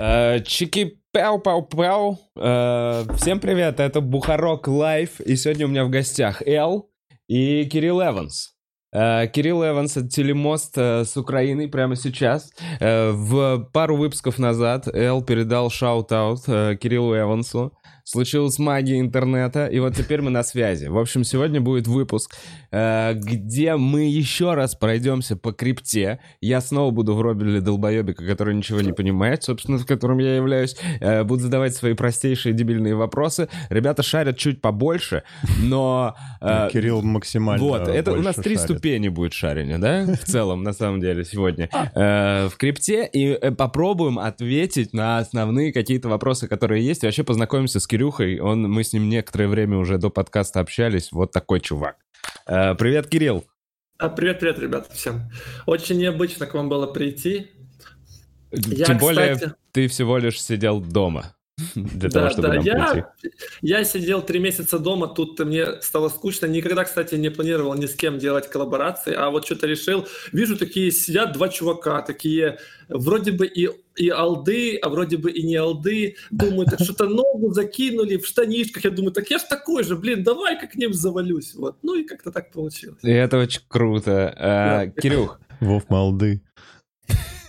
Э, чики пау пау пау э, Всем привет, это Бухарог Лайв, и сегодня у меня в гостях Эл и Кирилл Эванс. Э, Кирилл Эванс, это телемост с Украиной прямо сейчас. В пару выпусков назад Эл передал shout-out Кириллу Эвансу случилась магия интернета, и вот теперь мы на связи. В общем, сегодня будет выпуск, э, где мы еще раз пройдемся по крипте. Я снова буду в роли долбоебика, который ничего не понимает, собственно, в котором я являюсь. Э, буду задавать свои простейшие дебильные вопросы. Ребята шарят чуть побольше, но... Э, Кирилл максимально Вот, это у нас три ступени будет шарения, да, в целом, на самом деле, сегодня. Э, в крипте, и попробуем ответить на основные какие-то вопросы, которые есть, и вообще познакомимся с Кириллом Кирюхой, он, мы с ним некоторое время уже до подкаста общались, вот такой чувак. Э, привет, Кирилл. А, привет, привет, ребята, всем. Очень необычно к вам было прийти. Тем я, более, кстати... ты всего лишь сидел дома. Для да, того, чтобы да. я, я сидел три месяца дома, тут мне стало скучно. Никогда, кстати, не планировал ни с кем делать коллаборации, а вот что-то решил. Вижу, такие сидят два чувака, такие вроде бы и, и алды, а вроде бы и не алды. Думаю, так что-то ногу закинули в штанишках. Я думаю, так я ж такой же, блин, давай-ка к ним завалюсь. Вот. Ну и как-то так получилось. И это очень круто. А, Кирюх. Вов, молды.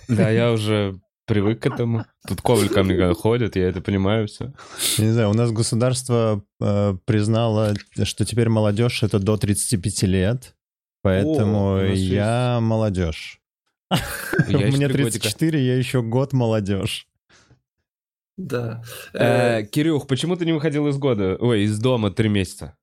Да, я уже привык к этому. Тут Коваль ко мне ходит, я это понимаю все. Я не знаю, у нас государство э, признало, что теперь молодежь это до 35 лет, поэтому О, я есть... молодежь. Мне 34, я еще год молодежь. Да. Э, Кирюх, почему ты не выходил из года, ой, из дома три месяца?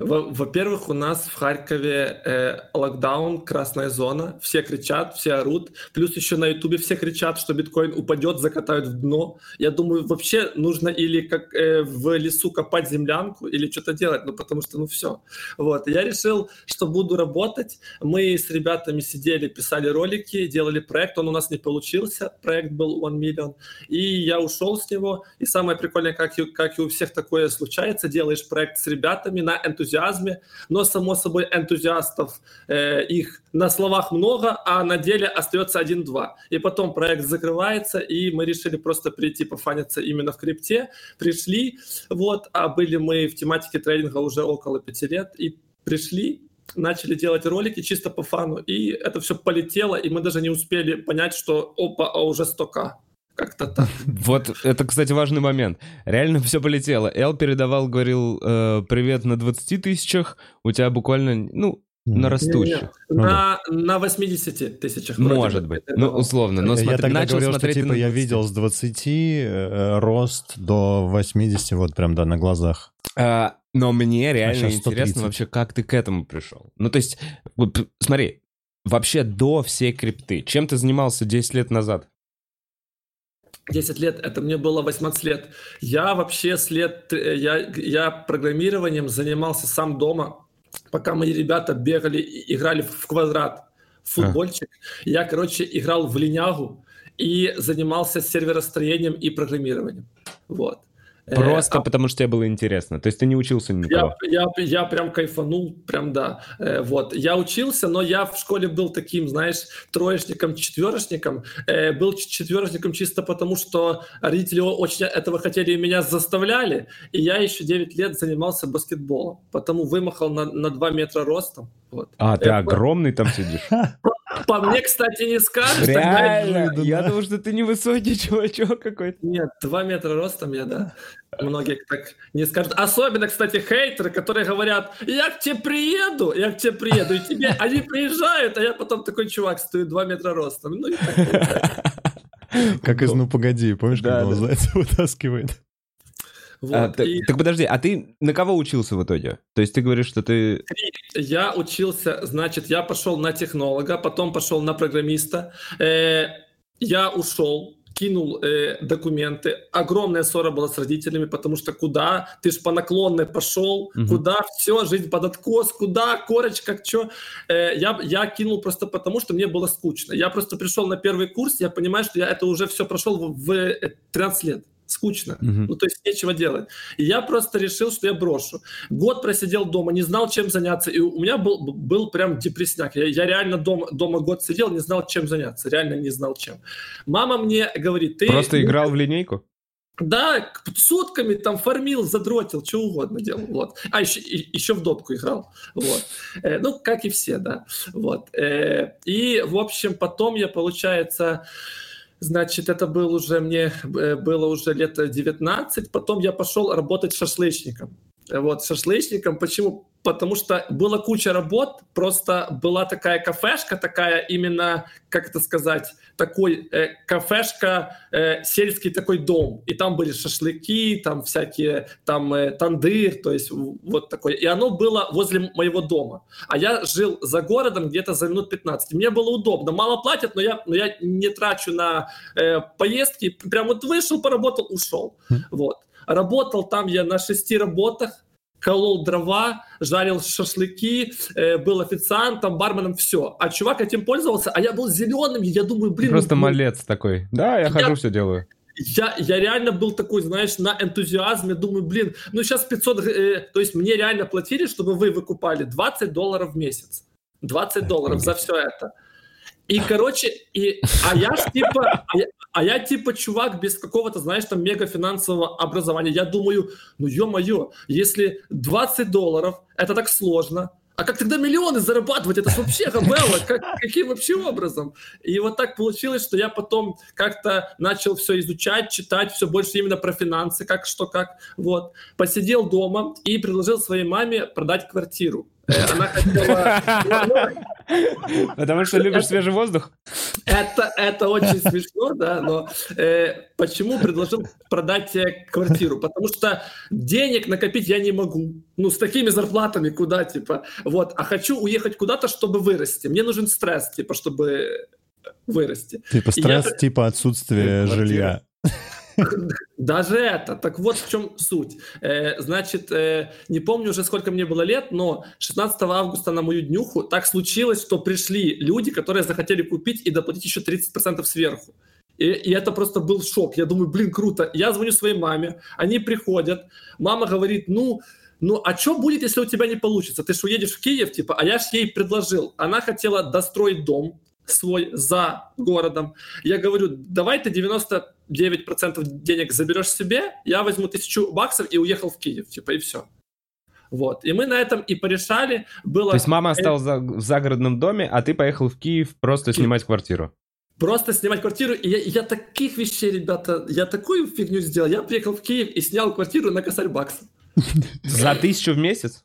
Во-первых, у нас в Харькове э, локдаун, красная зона, все кричат, все орут, плюс еще на Ютубе все кричат, что биткоин упадет, закатают в дно. Я думаю, вообще нужно или как э, в лесу копать землянку, или что-то делать, ну потому что, ну все. Вот, я решил, что буду работать. Мы с ребятами сидели, писали ролики, делали проект, он у нас не получился, проект был One Million, и я ушел с него. И самое прикольное, как и, как и у всех такое случается, делаешь проект с ребятами на энтузиазме, энтузиазме, но, само собой, энтузиастов, э, их на словах много, а на деле остается один-два. И потом проект закрывается, и мы решили просто прийти пофаниться именно в крипте. Пришли, вот, а были мы в тематике трейдинга уже около пяти лет, и пришли, начали делать ролики чисто по фану, и это все полетело, и мы даже не успели понять, что опа, а уже столько. Как-то так. Вот это, кстати, важный момент. Реально все полетело. Эл передавал, говорил, э, привет на 20 тысячах, у тебя буквально, ну, на растущих. Нет, нет. На, на 80 тысячах. Может быть. Ну, условно. Но я смотри, тогда начал говорил, смотреть что, типа, на... я видел с 20 э, рост до 80, вот прям, да, на глазах. А, но мне реально а интересно вообще, как ты к этому пришел. Ну, то есть, смотри, вообще до всей крипты, чем ты занимался 10 лет назад? 10 лет, это мне было 18 лет. Я вообще с лет, э, я, я программированием занимался сам дома, пока мои ребята бегали, играли в квадрат, в футбольчик. А. Я, короче, играл в линягу и занимался серверостроением и программированием. Вот. Э, Просто а... потому, что тебе было интересно. То есть ты не учился никого? Я, я, я прям кайфанул, прям да. Э, вот. Я учился, но я в школе был таким, знаешь, троечником, четверочником. Э, был четверочником чисто потому, что родители очень этого хотели и меня заставляли. И я еще 9 лет занимался баскетболом. Потому вымахал на, на 2 метра ростом. Вот. А, ты огромный там сидишь? По мне, кстати, не скажешь. Реально? Я думал, что ты невысокий чувачок какой-то. Нет, два метра ростом я, да. Многие так не скажут. Особенно, кстати, хейтеры, которые говорят, я к тебе приеду, я к тебе приеду. И тебе они приезжают, а я потом такой чувак стою два метра ростом. Ну и так Как из «Ну, погоди», помнишь, когда он зайца вытаскивает? Вот, а, так, и... так подожди, а ты на кого учился в итоге? То есть ты говоришь, что ты... Я учился, значит, я пошел на технолога, потом пошел на программиста. Э, я ушел, кинул э, документы. Огромная ссора была с родителями, потому что куда? Ты ж по наклонной пошел, угу. куда? Все, жизнь под откос, куда? Корочка, что? Э, я, я кинул просто потому, что мне было скучно. Я просто пришел на первый курс, я понимаю, что я это уже все прошел в, в 13 лет скучно. Mm-hmm. Ну, то есть нечего делать. И я просто решил, что я брошу. Год просидел дома, не знал, чем заняться. И у меня был, был прям депресняк. Я, я реально дома, дома год сидел, не знал, чем заняться. Реально не знал, чем. Мама мне говорит, ты... Просто играл в линейку? Да, сутками там фармил, задротил, что угодно делал. Вот. А еще, еще в дотку играл. Вот. Э, ну, как и все, да. Вот. Э, и, в общем, потом я, получается, Значит, это был уже мне э, было уже лет 19. Потом я пошел работать шашлычником. Вот, шашлычником. Почему? Потому что была куча работ, просто была такая кафешка, такая именно, как это сказать, такой э, кафешка, э, сельский такой дом. И там были шашлыки, там всякие, там э, тандыр, то есть вот такой. И оно было возле моего дома. А я жил за городом где-то за минут 15. Мне было удобно. Мало платят, но я, но я не трачу на э, поездки. Прям вот вышел, поработал, ушел. Вот. Работал там я на шести работах, колол дрова, жарил шашлыки, э, был официантом, барменом, все. А чувак этим пользовался, а я был зеленым, я думаю, блин... Просто ну, малец такой. Да, я, я хожу, все делаю. Я, я реально был такой, знаешь, на энтузиазме, думаю, блин, ну сейчас 500, э, то есть мне реально платили, чтобы вы выкупали 20 долларов в месяц. 20 долларов за все это. И, короче, и, а я типа, а я, а я типа чувак без какого-то, знаешь, там мега финансового образования. Я думаю, ну ё-моё, если 20 долларов, это так сложно, а как тогда миллионы зарабатывать? Это вообще габелла. Как, каким вообще образом? И вот так получилось, что я потом как-то начал все изучать, читать все больше именно про финансы, как что, как. Вот. Посидел дома и предложил своей маме продать квартиру. Э, она хотела... Потому что любишь свежий воздух? Это, это очень смешно, да, но э, почему предложил продать э, квартиру? Потому что денег накопить я не могу. Ну, с такими зарплатами куда, типа, вот. А хочу уехать куда-то, чтобы вырасти. Мне нужен стресс, типа, чтобы вырасти. Типа стресс, я... типа отсутствие жилья. Даже это. Так вот в чем суть. Э, значит, э, не помню уже сколько мне было лет, но 16 августа на мою днюху так случилось, что пришли люди, которые захотели купить и доплатить еще 30% сверху. И, и это просто был шок. Я думаю, блин, круто. Я звоню своей маме, они приходят. Мама говорит, ну, ну, а что будет, если у тебя не получится? Ты же уедешь в Киев, типа, а я же ей предложил. Она хотела достроить дом свой за городом. Я говорю, давай ты 99% денег заберешь себе, я возьму тысячу баксов и уехал в Киев, типа, и все. Вот. И мы на этом и порешали. Было... То есть мама осталась в загородном доме, а ты поехал в Киев просто снимать квартиру? Просто снимать квартиру. И я, я таких вещей, ребята, я такую фигню сделал. Я приехал в Киев и снял квартиру на косарь бакса. За тысячу в месяц?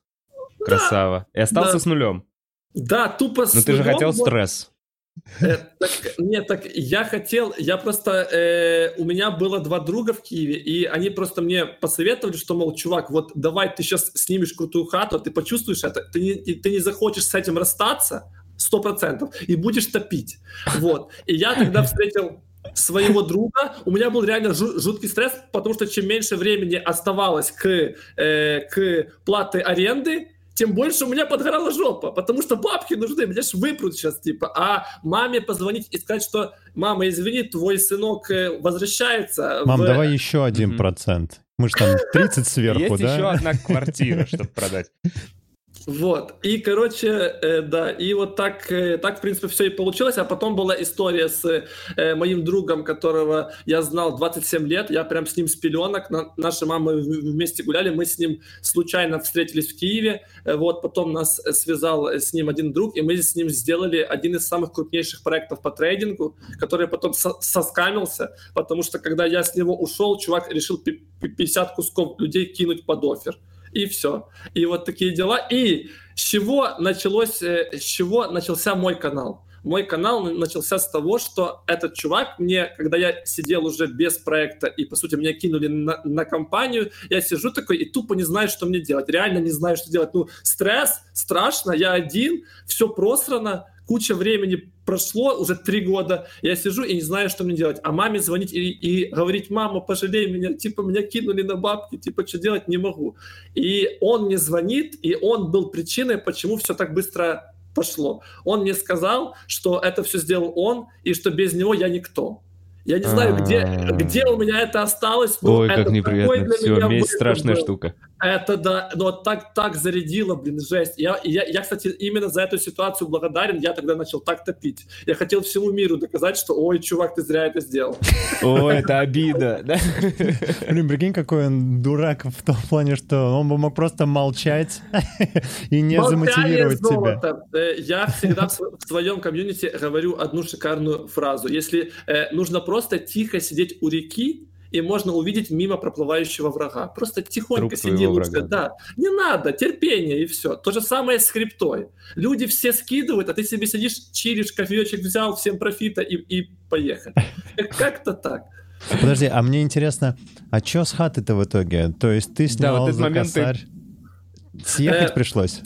Красава. И остался с нулем? Да, тупо с Но ты же хотел стресс. Э, так, нет, так я хотел, я просто, э, у меня было два друга в Киеве, и они просто мне посоветовали, что, мол, чувак, вот давай ты сейчас снимешь крутую хату, ты почувствуешь это, ты не, ты не захочешь с этим расстаться, сто процентов, и будешь топить. Вот. И я тогда встретил своего друга, у меня был реально жуткий стресс, потому что чем меньше времени оставалось к, э, к плате аренды, тем больше у меня подгорала жопа, потому что бабки нужны, меня ж выпрут сейчас, типа. А маме позвонить и сказать, что, мама, извини, твой сынок э, возвращается. Мам, в... давай еще один процент. Мы же там 30 сверху, Есть да? еще одна квартира, чтобы продать. Вот, и, короче, э, да, и вот так, э, так, в принципе, все и получилось, а потом была история с э, моим другом, которого я знал 27 лет, я прям с ним с пеленок, на, наши мамы вместе гуляли, мы с ним случайно встретились в Киеве, э, вот, потом нас связал с ним один друг, и мы с ним сделали один из самых крупнейших проектов по трейдингу, который потом со соскамился, потому что, когда я с него ушел, чувак решил 50 кусков людей кинуть под офер и все. И вот такие дела. И с чего началось, э, с чего начался мой канал? Мой канал начался с того, что этот чувак мне, когда я сидел уже без проекта и, по сути, меня кинули на, на компанию, я сижу такой и тупо не знаю, что мне делать. Реально не знаю, что делать. Ну, стресс, страшно, я один, все просрано, куча времени прошло, уже три года, я сижу и не знаю, что мне делать. А маме звонить и, и говорить, мама, пожалей меня, типа, меня кинули на бабки, типа, что делать не могу. И он мне звонит, и он был причиной, почему все так быстро пошло. Он мне сказал, что это все сделал он, и что без него я никто. Я не знаю, где, где у меня это осталось. Но Ой, как неприятно. Все, месть страшная штука. Это да, но так, так зарядило, блин, жесть. Я, я, я, кстати, именно за эту ситуацию благодарен. Я тогда начал так топить. Я хотел всему миру доказать, что, ой, чувак, ты зря это сделал. Ой, это обида, да? Блин, прикинь, какой он дурак в том плане, что он бы мог просто молчать и не замотивировать тебя. Э, я всегда в своем комьюнити говорю одну шикарную фразу. Если э, нужно просто тихо сидеть у реки, и можно увидеть мимо проплывающего врага. Просто тихонько сиди лучше. Да, не надо, терпение и все. То же самое с криптой. Люди все скидывают, а ты себе сидишь, чилишь, кофеечек взял, всем профита и, и поехали. Как-то так. Подожди, а мне интересно, а что с хаты-то в итоге? То есть ты снял да, вот за косарь, ты... съехать э, пришлось?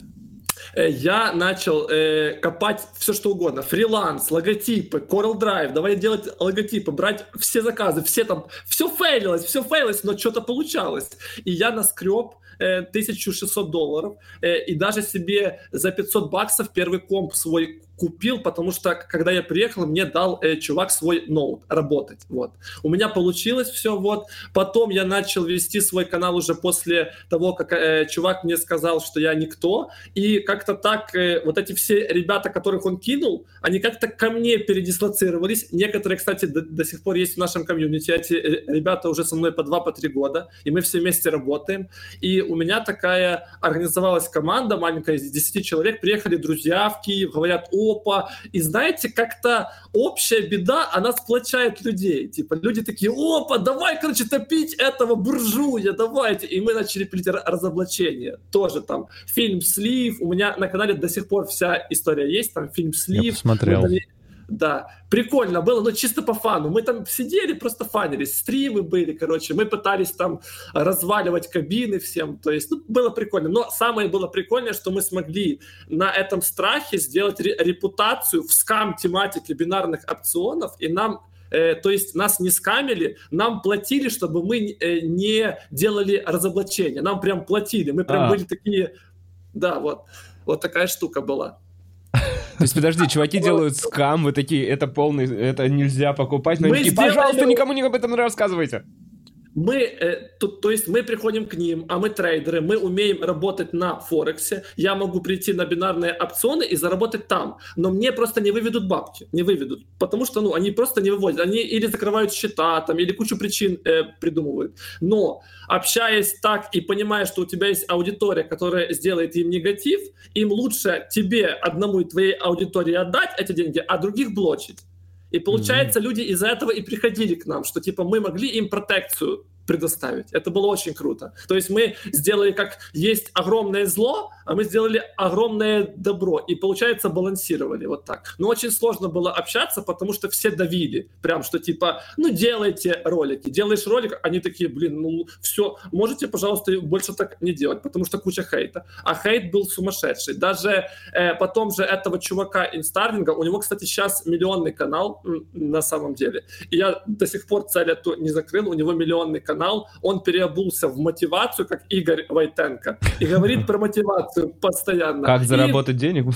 Э, я начал э, копать все что угодно. Фриланс, логотипы, Coral Drive, давай делать логотипы, брать все заказы, все там, все фейлилось, все фейлилось, но что-то получалось. И я наскреб 1600 э, долларов э, и даже себе за 500 баксов первый комп свой купил, потому что когда я приехал, мне дал э, чувак свой ноут работать. Вот. У меня получилось все. Вот. Потом я начал вести свой канал уже после того, как э, чувак мне сказал, что я никто. И как-то так э, вот эти все ребята, которых он кинул, они как-то ко мне передислоцировались. Некоторые, кстати, до, до сих пор есть в нашем комьюнити. Эти э, ребята уже со мной по два, по три года. И мы все вместе работаем. И у меня такая организовалась команда маленькая из 10 человек. Приехали друзья в Киев, говорят, о, опа. И знаете, как-то общая беда, она сплочает людей. Типа люди такие, опа, давай, короче, топить этого буржуя, давайте. И мы начали пилить разоблачение. Тоже там фильм «Слив». У меня на канале до сих пор вся история есть. Там фильм «Слив». Я посмотрел. Да, прикольно было, но чисто по фану. Мы там сидели, просто фанились, стримы были, короче, мы пытались там разваливать кабины всем, то есть ну, было прикольно. Но самое было прикольное, что мы смогли на этом страхе сделать репутацию в скам-тематике бинарных опционов, и нам э, то есть нас не скамили, нам платили, чтобы мы э, не делали разоблачения. Нам прям платили. Мы прям а. были такие... Да, вот. Вот такая штука была. То есть, подожди, чуваки делают скам, вы такие, это полный, это нельзя покупать, но они такие, пожалуйста, никому не об этом не рассказывайте мы, э, то, то есть мы приходим к ним, а мы трейдеры, мы умеем работать на Форексе, я могу прийти на бинарные опционы и заработать там, но мне просто не выведут бабки, не выведут, потому что, ну, они просто не выводят, они или закрывают счета там, или кучу причин э, придумывают, но общаясь так и понимая, что у тебя есть аудитория, которая сделает им негатив, им лучше тебе одному и твоей аудитории отдать эти деньги, а других блочить. И получается, mm-hmm. люди из-за этого и приходили к нам, что типа мы могли им протекцию предоставить. Это было очень круто. То есть мы сделали, как есть огромное зло, а мы сделали огромное добро. И, получается, балансировали вот так. Но очень сложно было общаться, потому что все давили. Прям, что типа, ну, делайте ролики. Делаешь ролик, они такие, блин, ну, все, можете, пожалуйста, больше так не делать, потому что куча хейта. А хейт был сумасшедший. Даже э, потом же этого чувака инстардинга, у него, кстати, сейчас миллионный канал на самом деле. И я до сих пор цель эту не закрыл, у него миллионный канал, он переобулся в мотивацию, как Игорь Войтенко, и говорит про мотивацию постоянно. Как заработать и... денег?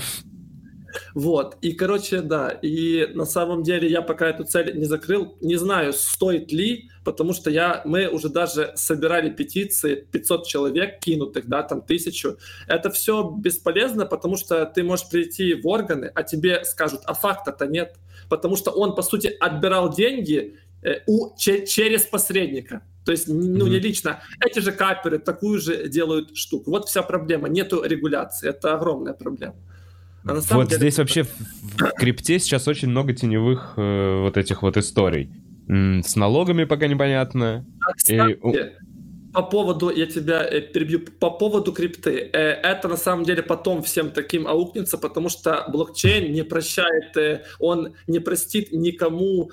Вот, и, короче, да, и на самом деле я пока эту цель не закрыл, не знаю, стоит ли, потому что я, мы уже даже собирали петиции, 500 человек кинутых, да, там тысячу. Это все бесполезно, потому что ты можешь прийти в органы, а тебе скажут, а факта-то нет, потому что он, по сути, отбирал деньги э, у, че, через посредника. То есть, ну, не лично. Эти же каперы такую же делают штуку. Вот вся проблема. Нету регуляции. Это огромная проблема. А на самом вот деле... здесь вообще в крипте сейчас очень много теневых э, вот этих вот историй. С налогами пока непонятно. А, кстати, И по поводу, я тебя э, перебью, по поводу крипты. Э, это на самом деле потом всем таким аукнется, потому что блокчейн не прощает, э, он не простит никому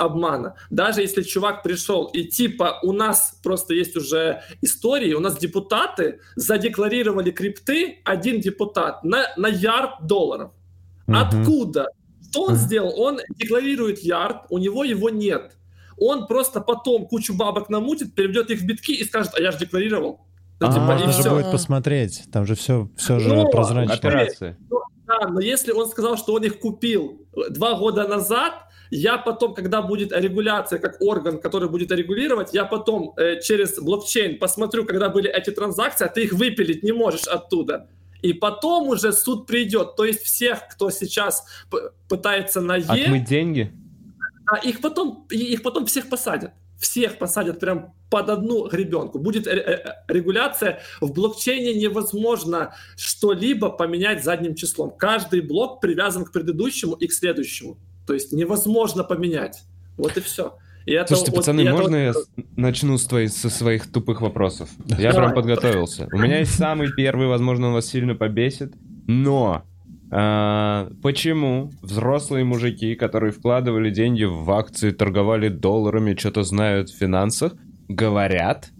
обмана. Даже если чувак пришел и типа у нас просто есть уже истории, у нас депутаты задекларировали крипты, один депутат, на, на ярд долларов. Угу. Откуда? Что он сделал? Он декларирует ярд, у него его нет он просто потом кучу бабок намутит, переведет их в битки и скажет, а я же декларировал. Ну, а, типа, можно же будет посмотреть, там же все, все же но, прозрачно. Операции. Но, да, но если он сказал, что он их купил два года назад, я потом, когда будет регуляция, как орган, который будет регулировать, я потом э, через блокчейн посмотрю, когда были эти транзакции, а ты их выпилить не можешь оттуда. И потом уже суд придет. То есть всех, кто сейчас пытается на Е... Отмыть деньги? А их потом, их потом всех посадят. Всех посадят прям под одну гребенку. Будет регуляция. В блокчейне невозможно что-либо поменять задним числом. Каждый блок привязан к предыдущему и к следующему. То есть невозможно поменять. Вот и все. И это, Слушайте, вот, пацаны, можно это... я начну с твоих, со своих тупых вопросов? Я прям подготовился. У меня есть самый первый, возможно, он вас сильно побесит, но а, почему взрослые мужики, которые вкладывали деньги в акции, торговали долларами, что-то знают в финансах, говорят,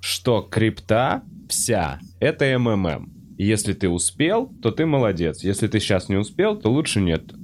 что крипта вся — это МММ. Если ты успел, то ты молодец. Если ты сейчас не успел, то лучше нет.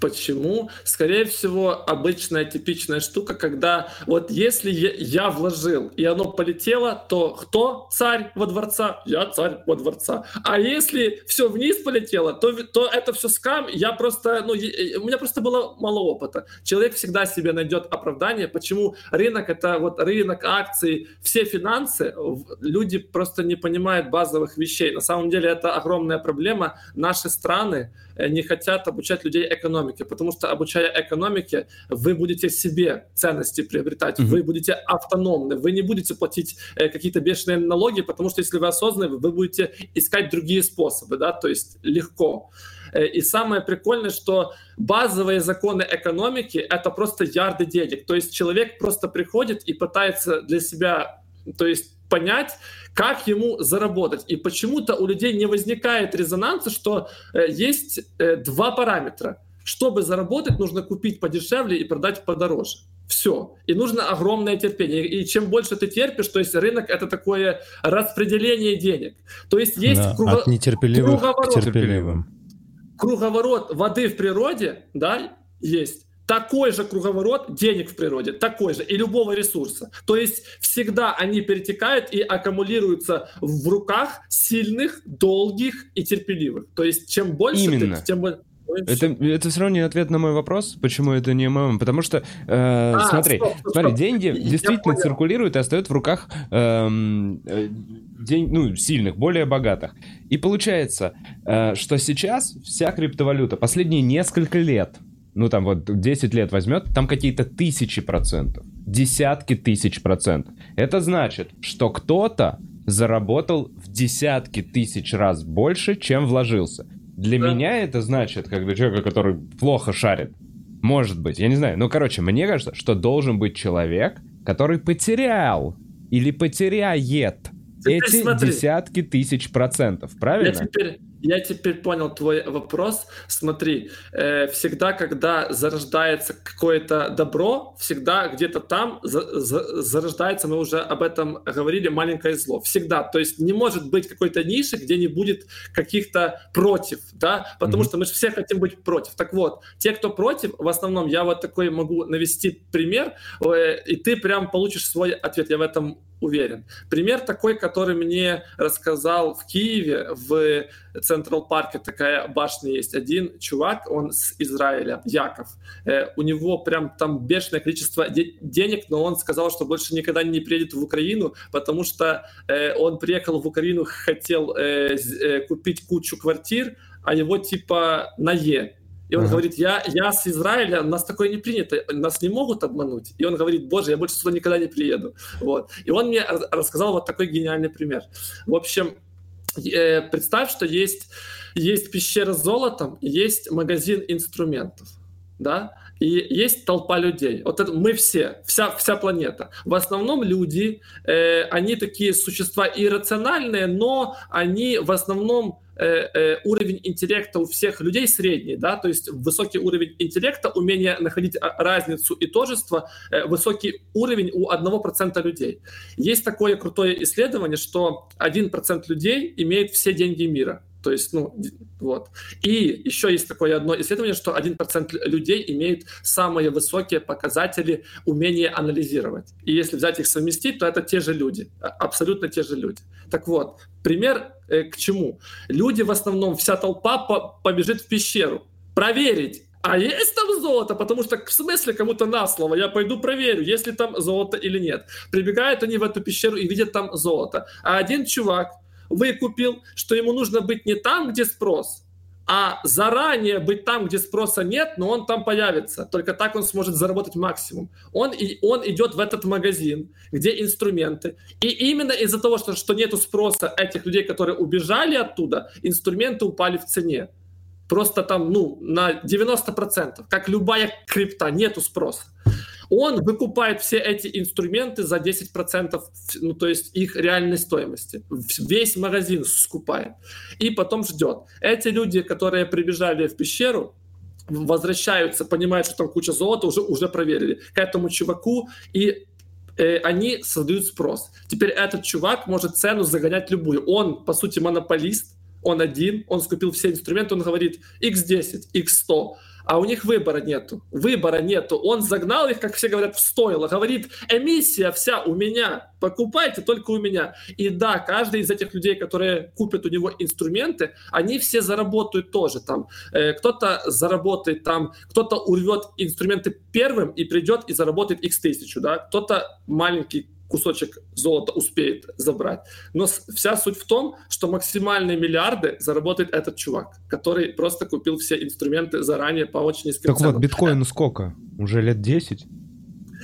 Почему? Скорее всего, обычная типичная штука, когда вот если я вложил и оно полетело, то кто царь во дворца? Я царь во дворца. А если все вниз полетело, то, то это все скам. Я просто, ну, у меня просто было мало опыта. Человек всегда себе найдет оправдание, почему рынок это вот рынок акций, все финансы, люди просто не понимают базовых вещей. На самом деле это огромная проблема. Наши страны не хотят обучать людей экономике экономике, потому что обучая экономике, вы будете себе ценности приобретать, mm-hmm. вы будете автономны, вы не будете платить э, какие-то бешеные налоги, потому что если вы осознанны, вы будете искать другие способы, да, то есть легко. Э, и самое прикольное, что базовые законы экономики — это просто ярды денег. То есть человек просто приходит и пытается для себя, то есть понять, как ему заработать. И почему-то у людей не возникает резонанса, что э, есть э, два параметра. Чтобы заработать, нужно купить подешевле и продать подороже. Все. И нужно огромное терпение. И чем больше ты терпишь, то есть рынок это такое распределение денег. То есть есть да, круго... от нетерпеливых круговорот. к терпеливым. Круговорот воды в природе, да, есть такой же круговорот денег в природе, такой же, и любого ресурса. То есть всегда они перетекают и аккумулируются в руках сильных, долгих и терпеливых. То есть чем больше Именно. ты, тем больше... Это, это все равно не ответ на мой вопрос, почему это не МММ. Потому что, э, а, смотри, стоп, стоп, смотри, деньги я действительно понял. циркулируют и остаются в руках эм, э, день, ну, сильных, более богатых. И получается, э, что сейчас вся криптовалюта последние несколько лет, ну там вот 10 лет возьмет, там какие-то тысячи процентов, десятки тысяч процентов. Это значит, что кто-то заработал в десятки тысяч раз больше, чем вложился. Для да. меня это значит, как для человека, который плохо шарит. Может быть, я не знаю. Ну, короче, мне кажется, что должен быть человек, который потерял или потеряет Теперь эти смотри. десятки тысяч процентов, правильно? Я теперь, я теперь понял твой вопрос. Смотри, э, всегда, когда зарождается какое-то добро, всегда где-то там за, за, зарождается, мы уже об этом говорили, маленькое зло. Всегда. То есть не может быть какой-то ниши, где не будет каких-то против, да, потому mm-hmm. что мы же все хотим быть против. Так вот, те, кто против, в основном, я вот такой могу навести пример, э, и ты прям получишь свой ответ. Я в этом уверен. Пример такой, который мне рассказал в Киеве, в Централ Парке такая башня есть. Один чувак, он с Израиля, Яков. Э, у него прям там бешеное количество де- денег, но он сказал, что больше никогда не приедет в Украину, потому что э, он приехал в Украину, хотел э, купить кучу квартир, а его типа на Е и он uh-huh. говорит, я, я с Израиля, нас такое не принято, нас не могут обмануть. И он говорит, боже, я больше сюда никогда не приеду. Вот. И он мне рассказал вот такой гениальный пример. В общем, представь, что есть, есть пещера с золотом, есть магазин инструментов. Да? И есть толпа людей. Вот это мы все, вся, вся планета. В основном люди, э, они такие существа иррациональные, но они в основном уровень интеллекта у всех людей средний, да, то есть высокий уровень интеллекта, умение находить а, разницу и тожество, э, высокий уровень у 1% людей. Есть такое крутое исследование, что 1% людей имеет все деньги мира. То есть, ну, вот. И еще есть такое одно исследование, что 1% людей имеют самые высокие показатели умения анализировать. И если взять их совместить, то это те же люди, а, абсолютно те же люди. Так вот, пример э, к чему? Люди в основном, вся толпа по побежит в пещеру проверить, а есть там золото? Потому что в смысле кому-то на слово, я пойду проверю, есть ли там золото или нет. Прибегают они в эту пещеру и видят там золото. А один чувак выкупил, что ему нужно быть не там, где спрос, а заранее быть там, где спроса нет, но он там появится. Только так он сможет заработать максимум. Он, и, он идет в этот магазин, где инструменты. И именно из-за того, что, что нету спроса этих людей, которые убежали оттуда, инструменты упали в цене. Просто там, ну, на 90%. Как любая крипта, нету спроса. Он выкупает все эти инструменты за 10%, ну, то есть их реальной стоимости. Весь магазин скупает. И потом ждет. Эти люди, которые прибежали в пещеру, возвращаются, понимают, что там куча золота, уже, уже проверили, к этому чуваку, и э, они создают спрос. Теперь этот чувак может цену загонять любую. Он, по сути, монополист, он один, он скупил все инструменты, он говорит x10, x100, а у них выбора нету. Выбора нету. Он загнал их, как все говорят, в стойло. Говорит, эмиссия вся у меня, покупайте только у меня. И да, каждый из этих людей, которые купят у него инструменты, они все заработают тоже там. Э, кто-то заработает там, кто-то урвет инструменты первым и придет и заработает x тысячу, да. Кто-то маленький кусочек золота успеет забрать. Но вся суть в том, что максимальные миллиарды заработает этот чувак, который просто купил все инструменты заранее по очень низким Так ценам. вот, биткоину сколько? Уже лет 10?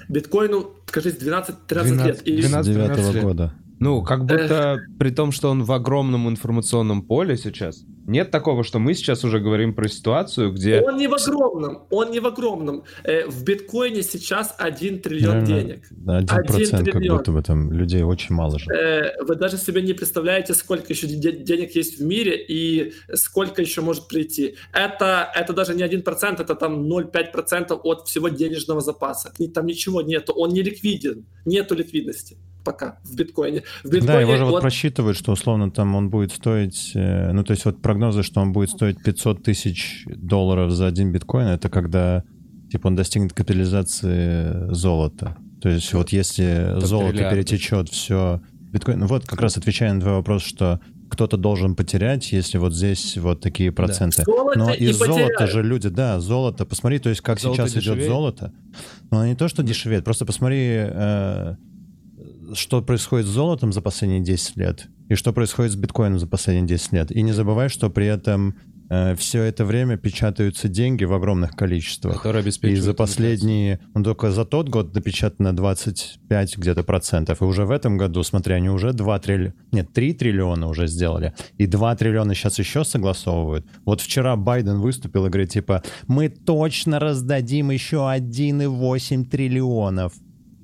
Биткоину, кажется, 12-13 лет. 12 года. Ну, как будто при том, что он в огромном информационном поле сейчас, нет такого, что мы сейчас уже говорим про ситуацию, где... Он не в огромном, он не в огромном. Э, в биткоине сейчас 1 триллион Наверное, денег. Один процент, как будто бы там людей очень мало же. Э, вы даже себе не представляете, сколько еще денег есть в мире и сколько еще может прийти. Это, это даже не 1%, это там 0,5% от всего денежного запаса. Там ничего нету, он не ликвиден, нету ликвидности пока в биткоине. В биткоине да, его же вот... вот просчитывают, что условно там он будет стоить, э, ну то есть вот прогнозы, что он будет стоить 500 тысяч долларов за один биткоин, это когда типа он достигнет капитализации золота. То есть вот если это золото триллиарды. перетечет все биткоин, ну вот как раз отвечая на твой вопрос, что кто-то должен потерять, если вот здесь вот такие проценты. Да. Но из золота же люди, да, золото, посмотри, то есть как золото сейчас дешевеет? идет золото. Но не то, что дешевеет, просто посмотри, э, что происходит с золотом за последние 10 лет и что происходит с биткоином за последние 10 лет. И не забывай, что при этом э, все это время печатаются деньги в огромных количествах. Которые обеспечивают. И за последние, ну только за тот год напечатано 25 где-то процентов. И уже в этом году, смотри, они уже 2 триллиона, нет, 3 триллиона уже сделали. И 2 триллиона сейчас еще согласовывают. Вот вчера Байден выступил и говорит, типа, мы точно раздадим еще 1,8 триллионов.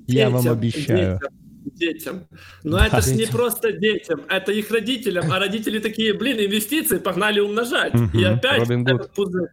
Я вам обещаю. Детям детям. Но да, это же не просто детям, это их родителям. А родители такие, блин, инвестиции, погнали умножать. И опять этот пузырь.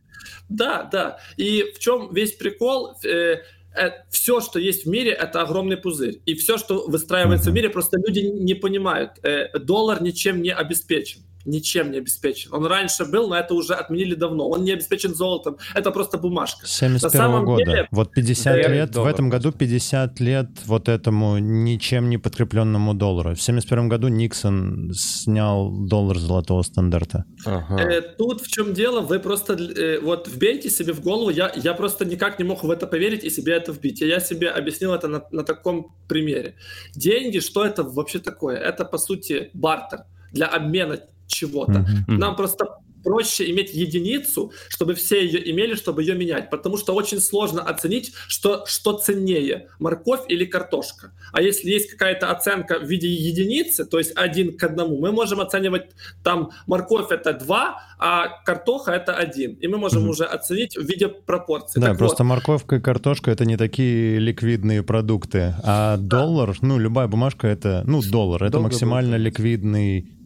Да, да. И в чем весь прикол? Э, э, все, что есть в мире, это огромный пузырь. И все, что выстраивается в мире, просто люди не понимают. Э, доллар ничем не обеспечен ничем не обеспечен. Он раньше был, но это уже отменили давно. Он не обеспечен золотом. Это просто бумажка. 71 года. Деле, вот 50 лет, доллар. в этом году 50 лет вот этому ничем не подкрепленному доллару. В 71 году Никсон снял доллар золотого стандарта. Ага. Э, тут в чем дело, вы просто э, вот вбейте себе в голову, я, я просто никак не мог в это поверить и себе это вбить. я себе объяснил это на, на таком примере. Деньги, что это вообще такое? Это, по сути, бартер для обмена чего-то. Mm-hmm. Нам просто проще иметь единицу, чтобы все ее имели, чтобы ее менять. Потому что очень сложно оценить, что, что ценнее, морковь или картошка. А если есть какая-то оценка в виде единицы, то есть один к одному, мы можем оценивать там морковь это 2, а картоха это 1. И мы можем mm-hmm. уже оценить в виде пропорций. Да, так просто вот. морковка и картошка это не такие ликвидные продукты. А да. доллар, ну любая бумажка это, ну доллар, это Долго максимально был. ликвидный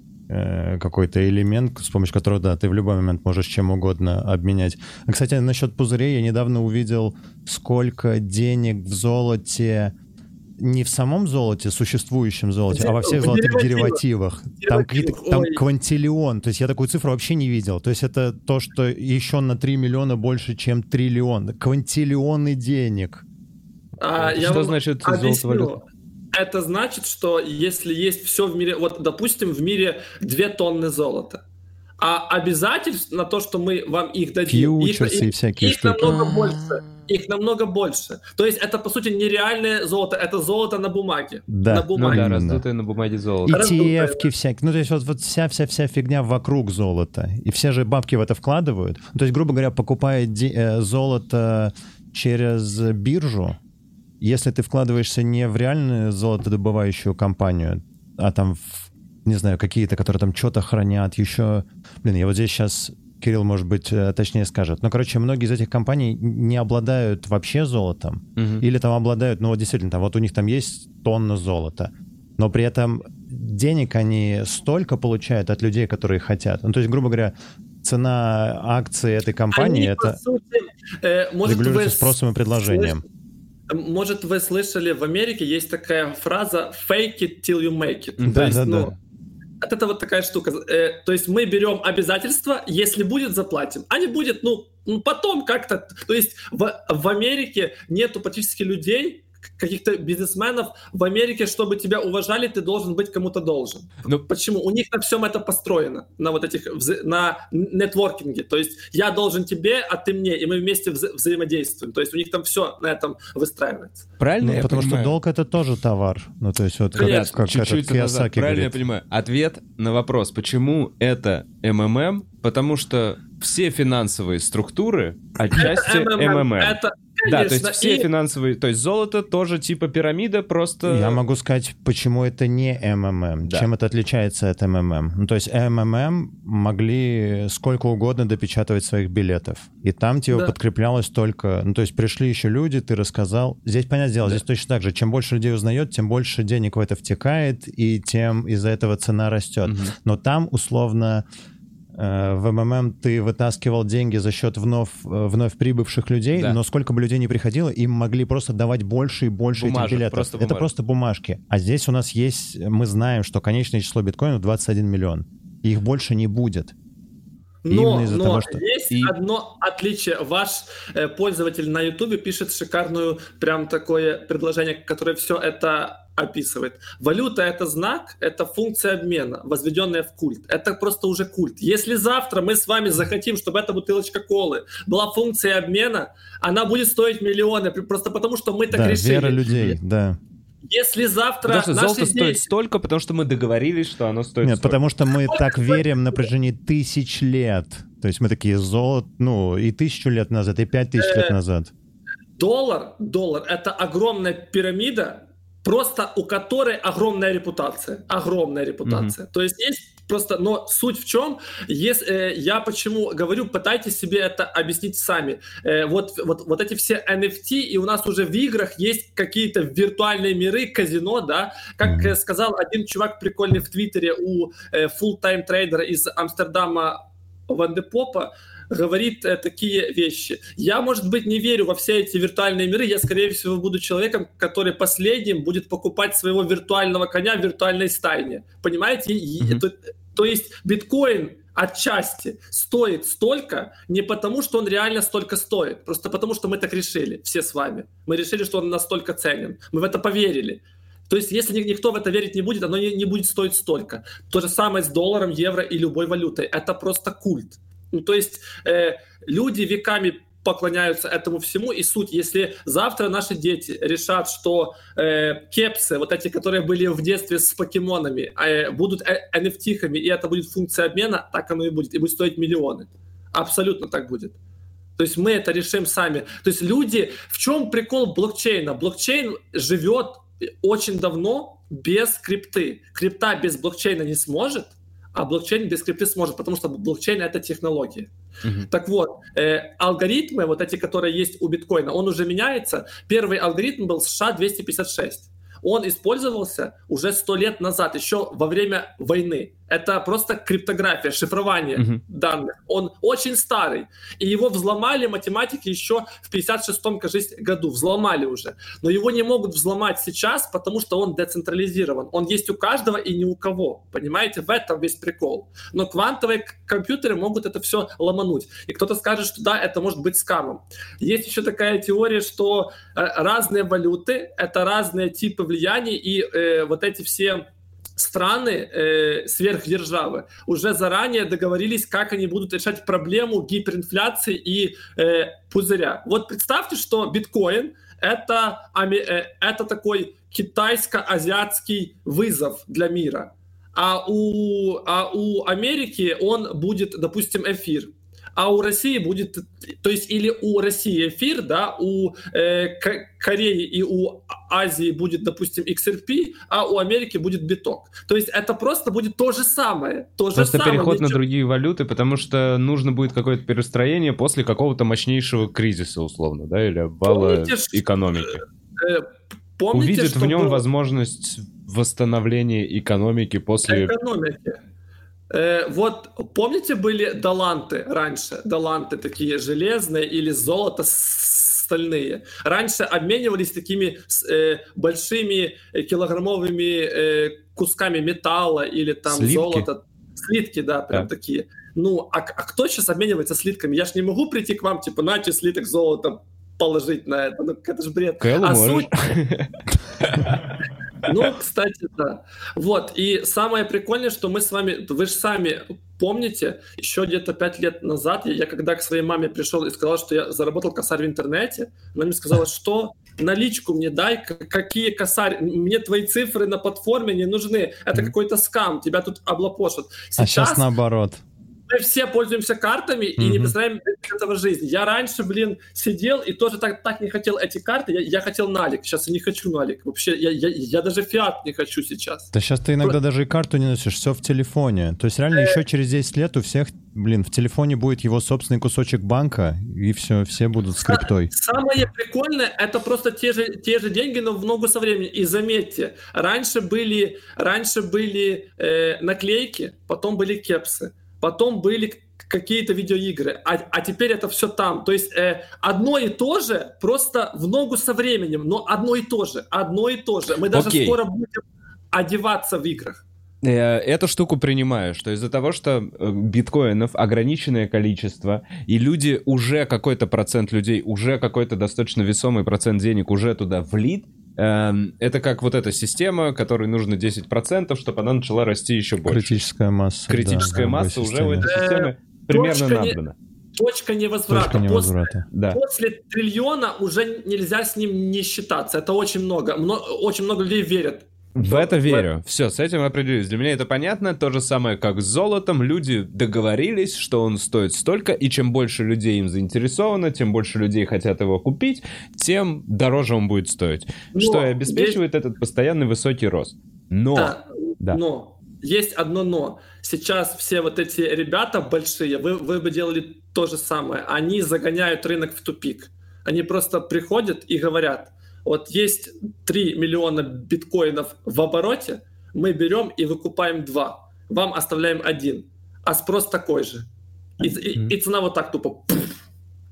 какой-то элемент, с помощью которого, да, ты в любой момент можешь чем угодно обменять. А, кстати, насчет пузырей я недавно увидел, сколько денег в золоте не в самом золоте, существующем золоте, а во всех золотых деривативах. Там, там квантиллион. То есть я такую цифру вообще не видел. То есть это то, что еще на 3 миллиона больше, чем триллион. Квантиллионы денег. А, что значит золото валюта? Это значит, что если есть все в мире, вот, допустим, в мире 2 тонны золота, а обязательств на то, что мы вам их дадим, Фьючерсы их, и всякие их штуки. намного больше. Их намного больше. То есть это, по сути, нереальное золото, это золото на бумаге. Да. На бумаге. Ну да, Именно. раздутые на бумаге золото. Раздутое, ETF-ки всякие. Ну, то есть вот, вот вся-вся-вся фигня вокруг золота. И все же бабки в это вкладывают. Ну, То есть, грубо говоря, покупая де- э, золото через биржу, если ты вкладываешься не в реальную золотодобывающую компанию, а там, в, не знаю, какие-то, которые там что-то хранят, еще... Блин, я вот здесь сейчас... Кирилл, может быть, э, точнее скажет. Но, короче, многие из этих компаний не обладают вообще золотом. Мгм. Или там обладают, ну вот действительно, там вот у них там есть тонна золота, но при этом денег они столько получают от людей, которые хотят. Ну то есть, грубо говоря, цена акции этой компании Они, это сути, э, может, вы регулируется спросом и предложением. слыш- Может, вы слышали, в Америке есть такая фраза «fake it till you make it». Да, То есть, да, ну, да. вот это вот такая штука. Э, то есть мы берем обязательства, если будет, заплатим. А не будет, ну, ну, потом как-то. То есть в, в Америке нету практически людей, каких-то бизнесменов в Америке, чтобы тебя уважали, ты должен быть кому-то должен. Ну, Почему? У них на всем это построено, на вот этих, на нетворкинге. То есть я должен тебе, а ты мне, и мы вместе вза- взаимодействуем. То есть у них там все на этом выстраивается. правильно Ну, я потому понимаю? что долг это тоже товар. Ну то есть вот как, Конечно. как Чуть-чуть этот назад. Правильно я говорит. понимаю? Ответ на вопрос, почему это МММ? Потому что все финансовые структуры отчасти МММ. Это, Да, то есть все и- финансовые, то есть золото тоже типа пирамида, просто... Я могу сказать, почему это не МММ, Да. чем это отличается от МММ. Ну, то есть МММ могли сколько угодно допечатывать своих билетов. И там тебе Да. подкреплялось только... Ну, то есть пришли еще люди, ты рассказал. Здесь, понятное дело, Да. здесь точно так же. Чем больше людей узнает, тем больше денег в это втекает, и тем из-за этого цена растет. Мгм. Но там, условно, в МММ ты вытаскивал деньги за счет вновь, э, вновь прибывших людей, Да. но сколько бы людей не приходило, им могли просто давать больше и больше Бумажек, этих билетов. просто Это просто бумажки. А здесь у нас есть, мы знаем, что конечное число биткоинов 21 миллион. Их больше не будет. Но, Именно из-за но того, что- есть И- одно отличие. Ваш э, пользователь на Ютубе пишет шикарную прям такое предложение, которое все это описывает. Валюта — это знак, это функция обмена, возведенная в культ. Это просто уже культ. Если завтра мы с вами захотим, чтобы эта бутылочка колы была функцией обмена, она будет стоить миллионы, просто потому что мы так да, решили. вера людей, да. Если завтра Потому что наши золото дети- стоит столько, потому что мы договорились, что оно стоит Нет, столько. потому что мы так верим на протяжении тысяч лет. То есть мы такие золото, ну, и тысячу лет назад, и пять тысяч Э, лет назад. Доллар, доллар — это огромная пирамида, просто у которой огромная репутация. Огромная репутация. То есть есть просто... Но суть в чем? Если, э, я почему говорю, пытайтесь себе это объяснить сами. Э, вот, вот, вот эти все NFT, и у нас уже в играх есть какие-то виртуальные миры, казино, да? Как э, сказал один чувак прикольный в Твиттере у э, full-time трейдера из Амстердама Ван де Попа, говорит э, такие вещи. Я, может быть, не верю во все эти виртуальные миры. Я, скорее всего, буду человеком, который последним будет покупать своего виртуального коня в виртуальной стайне. Понимаете? Мгм. то, то есть биткоин отчасти стоит столько не потому, что он реально столько стоит, просто потому, что мы так решили, все с вами. Мы решили, что он настолько ценен. Мы в это поверили. То есть, если ни- никто в это верить не будет, оно не, не будет стоить столько. То же самое с долларом, евро и любой валютой. Это просто культ. Ну, то есть э, люди веками поклоняются этому всему, и суть, если завтра наши дети решат, что э, кепсы, вот эти, которые были в детстве с покемонами, э, будут э, NFT-хами, и это будет функция обмена, так оно и будет, и будет стоить миллионы. Абсолютно так будет. То есть мы это решим сами. То есть люди... В чем прикол блокчейна? Блокчейн живет очень давно без крипты. Крипта без блокчейна не сможет, а блокчейн без крипты сможет, потому что блокчейн — это технология. Мгм. Так вот, э, алгоритмы, вот эти, которые есть у биткоина, он уже меняется. Первый алгоритм был США-256. Он использовался уже сто лет назад, еще во время войны. Это просто криптография, шифрование Мгм. данных. Он очень старый. И его взломали математики еще в 56-м, кажется, году. Взломали уже. Но его не могут взломать сейчас, потому что он децентрализирован. Он есть у каждого и ни у кого. Понимаете? В этом весь прикол. Но квантовые компьютеры могут это все ломануть. И кто-то скажет, что да, это может быть скамом. Есть еще такая теория, что э, разные валюты — это разные типы влияний, и э, вот эти все страны, э, сверхдержавы, уже заранее договорились, как они будут решать проблему гиперинфляции и э, пузыря. Вот представьте, что биткоин это, э, это такой китайско-азиатский вызов для мира. А у, а у Америки он будет, допустим, эфир а у России будет, то есть или у России эфир, да, у э, Кореи и у Азии будет, допустим, XRP, а у Америки будет биток. То есть это просто будет то же самое. То просто же самое. переход Ничего... на другие валюты, потому что нужно будет какое-то перестроение после какого-то мощнейшего кризиса, условно, да, или обвала Помните, экономики. Э, помните, Увидит в нем было... возможность восстановления экономики после... Экономики. Э, вот помните, были доланты раньше? Доланты такие железные или золото стальные. Раньше обменивались такими э, большими килограммовыми э, кусками металла или там Слитки. золота. Слитки, да, прям да. такие. Ну, а, а кто сейчас обменивается слитками? Я ж не могу прийти к вам, типа, нате слиток золота положить на это. Ну, это же бред. Кэлл а суть... Ну, кстати, да. Вот, и самое прикольное, что мы с вами, вы же сами помните, еще где-то пять лет назад, я, когда к своей маме пришел и сказал, что я заработал косарь в интернете, она мне сказала, что? Наличку мне дай, какие косарь, мне твои цифры на платформе не нужны, это какой-то скам, тебя тут облапошат. Сейчас, а сейчас наоборот мы все пользуемся картами и mm-hmm. не представляем этого жизни. Я раньше, блин, сидел и тоже так, так не хотел эти карты. Я, я хотел налик. Сейчас я не хочу налик. Вообще, я, я, я даже фиат не хочу сейчас. Да сейчас ты иногда Про... даже и карту не носишь, все в телефоне. То есть реально э... еще через 10 лет у всех, блин, в телефоне будет его собственный кусочек банка, и все, все будут с криптой. Самое прикольное, это просто те же, те же деньги, но в ногу со временем. И заметьте, раньше были, раньше были э, наклейки, потом были кепсы потом были какие-то видеоигры, а, а теперь это все там. То есть э, одно и то же, просто в ногу со временем, но одно и то же, одно и то же. Мы даже Окей. скоро будем одеваться в играх. Э, эту штуку принимаю, что из-за того, что э, биткоинов ограниченное количество, и люди уже какой-то процент людей, уже какой-то достаточно весомый процент денег уже туда влит, это как вот эта система, которой нужно 10%, чтобы она начала расти еще больше. Критическая масса. Критическая да, масса уже в этой системе примерно точка набрана. Не, точка невозврата. Точка невозврата. После, да. после триллиона уже нельзя с ним не считаться. Это очень много. Мно, очень много людей верят в это верю. Все, с этим определились. Для меня это понятно. То же самое, как с золотом. Люди договорились, что он стоит столько, и чем больше людей им заинтересовано, тем больше людей хотят его купить, тем дороже он будет стоить. Но что и обеспечивает есть... этот постоянный высокий рост. Но... Да, да. но есть одно но. Сейчас все вот эти ребята большие, вы, вы бы делали то же самое. Они загоняют рынок в тупик. Они просто приходят и говорят – вот есть 3 миллиона биткоинов в обороте, мы берем и выкупаем 2. Вам оставляем один. А спрос такой же. И, и, и цена вот так тупо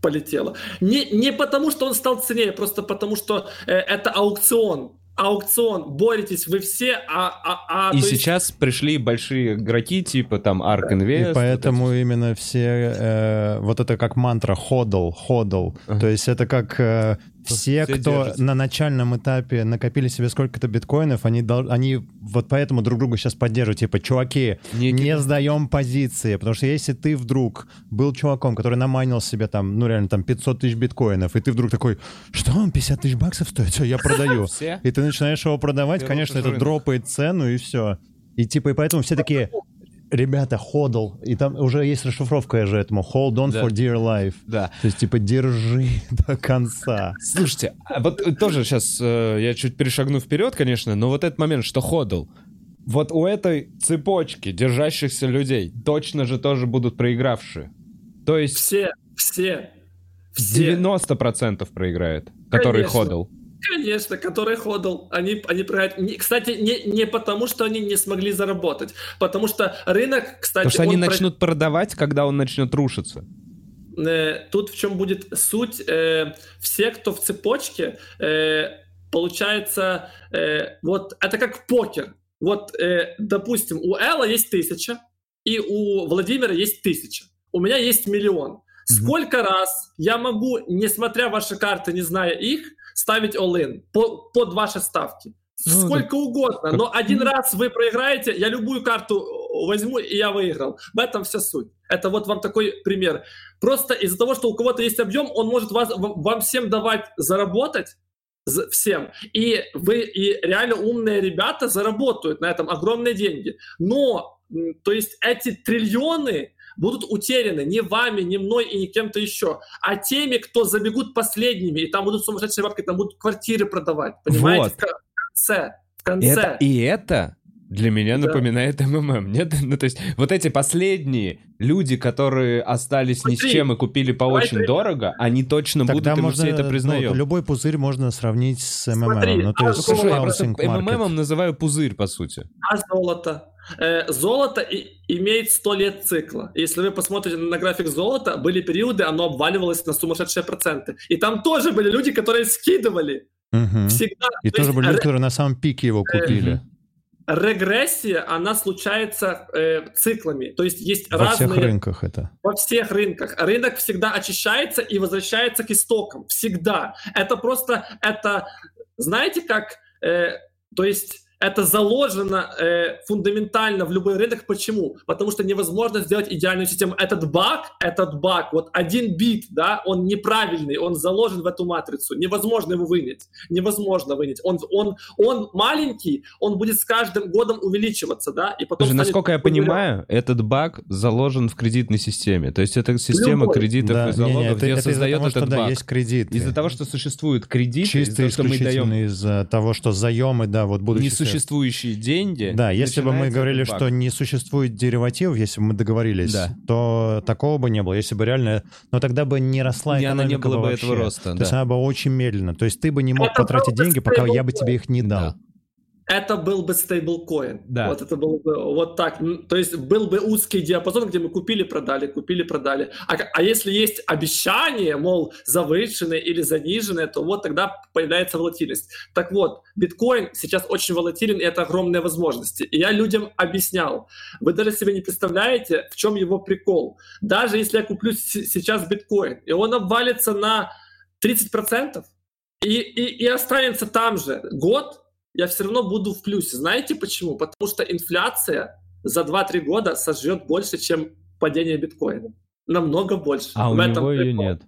полетела. Не, не потому, что он стал ценнее, просто потому, что э, это аукцион аукцион, боретесь вы все, а... а, а и сейчас есть... пришли большие игроки, типа там Ark Invest. И поэтому вот именно все... Э, вот это как мантра ходл, ходл. Uh-huh. То есть это как э, все, все кто держатся. на начальном этапе накопили себе сколько-то биткоинов, они, дол- они вот поэтому друг друга сейчас поддерживают. Типа, чуваки, не, не сдаем позиции, потому что если ты вдруг был чуваком, который наманил себе там, ну реально там 500 тысяч биткоинов, и ты вдруг такой, что он 50 тысяч баксов стоит? Все, я продаю. И ты начинаешь его продавать, конечно, это дропает цену и все. И типа, и поэтому все такие, ребята, ходл, и там уже есть расшифровка же этому, hold on да. for dear life. Да. То есть, типа, держи до конца. Слушайте, а вот тоже сейчас э, я чуть перешагну вперед, конечно, но вот этот момент, что ходл, вот у этой цепочки держащихся людей точно же тоже будут проигравшие. То есть... Все, все, все. 90% проиграет, который Конечно. ходл. Конечно, который ходл. Они, они проиграют. Кстати, не, не потому, что они не смогли заработать. Потому что рынок, кстати... Потому что они начнут про... продавать, когда он начнет рушиться. Э, тут в чем будет суть. Э, все, кто в цепочке, э, получается, вот это как покер. Вот, допустим, у Элла есть тысяча, и у Владимира есть тысяча. У меня есть миллион. Сколько раз я могу, несмотря ваши карты, не зная их, ставить all-in по, под ваши ставки. ну, сколько да. угодно. Но один раз вы проиграете, я любую карту возьму, и я выиграл. В этом вся суть. Это вот вам такой пример. Просто из-за того, что у кого-то есть объем, он может вас, вам всем давать заработать, всем. И вы, и реально умные ребята заработают на этом огромные деньги. Но, то есть эти триллионы будут утеряны не вами, не мной и не кем-то еще, а теми, кто забегут последними, и там будут сумасшедшие бабки, там будут квартиры продавать, понимаете? Вот. В конце. В конце. Это, и это для меня да. напоминает МММ, нет? Ну, то есть вот эти последние люди, которые остались Смотри, ни с чем и купили по очень дорого, они точно Тогда будут, можно, и мы все это признаем. Ну, любой пузырь можно сравнить с МММ. Смотри, ну, то а есть хорошо, я просто МММом называю пузырь, по сути. А золото? Э, золото имеет 100 лет цикла. Если вы посмотрите на график золота, были периоды, оно обваливалось на сумасшедшие проценты. И там тоже были люди, которые скидывали. Угу. Всегда. И то тоже есть, были люди, которые на самом пике его э, купили. Регрессия, она случается э, циклами. То есть есть Во разные... Во всех рынках это. Во всех рынках. Рынок всегда очищается и возвращается к истокам. Всегда. Это просто... Это... Знаете, как... Э, то есть это заложено э, фундаментально в любой рынок. Почему? Потому что невозможно сделать идеальную систему. Этот баг, этот баг, вот один бит, да, он неправильный, он заложен в эту матрицу. Невозможно его вынять. Невозможно вынять. Он, он, он маленький, он будет с каждым годом увеличиваться, да, и потом... Слушай, насколько я понимаю, этот баг заложен в кредитной системе. То есть это система Любой. кредитов да, и залогов, не, не, это, где это создает того, этот что, баг. Да, есть кредит. Из-за того, что существует кредит, Чисто из-за того, что мы даем... из-за того, что заемы, да, вот будущие существующие деньги. Да, если бы мы говорили, что не существует деривативов, если бы мы договорились, да. то такого бы не было. Если бы реально... Но тогда бы не росла экономика она не было бы вообще. этого роста. То да. есть она бы очень медленно. То есть ты бы не мог Это потратить деньги, пока я бы тебе их не дал. Да это был бы стейблкоин. Да. Вот это было бы вот так. То есть был бы узкий диапазон, где мы купили, продали, купили, продали. А, а если есть обещание, мол, завышенное или заниженное, то вот тогда появляется волатильность. Так вот, биткоин сейчас очень волатилен, и это огромные возможности. И я людям объяснял. Вы даже себе не представляете, в чем его прикол. Даже если я куплю сейчас биткоин, и он обвалится на 30%, и, и, и останется там же год, я все равно буду в плюсе. Знаете почему? Потому что инфляция за 2-3 года сожжет больше, чем падение биткоина. Намного больше. А в у него ее нет.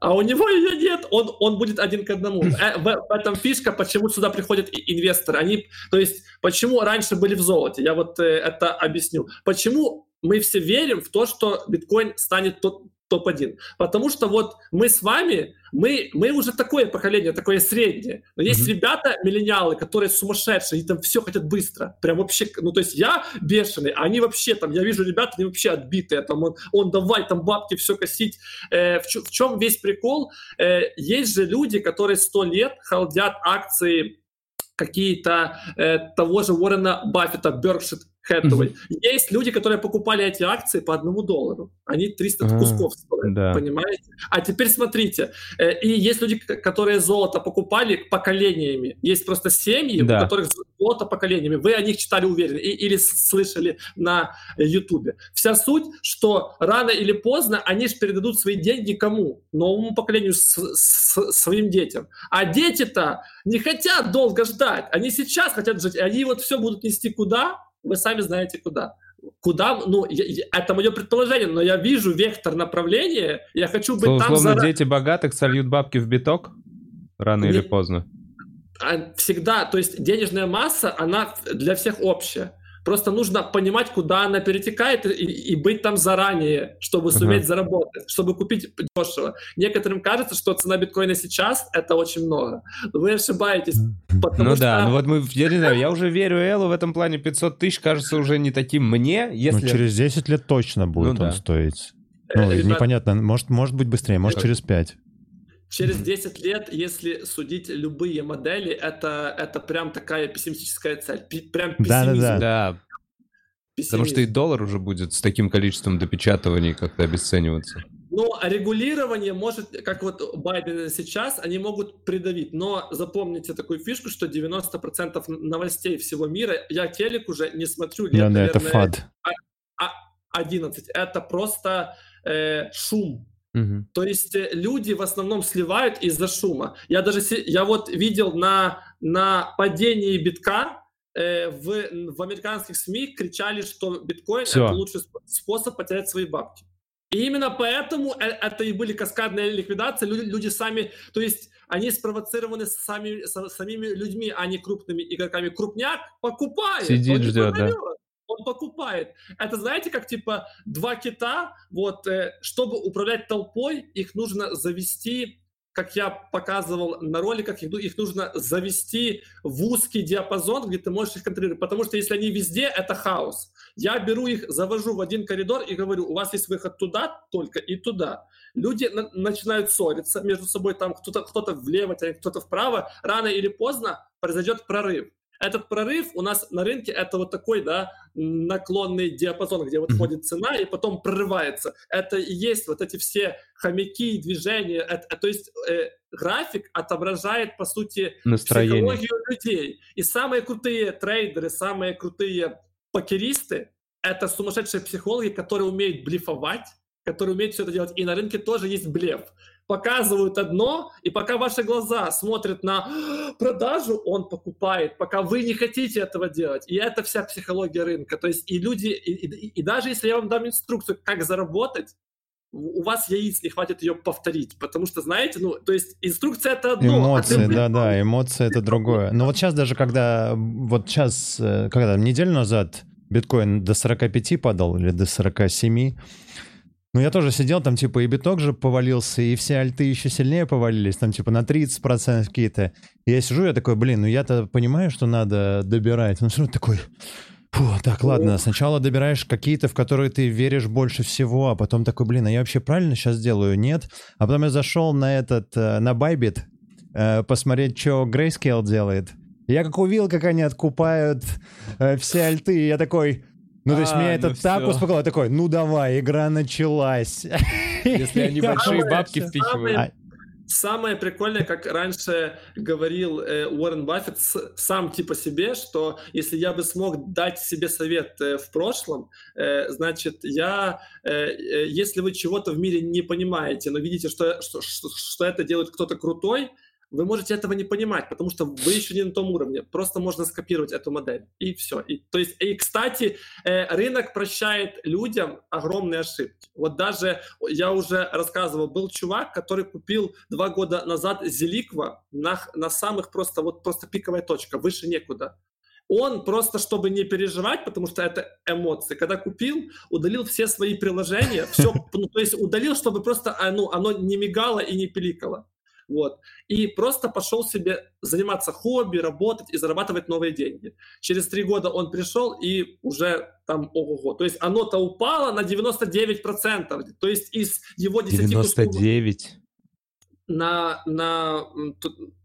А у него ее нет, он, он будет один к одному. Э, в, в этом фишка, почему сюда приходят инвесторы. Они, то есть, почему раньше были в золоте, я вот э, это объясню. Почему мы все верим в то, что биткоин станет тот, топ-1. Потому что вот мы с вами, мы, мы уже такое поколение, такое среднее. Но есть mm-hmm. ребята, миллениалы, которые сумасшедшие, и там все хотят быстро. Прям вообще, ну то есть я бешеный, а они вообще там, я вижу ребята, они вообще отбитые. Там он, он давай там бабки все косить. Э, в, ч- в чем весь прикол? Э, есть же люди, которые сто лет халдят акции какие-то э, того же Уоррена Баффета, Беркшир Hathaway. Mm-hmm. Есть люди, которые покупали эти акции по одному доллару. Они 300 а, кусков стоят, да. понимаете? А теперь смотрите. Э, и есть люди, которые золото покупали поколениями. Есть просто семьи, да. у которых золото поколениями. Вы о них читали уверенно и, или слышали на Ютубе. Вся суть, что рано или поздно они же передадут свои деньги кому? Новому поколению, с, с, своим детям. А дети-то не хотят долго ждать. Они сейчас хотят жить. Они вот все будут нести куда? Вы сами знаете куда. Куда, ну, я, это мое предположение, но я вижу вектор направления, я хочу быть Условно, там... Условно, дети богатых сольют бабки в биток рано Не... или поздно? А, всегда, то есть денежная масса, она для всех общая. Просто нужно понимать, куда она перетекает и, и быть там заранее, чтобы суметь uh-huh. заработать, чтобы купить дешево. Некоторым кажется, что цена биткоина сейчас это очень много. Но вы ошибаетесь. Ну что... да, ну вот мы, я не знаю, я уже верю Эллу в этом плане 500 тысяч кажется уже не таким мне, если... Ну через 10 лет точно будет ну, он да. стоить. Ну, Ребят... непонятно, может, может быть быстрее, может через 5. Через 10 лет, если судить любые модели, это, это прям такая пессимистическая цель. Прям пессимизм. Да, да, да. Пессимизм. Потому что и доллар уже будет с таким количеством допечатываний как-то обесцениваться. Ну, а регулирование может, как вот Байден сейчас, они могут придавить. Но запомните такую фишку, что 90% новостей всего мира, я телек уже не смотрю. Лет, да, наверное, это фад. 11. Это просто э, шум Угу. То есть э, люди в основном сливают из-за шума. Я даже я вот видел на, на падении битка э, в, в американских СМИ кричали, что биткоин Все. это лучший способ потерять свои бабки. И именно поэтому э, это и были каскадные ликвидации. Люди, люди сами, то есть они спровоцированы сами, самими людьми, а не крупными игроками. Крупняк покупает. Сидит, ждет, да он покупает. Это знаете, как типа два кита, вот, э, чтобы управлять толпой, их нужно завести, как я показывал на роликах, их, их нужно завести в узкий диапазон, где ты можешь их контролировать, потому что если они везде, это хаос. Я беру их, завожу в один коридор и говорю, у вас есть выход туда только и туда. Люди на- начинают ссориться между собой, там кто-то кто влево тянет, кто-то вправо, рано или поздно произойдет прорыв. Этот прорыв у нас на рынке это вот такой, да, наклонный диапазон, где вот входит цена и потом прорывается. Это и есть вот эти все хомяки, движения. Это, то есть э, график отображает, по сути, Настроение. психологию людей. И самые крутые трейдеры, самые крутые покеристы — это сумасшедшие психологи, которые умеют блефовать, которые умеют все это делать. И на рынке тоже есть блеф показывают одно, и пока ваши глаза смотрят на продажу, он покупает, пока вы не хотите этого делать. И это вся психология рынка. То есть и люди, и, и, и даже если я вам дам инструкцию, как заработать, у вас яиц не хватит ее повторить, потому что, знаете, ну, то есть инструкция это одно. А эмоции, а да-да, эмоции это другое. Но вот сейчас даже, когда, вот сейчас, э, когда, неделю назад биткоин до 45 падал или до 47, ну, я тоже сидел, там, типа, и биток же повалился, и все альты еще сильнее повалились, там, типа, на 30% какие-то. И я сижу, я такой, блин, ну я-то понимаю, что надо добирать. Ну, все равно такой, Фу, так, ладно, сначала добираешь какие-то, в которые ты веришь больше всего, а потом такой, блин, а я вообще правильно сейчас делаю? Нет. А потом я зашел на этот, э, на Bybit, э, посмотреть, что Grayscale делает. Я как увидел, как они откупают э, все альты, я такой, ну, то есть меня а, это ну так успокоило. такой, ну давай, игра началась. Если они большие бабки впихивают. Самое прикольное, как раньше говорил э, Уоррен Баффет сам типа себе, что если я бы смог дать себе совет э, в прошлом, э, значит, я, э, э, если вы чего-то в мире не понимаете, но видите, что, что, что, что это делает кто-то крутой, вы можете этого не понимать, потому что вы еще не на том уровне. Просто можно скопировать эту модель, и все. И, то есть, и, кстати, э, рынок прощает людям огромные ошибки. Вот даже, я уже рассказывал, был чувак, который купил два года назад Зеликва на, на самых просто, вот просто пиковая точка, выше некуда. Он просто, чтобы не переживать, потому что это эмоции, когда купил, удалил все свои приложения, все, ну, то есть удалил, чтобы просто а, ну, оно не мигало и не пиликало. Вот. И просто пошел себе заниматься хобби, работать и зарабатывать новые деньги. Через три года он пришел и уже там ого-го. То есть оно-то упало на 99%. То есть из его 10 99? Кусков, на, на,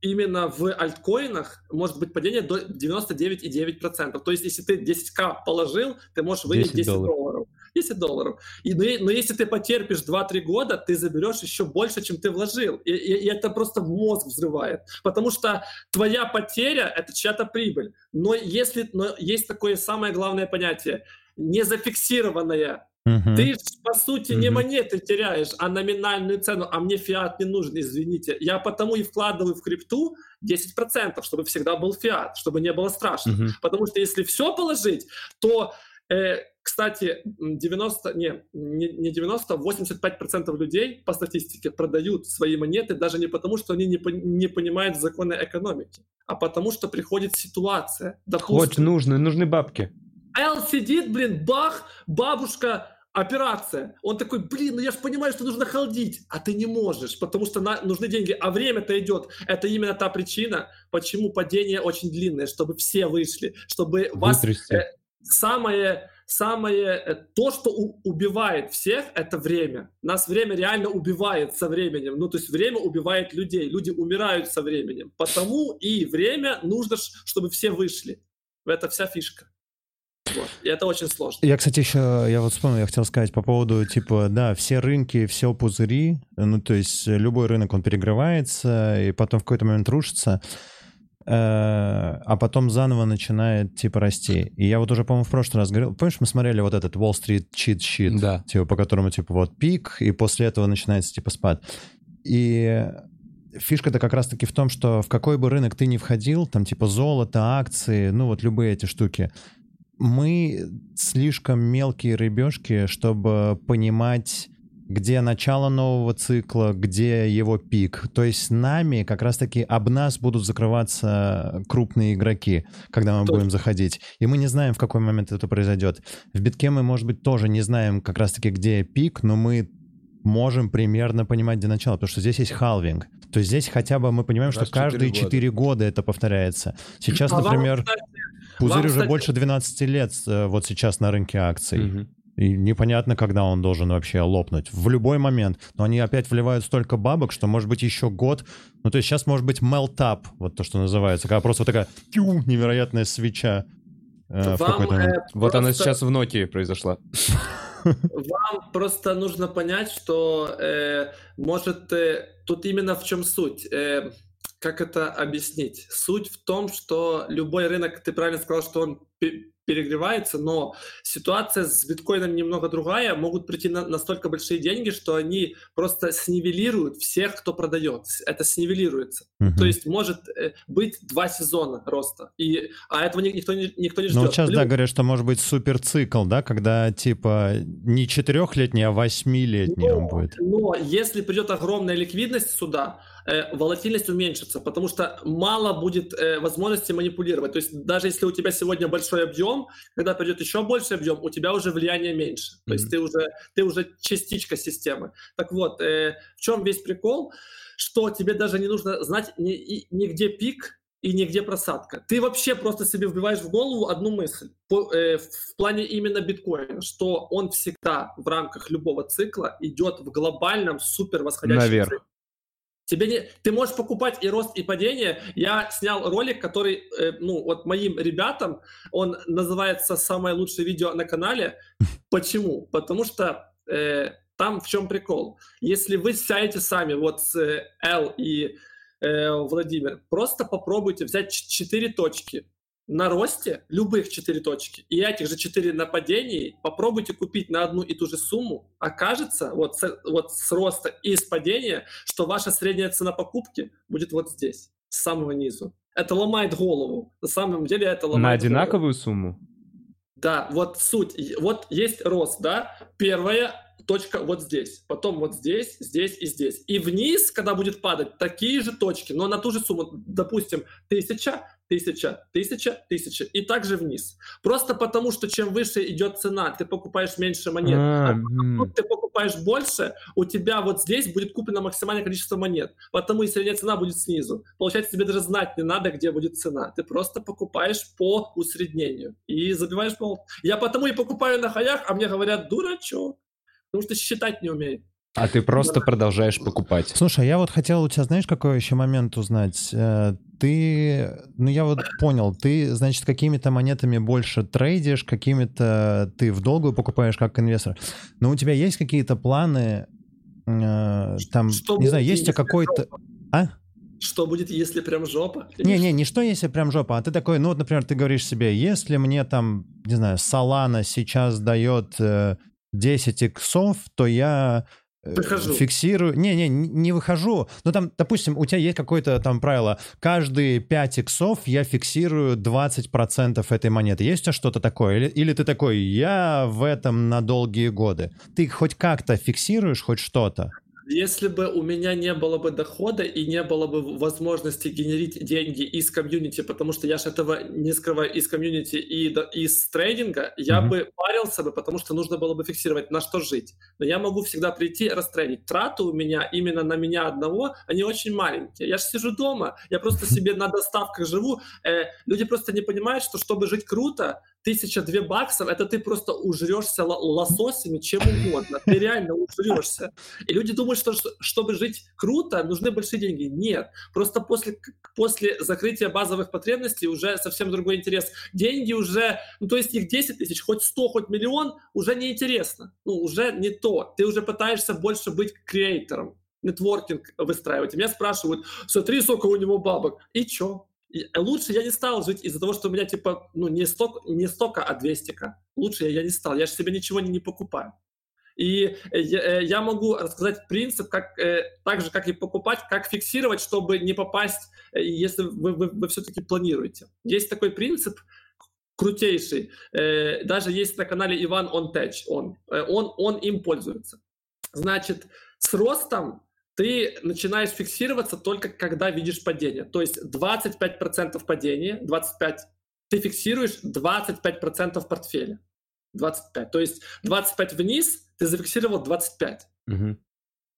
именно в альткоинах может быть падение до 99,9%. То есть, если ты 10к положил, ты можешь вынести 10, 10 долларов. долларов. 10 долларов. И, но, но если ты потерпишь 2-3 года, ты заберешь еще больше, чем ты вложил. И, и, и это просто мозг взрывает. Потому что твоя потеря — это чья-то прибыль. Но, если, но есть такое самое главное понятие — незафиксированная Uh-huh. Ты, по сути, uh-huh. не монеты теряешь, а номинальную цену, а мне фиат не нужен, извините. Я потому и вкладываю в крипту 10%, чтобы всегда был фиат, чтобы не было страшно. Uh-huh. Потому что если все положить, то кстати, 90, не, не 90, 85% людей по статистике продают свои монеты даже не потому, что они не, не понимают законы экономики, а потому что приходит ситуация. Допустим, вот нужны, нужны бабки. Эл сидит, блин, бах, бабушка, операция. Он такой, блин, ну я же понимаю, что нужно халдить, а ты не можешь, потому что на, нужны деньги, а время-то идет. Это именно та причина, почему падение очень длинное, чтобы все вышли, чтобы вас... Э, самое, самое, э, то, что у, убивает всех, это время. Нас время реально убивает со временем. Ну, то есть время убивает людей. Люди умирают со временем. Потому и время нужно, чтобы все вышли. Это вся фишка. Вот. И это очень сложно. Я, кстати, еще, я вот вспомнил, я хотел сказать по поводу, типа, да, все рынки, все пузыри, ну, то есть любой рынок, он перегревается, и потом в какой-то момент рушится. А потом заново начинает, типа, расти. И я вот уже, по-моему, в прошлый раз говорил, помнишь, мы смотрели вот этот Wall Street Cheat Sheet, да. типа, по которому, типа, вот пик, и после этого начинается, типа, спад. И фишка-то как раз-таки в том, что в какой бы рынок ты ни входил, там, типа, золото, акции, ну, вот любые эти штуки, мы слишком мелкие рыбешки, чтобы понимать где начало нового цикла, где его пик. То есть нами как раз-таки об нас будут закрываться крупные игроки, когда мы Точно. будем заходить. И мы не знаем, в какой момент это произойдет. В битке мы, может быть, тоже не знаем как раз-таки, где пик, но мы можем примерно понимать, где начало, потому что здесь есть халвинг. То есть здесь хотя бы мы понимаем, что каждые 4 года. 4 года это повторяется. Сейчас, а например, вам, кстати, пузырь вам, уже кстати... больше 12 лет э, вот сейчас на рынке акций. Угу. И непонятно, когда он должен вообще лопнуть. В любой момент. Но они опять вливают столько бабок, что может быть еще год. Ну, то есть сейчас может быть melt-up, вот то, что называется. Когда просто вот такая тю, невероятная свеча. Э, в момент. Э, вот просто... она сейчас в Nokia произошла. Вам просто нужно понять, что э, может э, тут именно в чем суть. Э, как это объяснить? Суть в том, что любой рынок, ты правильно сказал, что он перегревается, но ситуация с биткоином немного другая. Могут прийти на, настолько большие деньги, что они просто снивелируют всех, кто продает. Это снивелируется. Uh-huh. То есть может э, быть два сезона роста, и, а этого никто, никто не ждет. Ну, сейчас, Плюс... да, говорят, что может быть суперцикл, да, когда типа не четырехлетний, а восьмилетний но, он будет. Но если придет огромная ликвидность сюда, э, волатильность уменьшится, потому что мало будет э, возможности манипулировать. То есть даже если у тебя сегодня большой объем, когда придет еще больший объем, у тебя уже влияние меньше. То mm-hmm. есть ты уже, ты уже частичка системы. Так вот, э, в чем весь прикол? Что тебе даже не нужно знать ни, нигде пик, и нигде просадка. Ты вообще просто себе вбиваешь в голову одну мысль по, э, в плане именно биткоина, что он всегда в рамках любого цикла идет в глобальном супер восходящем Наверх. цикле. Тебе не, ты можешь покупать и рост, и падение. Я снял ролик, который, э, ну, вот моим ребятам, он называется «Самое лучшее видео на канале». Почему? Потому что э, там в чем прикол. Если вы сядете сами, вот с э, Л и э, Владимир, просто попробуйте взять четыре точки, на росте любых 4 точки и этих же 4 нападений попробуйте купить на одну и ту же сумму, окажется вот с, вот с роста и с падения, что ваша средняя цена покупки будет вот здесь, с самого низу. Это ломает голову. На самом деле это ломает На одинаковую голову. сумму? Да, вот суть. Вот есть рост, да. Первая точка вот здесь, потом вот здесь, здесь и здесь. И вниз, когда будет падать, такие же точки, но на ту же сумму, допустим, тысяча, тысяча, тысяча, тысяча, и также вниз. Просто потому, что чем выше идет цена, ты покупаешь меньше монет, а, а ты покупаешь больше, у тебя вот здесь будет куплено максимальное количество монет, потому и средняя цена будет снизу. Получается, тебе даже знать не надо, где будет цена. Ты просто покупаешь по усреднению и забиваешь пол. Я потому и покупаю на хаях, а мне говорят, дурачок, потому что считать не умеет. А ты просто продолжаешь покупать. Слушай, я вот хотел у тебя, знаешь, какой еще момент узнать? Э, ты, ну я вот понял, ты, значит, какими-то монетами больше трейдишь, какими-то ты в долгую покупаешь как инвестор. Но у тебя есть какие-то планы, э, там, что не знаю, есть у тебя какой-то... А? Что будет, если прям жопа? Не-не, не что если прям жопа, а ты такой, ну вот, например, ты говоришь себе, если мне там, не знаю, Solana сейчас дает 10 э, иксов, то я Выхожу. Фиксирую. Не-не, не выхожу. Ну там, допустим, у тебя есть какое-то там правило. Каждые 5 иксов я фиксирую 20% этой монеты. Есть у тебя что-то такое? Или, или ты такой, я в этом на долгие годы? Ты хоть как-то фиксируешь хоть что-то? Если бы у меня не было бы дохода и не было бы возможности генерить деньги из комьюнити, потому что я же этого не скрываю из комьюнити и из трейдинга, я mm-hmm. бы парился бы, потому что нужно было бы фиксировать, на что жить. Но я могу всегда прийти и растрейдить. Траты у меня именно на меня одного, они очень маленькие. Я же сижу дома, я просто себе на доставках живу. Э, люди просто не понимают, что чтобы жить круто, тысяча две баксов, это ты просто ужрешься лососями чем угодно. Ты реально ужрешься. И люди думают, что чтобы жить круто, нужны большие деньги. Нет. Просто после, после закрытия базовых потребностей уже совсем другой интерес. Деньги уже, ну то есть их 10 тысяч, хоть 100, хоть миллион, уже не интересно. Ну уже не то. Ты уже пытаешься больше быть креатором нетворкинг выстраивать. И меня спрашивают, смотри, сколько у него бабок. И чё? Лучше я не стал жить из-за того, что у меня типа, ну, не столько, не столько, а 200к. Лучше я не стал, я же себе ничего не, не покупаю. И я, э, я могу рассказать принцип, как, э, так же, как и покупать, как фиксировать, чтобы не попасть, э, если вы, вы, вы все-таки планируете. Есть такой принцип, крутейший. Даже есть на канале Иван Он Тэч, он, он, он им пользуется. Значит, с ростом ты начинаешь фиксироваться только когда видишь падение. То есть 25% падения, 25, ты фиксируешь 25% портфеля. 25. То есть 25 вниз, ты зафиксировал 25. Угу.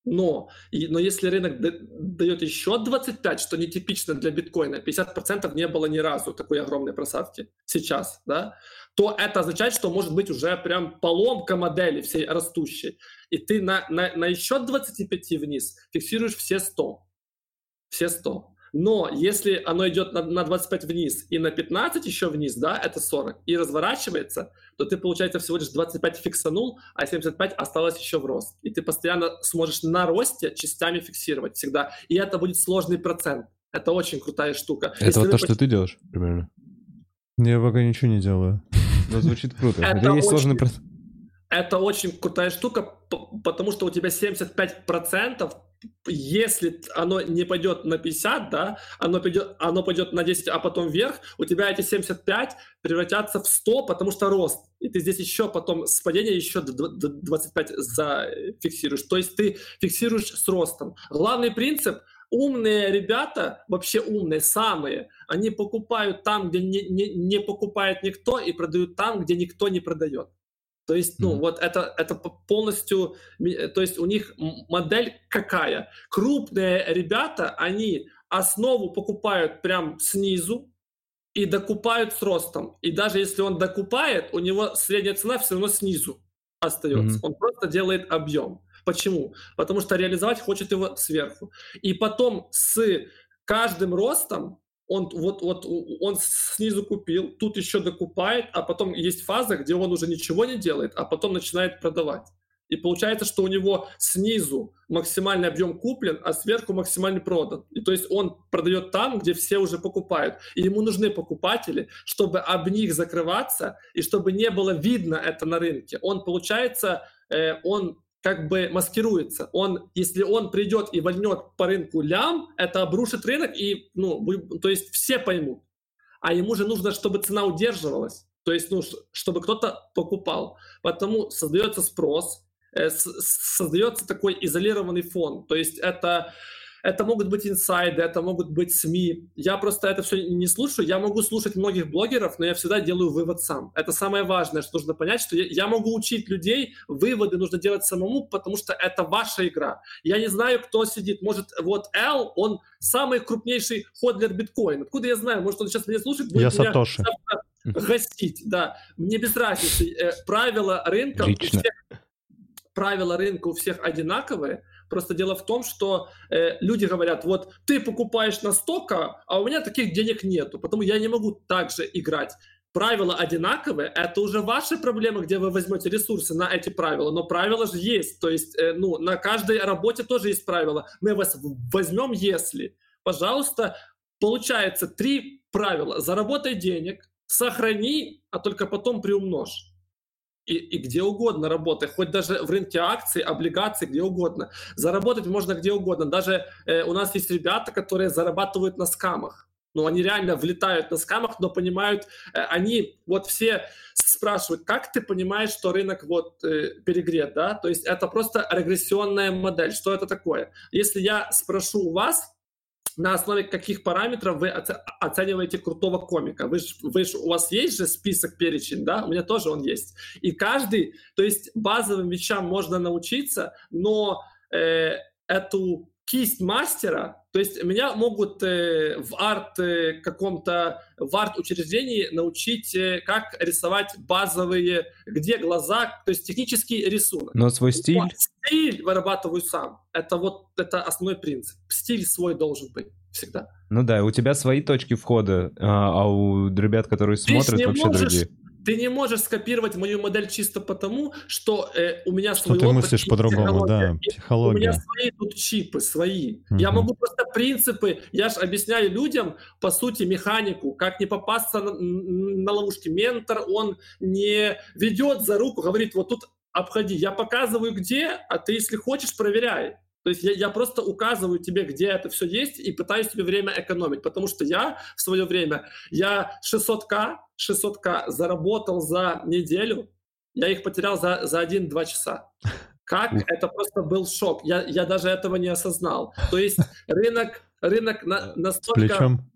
Но, и, но если рынок дает еще 25, что нетипично для биткоина, 50% не было ни разу такой огромной просадки сейчас, да, то это означает, что может быть уже прям поломка модели всей растущей. И ты на, на, на еще 25 вниз фиксируешь все 100. Все 100. Но если оно идет на, на 25 вниз и на 15 еще вниз, да, это 40, и разворачивается, то ты, получается, всего лишь 25 фиксанул, а 75 осталось еще в рост. И ты постоянно сможешь на росте частями фиксировать всегда. И это будет сложный процент. Это очень крутая штука. Это Если вот то, поч... что ты делаешь, примерно? Я пока ничего не делаю. Но звучит круто. Это, это есть сложный процент. Это очень крутая штука, потому что у тебя 75% если оно не пойдет на 50, да, оно пойдет, оно пойдет на 10, а потом вверх, у тебя эти 75 превратятся в 100, потому что рост. И ты здесь еще потом с падения еще 25 зафиксируешь. То есть ты фиксируешь с ростом. Главный принцип умные ребята, вообще умные, самые, они покупают там, где не, не, не покупает никто, и продают там, где никто не продает. То есть, ну, mm-hmm. вот это, это полностью, то есть у них модель какая? Крупные ребята, они основу покупают прям снизу и докупают с ростом. И даже если он докупает, у него средняя цена все равно снизу остается. Mm-hmm. Он просто делает объем. Почему? Потому что реализовать хочет его сверху. И потом с каждым ростом он вот, вот он снизу купил, тут еще докупает, а потом есть фаза, где он уже ничего не делает, а потом начинает продавать. И получается, что у него снизу максимальный объем куплен, а сверху максимальный продан. И то есть он продает там, где все уже покупают. И ему нужны покупатели, чтобы об них закрываться и чтобы не было видно это на рынке. Он, получается, э, он как бы маскируется. Он, если он придет и вольнет по рынку лям, это обрушит рынок, и, ну, то есть все поймут. А ему же нужно, чтобы цена удерживалась, то есть, ну, чтобы кто-то покупал. Потому создается спрос, э, создается такой изолированный фон. То есть это это могут быть инсайды, это могут быть СМИ. Я просто это все не слушаю. Я могу слушать многих блогеров, но я всегда делаю вывод сам. Это самое важное, что нужно понять, что я, я могу учить людей, выводы нужно делать самому, потому что это ваша игра. Я не знаю, кто сидит. Может, вот Эл, он самый крупнейший ходлер биткоин. Откуда я знаю? Может, он сейчас меня слушает? Будет я меня Сатоши. гостить, да. Мне без разницы. Э, правила рынка у всех, правила рынка у всех одинаковые, Просто дело в том, что э, люди говорят, вот ты покупаешь настолько, а у меня таких денег нету, потому я не могу так же играть. Правила одинаковые, это уже ваши проблемы, где вы возьмете ресурсы на эти правила, но правила же есть, то есть э, ну, на каждой работе тоже есть правила. Мы вас возьмем, если, пожалуйста, получается три правила. Заработай денег, сохрани, а только потом приумножь и, и где угодно работай, хоть даже в рынке акций, облигаций, где угодно. Заработать можно где угодно. Даже э, у нас есть ребята, которые зарабатывают на скамах. Ну, они реально влетают на скамах, но понимают, э, они вот все спрашивают, как ты понимаешь, что рынок вот э, перегрет, да? То есть это просто регрессионная модель. Что это такое? Если я спрошу у вас, на основе каких параметров вы оцениваете крутого комика. Вы ж, вы ж, у вас есть же список, перечень, да? У меня тоже он есть. И каждый, то есть базовым вещам можно научиться, но э, эту кисть мастера, то есть меня могут э, в арт э, каком-то, в арт учреждении научить, э, как рисовать базовые, где глаза, то есть технический рисунок. Но свой стиль? Вот, стиль вырабатываю сам. Это вот, это основной принцип. Стиль свой должен быть всегда. Ну да, у тебя свои точки входа, а, а у ребят, которые смотрят, вообще можешь... другие Ты не можешь скопировать мою модель чисто потому, что э, у меня что ты мыслишь по-другому, да, психология. У меня свои тут чипы, свои. Угу. Я могу просто принципы, я же объясняю людям, по сути, механику, как не попасться на, на ловушки. Ментор, он не ведет за руку, говорит, вот тут обходи. Я показываю где, а ты, если хочешь, проверяй. То есть я, я просто указываю тебе, где это все есть, и пытаюсь тебе время экономить. Потому что я в свое время, я 600к, 600к заработал за неделю, я их потерял за, за 1-2 часа. Как? Это просто был шок. Я, я даже этого не осознал. То есть рынок, рынок на, настолько... Плечом?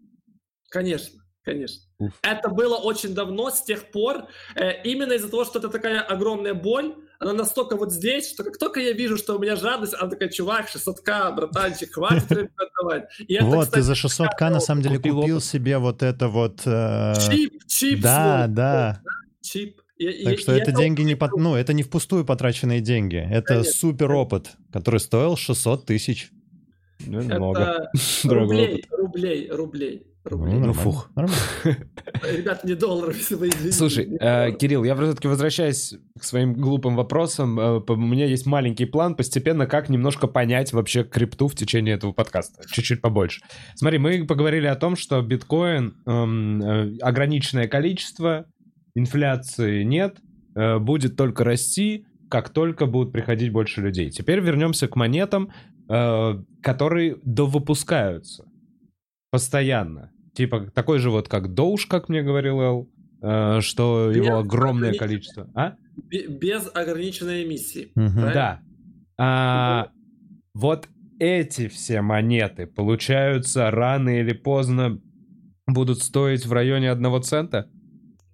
Конечно. Конечно. Уф. Это было очень давно, с тех пор. Э, именно из-за того, что это такая огромная боль, она настолько вот здесь, что как только я вижу, что у меня жадность, она такая, чувак, 600к, братанчик, хватит отдавать. вот, ты за 600к на самом деле купил себе вот это вот... Э, чип, чип. Да, да. Чип. Так что это деньги не ну это не впустую потраченные деньги, это супер опыт, который стоил 600 тысяч. Ну, это рублей, рублей, рублей рублей. Ну, ну фух. Ребят, не долларов, если вы извините. Слушай, э, Кирилл, я все-таки возвращаюсь к своим глупым вопросам. Э, у меня есть маленький план постепенно, как немножко понять вообще крипту в течение этого подкаста. Чуть-чуть побольше. Смотри, мы поговорили о том, что биткоин эм, э, ограниченное количество, инфляции нет, будет только расти, как только будут приходить больше людей. Теперь вернемся к монетам, которые довыпускаются постоянно. Типа такой же вот как Доуш, как мне говорил Эл, э, что без его огромное количество. А? Без ограниченной эмиссии. Угу. Да. А, вот эти все монеты, получаются, рано или поздно будут стоить в районе одного цента?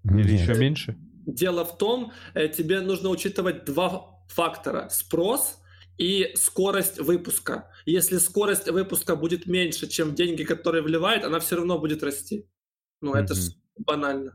Или Нет. еще меньше? Дело в том, э, тебе нужно учитывать два фактора. Спрос и скорость выпуска. Если скорость выпуска будет меньше, чем деньги, которые вливает, она все равно будет расти. Ну, mm-hmm. это же банально.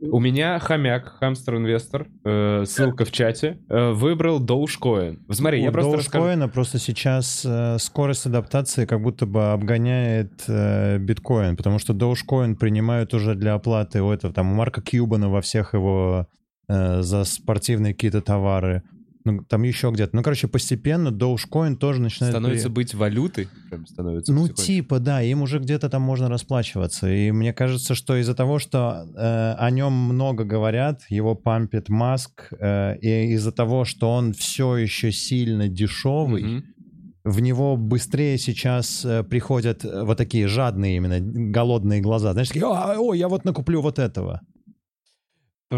У меня хомяк, хамстер-инвестор, э, ссылка в чате, э, выбрал Dogecoin. Смотри, У я просто Dogecoin расскажу... просто сейчас э, скорость адаптации как будто бы обгоняет э, биткоин, потому что Dogecoin принимают уже для оплаты у этого, там, у Марка Кьюбана во всех его э, за спортивные какие-то товары ну, там еще где-то. Ну, короче, постепенно Dogecoin тоже начинает... Становится при... быть валютой? Прям становится ну, типа, да, им уже где-то там можно расплачиваться. И мне кажется, что из-за того, что э, о нем много говорят, его пампит Маск, э, и из-за того, что он все еще сильно дешевый, mm-hmm. в него быстрее сейчас э, приходят вот такие жадные именно, голодные глаза. Знаешь, такие, о, о, я вот накуплю вот этого.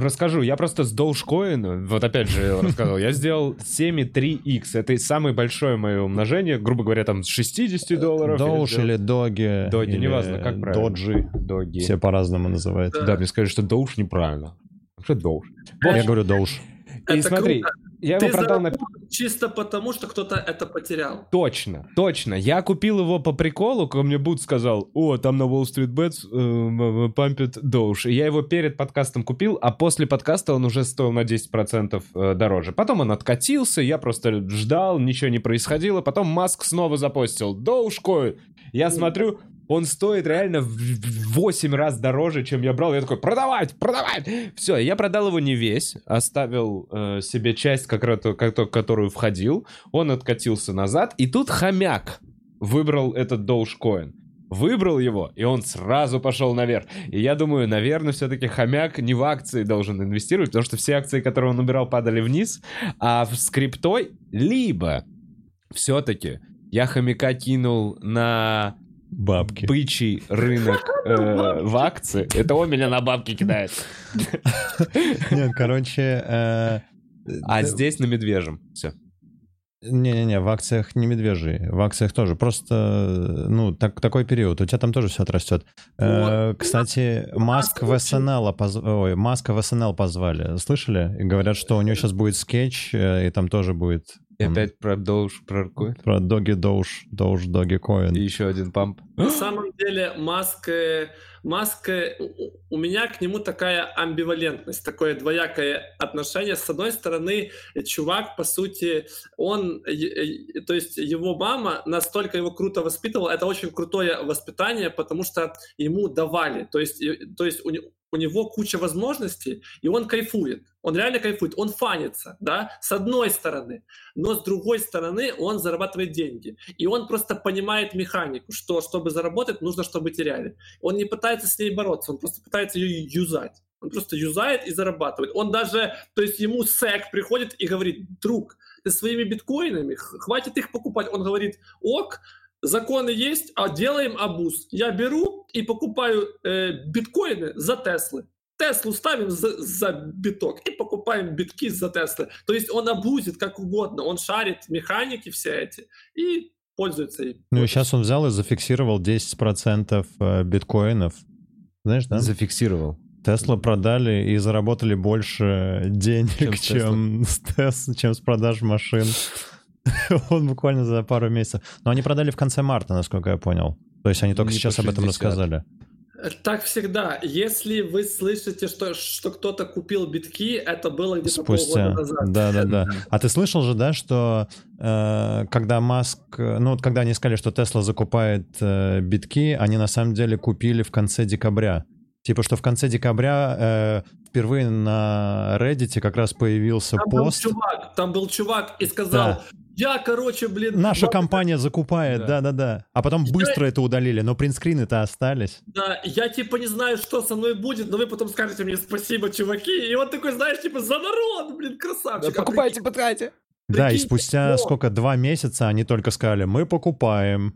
Расскажу, я просто с Dogecoin, вот опять же рассказывал, я сделал 7,3x. Это самое большое мое умножение, грубо говоря, там с 60 долларов. Doge или Доги. Доги, неважно, как правильно. Доджи. Доги. Все по-разному называют. Да, мне скажут, что Doge неправильно. Что Doge? Я говорю Doge. И смотри, круто. Я его Ты продал на... чисто потому, что кто-то это потерял. Точно, точно. Я купил его по приколу, ко мне Буд сказал, о, там на Wall Street Bets э, пампит Doge. И я его перед подкастом купил, а после подкаста он уже стоил на 10% э, дороже. Потом он откатился, я просто ждал, ничего не происходило. Потом Маск снова запостил Dogecoin. Я смотрю, он стоит реально в 8 раз дороже, чем я брал. Я такой, продавать, продавать! Все, я продал его не весь, оставил э, себе часть, как, как, которую входил. Он откатился назад, и тут хомяк выбрал этот Dogecoin. Выбрал его, и он сразу пошел наверх. И я думаю, наверное, все-таки хомяк не в акции должен инвестировать, потому что все акции, которые он убирал, падали вниз, а в скриптой либо все-таки я хомяка кинул на бабки. Бычий рынок э, в акции. Это он меня на бабки кидает. Нет, короче... Э, а здесь на медвежьем. Все. Не-не-не, в акциях не медвежий, в акциях тоже. Просто, ну, так, такой период. У тебя там тоже все отрастет. Э, кстати, Маск в СНЛ, поз... Ой, Маска в СНЛ позвали. Слышали? И говорят, что у него сейчас будет скетч, э, и там тоже будет и опять про Doge, про какой? Про Доги Doge, Doge Доги Coin. И еще один памп. На самом деле Маск, э, Маск, э, у меня к нему такая амбивалентность, такое двоякое отношение. С одной стороны, чувак, по сути, он, то есть его мама настолько его круто воспитывала, это очень крутое воспитание, потому что ему давали, то есть, то есть у, него куча возможностей, и он кайфует. Он реально кайфует, он фанится, да, с одной стороны. Но с другой стороны, он зарабатывает деньги. И он просто понимает механику, что чтобы заработать, нужно, чтобы теряли. Он не пытается с ней бороться, он просто пытается ее юзать. Он просто юзает и зарабатывает. Он даже, то есть ему сек приходит и говорит, друг, ты своими биткоинами, хватит их покупать. Он говорит, ок, законы есть, а делаем абуз. Я беру и покупаю э, биткоины за Теслы. Теслу ставим за, за биток и покупаем битки за Теслы. То есть он абузит как угодно, он шарит механики все эти и пользуется им. Ну и сейчас он взял и зафиксировал 10% э, биткоинов. Знаешь, да? Зафиксировал. Тесла продали и заработали больше денег, чем, чем, с, Тесла, чем с продаж машин. Он буквально за пару месяцев. Но они продали в конце марта, насколько я понял. То есть они только не сейчас об этом рассказали. Так всегда. Если вы слышите, что, что кто-то купил битки, это было где-то Спустя. полгода назад. Да, да, да. А ты слышал же, да, что э, когда Маск, ну вот когда они сказали, что Тесла закупает э, битки, они на самом деле купили в конце декабря. Типа, что в конце декабря э, впервые на Reddit как раз появился там пост. Был чувак, там был чувак и сказал, да. Я, короче, блин... Наша компания закупает, да-да-да. А потом быстро я... это удалили, но принтскрины-то остались. Да, я типа не знаю, что со мной будет, но вы потом скажете мне спасибо, чуваки. И он такой, знаешь, типа, за народ, блин, красавчик. Да, покупайте, потратьте. Да, и спустя но... сколько, два месяца они только сказали, мы покупаем.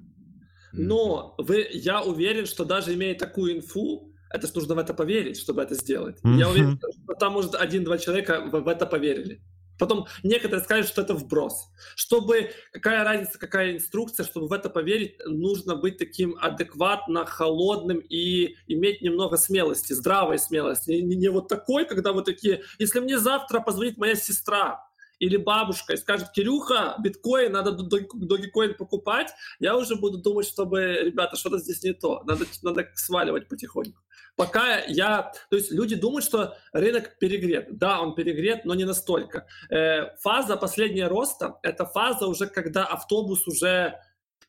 Но вы, я уверен, что даже имея такую инфу, это ж нужно в это поверить, чтобы это сделать. Mm-hmm. Я уверен, что там, может, один-два человека в, в это поверили. Потом некоторые скажут, что это вброс. Чтобы, какая разница, какая инструкция, чтобы в это поверить, нужно быть таким адекватно, холодным и иметь немного смелости, здравой смелости. Не, не вот такой, когда вот такие, если мне завтра позвонит моя сестра, или бабушка и скажет, Кирюха, биткоин, надо догикоин покупать, я уже буду думать, чтобы, ребята, что-то здесь не то, надо, надо сваливать потихоньку. Пока я... То есть люди думают, что рынок перегрет. Да, он перегрет, но не настолько. Э, фаза последнего роста — это фаза уже, когда автобус уже...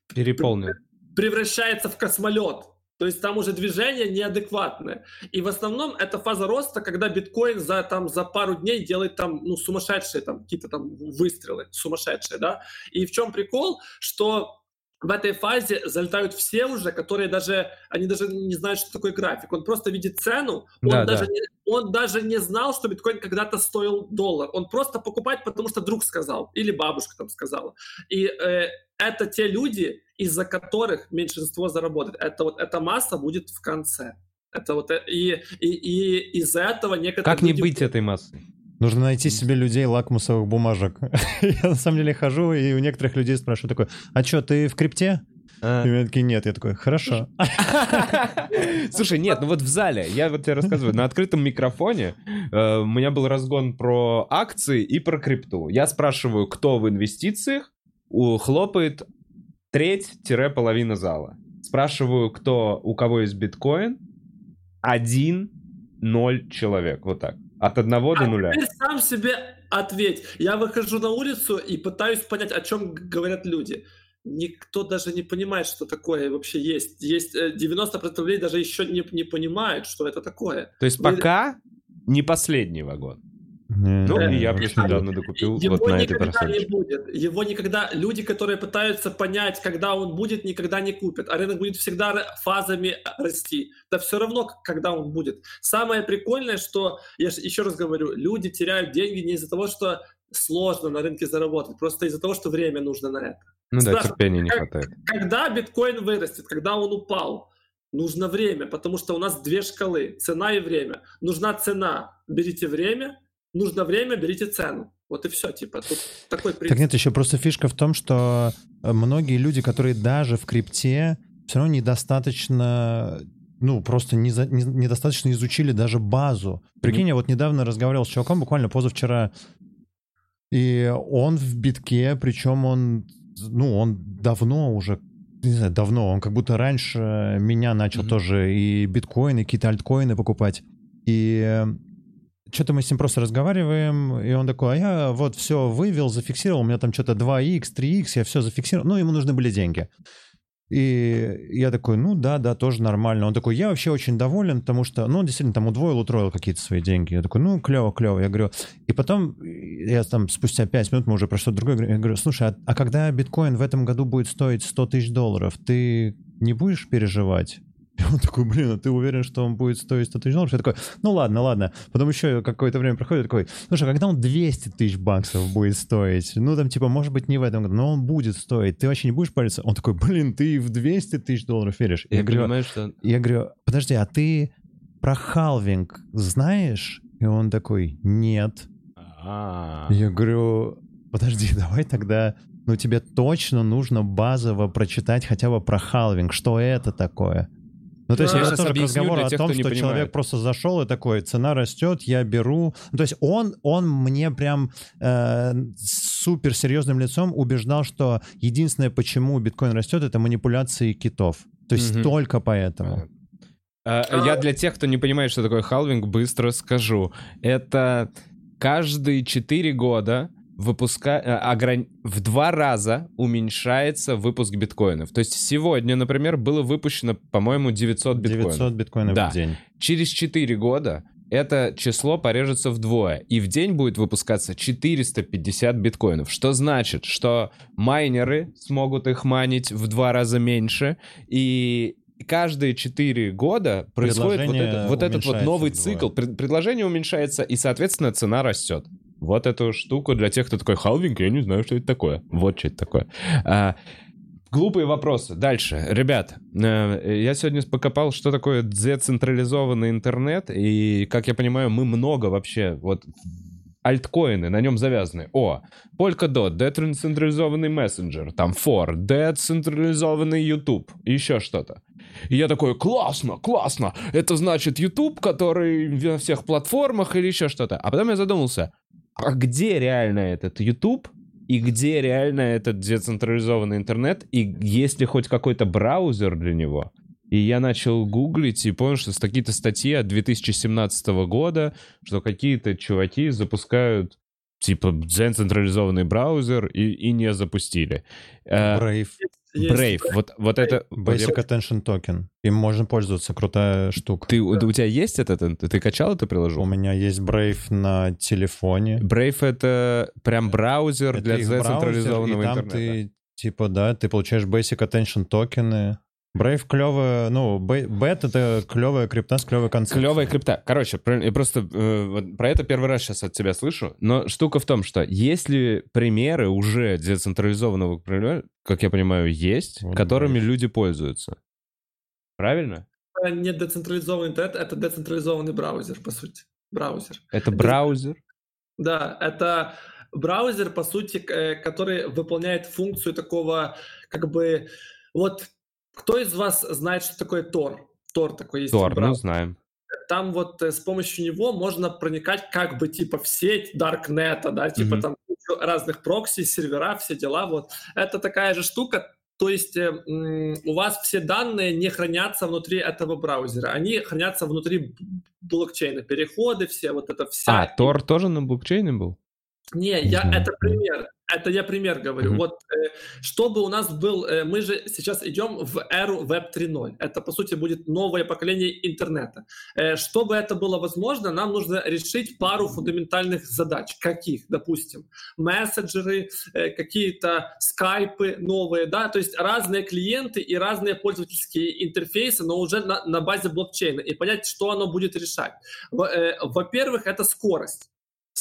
Переполнен. Превращается в космолет. То есть там уже движение неадекватное. И в основном это фаза роста, когда биткоин за, там, за пару дней делает там, ну, сумасшедшие там, какие-то там выстрелы, сумасшедшие, да. И в чем прикол, что в этой фазе залетают все уже, которые даже, они даже не знают, что такое график. Он просто видит цену, он, да, даже, да. Не, он даже не знал, что биткоин когда-то стоил доллар. Он просто покупает, потому что друг сказал, или бабушка там сказала. И э, это те люди, из-за которых меньшинство заработает. Это вот эта масса будет в конце. Это вот э, и, и, и из-за этого некоторые Как не быть этой массой? Нужно найти себе людей лакмусовых бумажек. я на самом деле хожу и у некоторых людей спрашиваю такой, а что, ты в крипте? А. И мне такие, нет, я такой, хорошо. Слушай, нет, ну вот в зале, я вот тебе рассказываю, на открытом микрофоне э, у меня был разгон про акции и про крипту. Я спрашиваю, кто в инвестициях, у, хлопает треть-половина зала. Спрашиваю, кто, у кого есть биткоин, один, ноль человек, вот так. От одного до а нуля. Теперь сам себе ответь. Я выхожу на улицу и пытаюсь понять, о чем говорят люди. Никто даже не понимает, что такое вообще есть. Есть 90% э, людей даже еще не, не понимают, что это такое. То есть Вы... пока не последний вагон. Ну, и я плюс недавно докупил его вот на этой никогда не будет. Его никогда... Люди, которые пытаются понять, когда он будет, никогда не купят. А рынок будет всегда фазами расти. Да все равно, когда он будет. Самое прикольное, что, я еще раз говорю, люди теряют деньги не из-за того, что сложно на рынке заработать, просто из-за того, что время нужно на это. Ну да, терпения не хватает. Когда биткоин вырастет, когда он упал, нужно время, потому что у нас две шкалы, цена и время. Нужна цена, берите время, нужно время, берите цену. Вот и все, типа, тут такой принцип. Так нет, еще просто фишка в том, что э, многие люди, которые даже в крипте все равно недостаточно ну, просто не за, не, недостаточно изучили даже базу. Прикинь, я вот недавно разговаривал с чуваком, буквально позавчера, и он в битке, причем он, ну, он давно уже не знаю, давно, он как будто раньше меня начал mm-hmm. тоже и биткоины, какие-то альткоины покупать. И что-то мы с ним просто разговариваем, и он такой, а я вот все вывел, зафиксировал, у меня там что-то 2x, 3x, я все зафиксировал, ну, ему нужны были деньги. И я такой, ну да, да, тоже нормально. Он такой, я вообще очень доволен, потому что, ну, он действительно там удвоил, утроил какие-то свои деньги. Я такой, ну, клево, клево. Я говорю, и потом, я там спустя 5 минут, мы уже про что-то другое, я говорю, слушай, а, а когда биткоин в этом году будет стоить 100 тысяч долларов, ты не будешь переживать? И он такой, блин, а ты уверен, что он будет стоить 100 тысяч долларов? Я такой, ну ладно, ладно. Потом еще какое-то время проходит, такой, слушай, а когда он 200 тысяч баксов будет стоить? Ну, там, типа, может быть, не в этом году, но он будет стоить. Ты вообще не будешь париться? Он такой, блин, ты в 200 тысяч долларов веришь? Я, я говорю, понимаю, что... Я говорю, подожди, а ты про халвинг знаешь? И он такой, нет. А-а-а. Я говорю, подожди, давай тогда ну тебе точно нужно базово прочитать хотя бы про халвинг, что это такое. Ну, то есть я тоже к разговору о тех, том, что человек просто зашел и такой, цена растет, я беру. Ну, то есть он, он мне прям э, супер серьезным лицом убеждал, что единственное, почему биткоин растет, это манипуляции китов. То есть угу. только поэтому. А, я для тех, кто не понимает, что такое халвинг, быстро скажу. Это каждые 4 года выпуска... Э, ограни... в два раза уменьшается выпуск биткоинов. То есть сегодня, например, было выпущено, по-моему, 900 биткоинов. 900 биткоинов да. в день. Через 4 года это число порежется вдвое, и в день будет выпускаться 450 биткоинов, что значит, что майнеры смогут их майнить в два раза меньше, и каждые 4 года происходит вот, это, вот этот вот новый цикл, предложение уменьшается, и, соответственно, цена растет. Вот эту штуку для тех, кто такой халвинг, я не знаю, что это такое. Вот что это такое. А, глупые вопросы. Дальше. Ребят, э, я сегодня покопал, что такое децентрализованный интернет, и, как я понимаю, мы много вообще вот альткоины на нем завязаны. О, Polkadot, децентрализованный мессенджер, там For, децентрализованный YouTube, еще что-то. И я такой, классно, классно, это значит YouTube, который на всех платформах или еще что-то. А потом я задумался, а где реально этот YouTube и где реально этот децентрализованный интернет, и есть ли хоть какой-то браузер для него. И я начал гуглить и понял, что какие-то статьи от 2017 года, что какие-то чуваки запускают типа децентрализованный браузер и, и не запустили. Э, Brave. Brave, вот, вот это... Basic Attention Token. Им можно пользоваться, крутая штука. Ты, у, у тебя есть этот? Ты, ты качал это приложение? У меня есть Brave на телефоне. Brave — это прям браузер это для децентрализованного браузер, и там интернета. ты, типа, да, ты получаешь Basic Attention токены, Brave клевая, ну, бет это клевая крипта с клевой концепцией. Клевая крипта. Короче, я просто э, вот про это первый раз сейчас от тебя слышу, но штука в том, что есть ли примеры уже децентрализованного, как я понимаю, есть, вот которыми Brave. люди пользуются. Правильно? Не децентрализованный интернет, это децентрализованный браузер, по сути. Браузер. Это браузер? Да, это браузер, по сути, который выполняет функцию такого, как бы, вот кто из вас знает, что такое Тор? Тор такой есть. Тор, ну знаем. Там вот э, с помощью него можно проникать как бы типа в сеть Даркнета, да, типа mm-hmm. там разных прокси, сервера, все дела. Вот это такая же штука. То есть э, у вас все данные не хранятся внутри этого браузера, они хранятся внутри блокчейна, переходы все, вот это вся. А, Тор тоже на блокчейне был? Не, я, это пример. Это я пример говорю. Mm-hmm. Вот э, чтобы у нас был, э, мы же сейчас идем в эру Web 3.0. Это по сути будет новое поколение интернета. Э, чтобы это было возможно, нам нужно решить пару фундаментальных задач. Каких, допустим, мессенджеры, какие-то скайпы новые, да, то есть разные клиенты и разные пользовательские интерфейсы, но уже на, на базе блокчейна и понять, что оно будет решать. Во-первых, это скорость.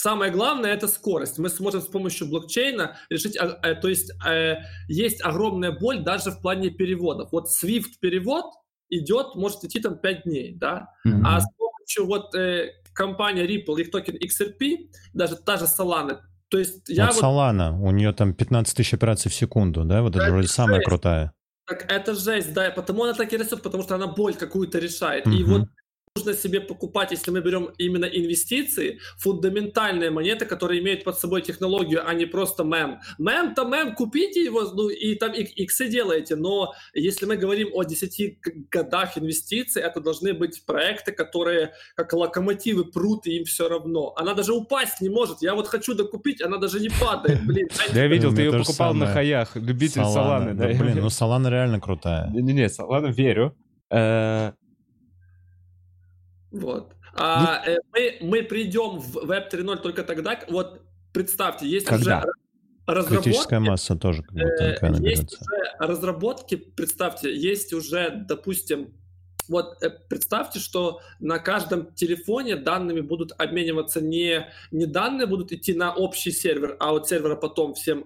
Самое главное это скорость. Мы сможем с помощью блокчейна решить, а, э, то есть э, есть огромная боль даже в плане переводов. Вот Swift перевод идет, может идти там 5 дней, да, mm-hmm. а с помощью вот э, компании Ripple, их токен XRP, даже та же Solana, то есть я вот, вот... Solana, у нее там 15 тысяч операций в секунду, да, вот это, это вроде самая крутая. Так это жесть, да, потому она так и растет, потому что она боль какую-то решает. Mm-hmm. И вот нужно себе покупать, если мы берем именно инвестиции, фундаментальные монеты, которые имеют под собой технологию, а не просто мем. Мем-то мем, купите его, ну и там иксы делаете, но если мы говорим о 10 годах инвестиций, это должны быть проекты, которые как локомотивы прут, и им все равно. Она даже упасть не может. Я вот хочу докупить, она даже не падает, блин. Да я видел, ты ее покупал на хаях, любитель Соланы. Блин, ну Солана реально крутая. Не-не, Солана верю. Э, вот. А, ну, э, мы, мы придем в Web 3.0 только тогда, вот представьте, есть когда? уже разработки. Критическая масса тоже как будто э, Есть уже разработки, представьте, есть уже, допустим, вот э, представьте, что на каждом телефоне данными будут обмениваться не, не данные будут идти на общий сервер, а от сервера потом всем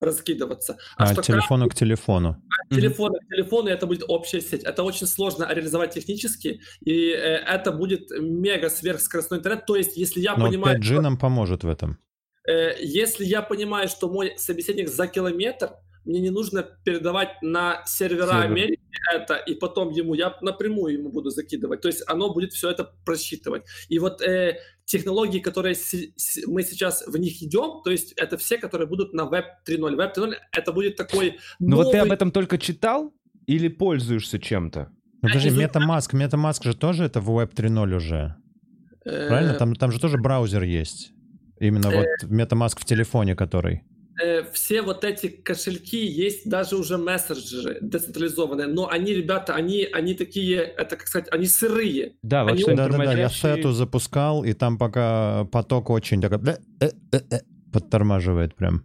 раскидываться. А, а что телефону каждый... к телефону. А телефона к телефону, это будет общая сеть. Это очень сложно реализовать технически, и э, это будет мега сверхскоростной интернет. То есть, если я Но понимаю... 5G что... нам поможет в этом. Э, если я понимаю, что мой собеседник за километр, мне не нужно передавать на сервера Сервер. Америки это, и потом ему, я напрямую ему буду закидывать. То есть оно будет все это просчитывать. И вот э, технологии, которые с, с, мы сейчас в них идем, то есть это все, которые будут на Web 3.0. Web 3.0 это будет такой Ну вот ты об этом только читал или пользуешься чем-то? Ну, подожди, MetaMask, MetaMask же тоже это в Web 3.0 уже. Правильно? Там, там же тоже браузер есть. Именно вот э, MetaMask в телефоне, который. Э, все вот эти кошельки есть даже уже мессенджеры децентрализованные, но они, ребята, они, они такие, это как сказать, они сырые. Да, вот они что да, да, да, я сету запускал, и там пока поток очень такой э, э, подтормаживает прям.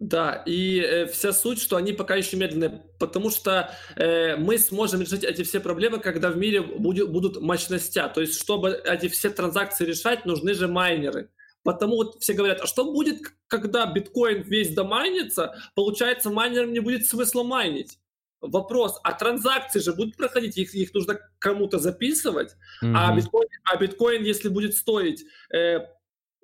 Да, и э, вся суть, что они пока еще медленные, потому что э, мы сможем решить эти все проблемы, когда в мире будет, будут мощности. То есть, чтобы эти все транзакции решать, нужны же майнеры. Потому вот все говорят, а что будет, когда биткоин весь домайнится? Получается, майнерам не будет смысла майнить. Вопрос, а транзакции же будут проходить, их, их нужно кому-то записывать, mm-hmm. а, биткоин, а биткоин, если будет стоить э,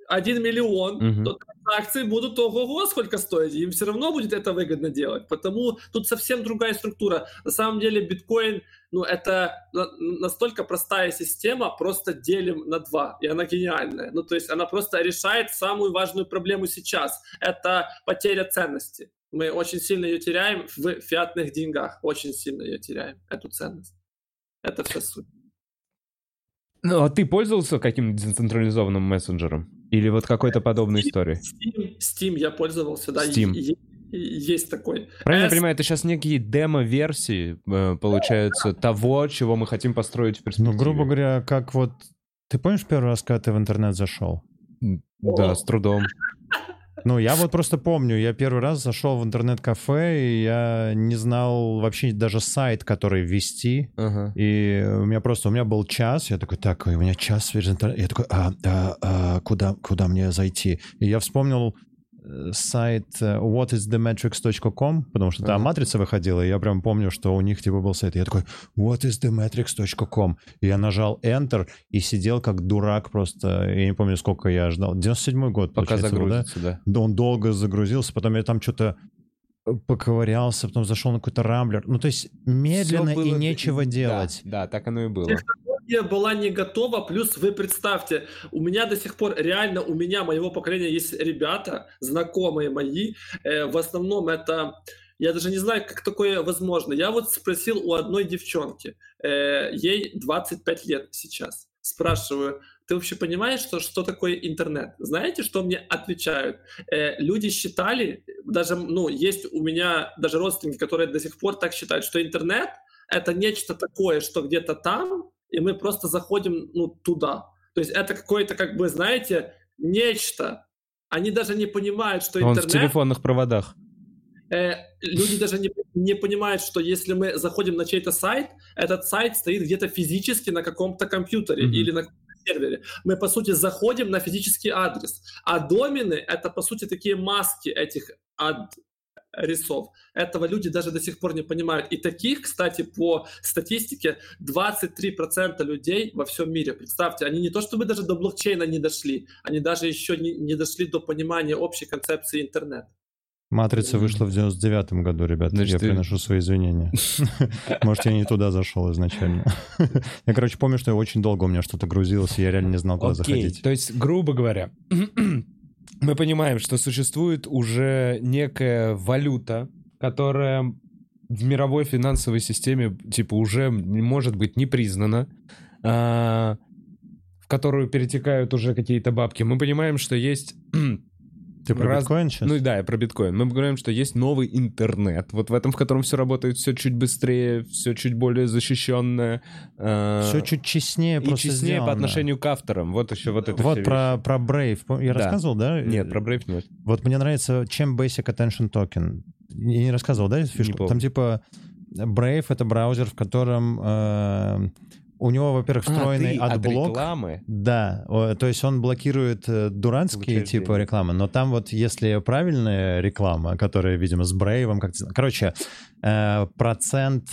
1 миллион, mm-hmm. то акции будут ого-го сколько стоить, им все равно будет это выгодно делать. Потому тут совсем другая структура. На самом деле биткоин, ну это настолько простая система, просто делим на два, и она гениальная. Ну то есть она просто решает самую важную проблему сейчас. Это потеря ценности. Мы очень сильно ее теряем в фиатных деньгах, очень сильно ее теряем, эту ценность. Это все суть. Ну, а ты пользовался каким-то децентрализованным мессенджером? Или вот какой-то подобной Steam, истории? Steam, Steam я пользовался, да. Steam. есть такой. Правильно S... я понимаю, это сейчас некие демо-версии, э, получается, того, чего мы хотим построить в перспективе? Ну, грубо говоря, как вот... Ты помнишь первый раз, когда ты в интернет зашел? Да, с трудом. Ну, я вот просто помню, я первый раз зашел в интернет-кафе, и я не знал вообще даже сайт, который ввести. Uh-huh. И у меня просто, у меня был час, я такой, так, у меня час интернет. Я такой, а, а, а куда, куда мне зайти? И я вспомнил сайт э, whatisthemetrics.com, потому что там uh-huh. матрица выходила, и я прям помню, что у них типа был сайт. И я такой, whatisthemetrics.com. И я нажал Enter и сидел как дурак просто. Я не помню, сколько я ждал. 97-й год, Пока загрузится, да? да? Он долго загрузился, потом я там что-то поковырялся, потом зашел на какой-то рамблер. Ну, то есть медленно было... и нечего делать. Да, да, так оно и было. Технология была не готова, плюс вы представьте, у меня до сих пор, реально у меня, моего поколения есть ребята, знакомые мои, э, в основном это... Я даже не знаю, как такое возможно. Я вот спросил у одной девчонки, э, ей 25 лет сейчас. Спрашиваю, ты вообще понимаешь, что, что такое интернет? Знаете, что мне отвечают? Э, люди считали, даже, ну, есть у меня даже родственники, которые до сих пор так считают, что интернет — это нечто такое, что где-то там, и мы просто заходим, ну, туда. То есть это какое-то, как бы, знаете, нечто. Они даже не понимают, что интернет... Он в телефонных проводах. Э, люди даже не, не понимают, что если мы заходим на чей-то сайт, этот сайт стоит где-то физически на каком-то компьютере mm-hmm. или на сервере. Мы, по сути, заходим на физический адрес. А домены — это, по сути, такие маски этих адресов. Этого люди даже до сих пор не понимают. И таких, кстати, по статистике 23% людей во всем мире. Представьте, они не то чтобы даже до блокчейна не дошли, они даже еще не, не дошли до понимания общей концепции интернета. Матрица вышла в 99-м году, ребят. Значит, я ты... приношу свои извинения. Может, я не туда зашел изначально. Я, короче, помню, что я очень долго у меня что-то грузилось, и я реально не знал, куда заходить. То есть, грубо говоря, мы понимаем, что существует уже некая валюта, которая в мировой финансовой системе, типа, уже может быть не признана, а, в которую перетекают уже какие-то бабки. Мы понимаем, что есть ты про раз... биткоин сейчас? Ну да, я про биткоин. Мы говорим, что есть новый интернет, вот в этом, в котором все работает все чуть быстрее, все чуть более защищенное. Э... Все чуть честнее И честнее сделано. по отношению к авторам. Вот еще вот это Вот про, про Brave. Я да. рассказывал, да? Нет, про Brave нет. Вот мне нравится, чем Basic Attention Token. Я не рассказывал, да, фишку? Там типа Brave — это браузер, в котором... Э у него, во-первых, а, встроенный а, отблок. От рекламы? Да, то есть он блокирует э, дурацкие типа рекламы, но там вот если правильная реклама, которая, видимо, с Brave ом, как короче, э, процент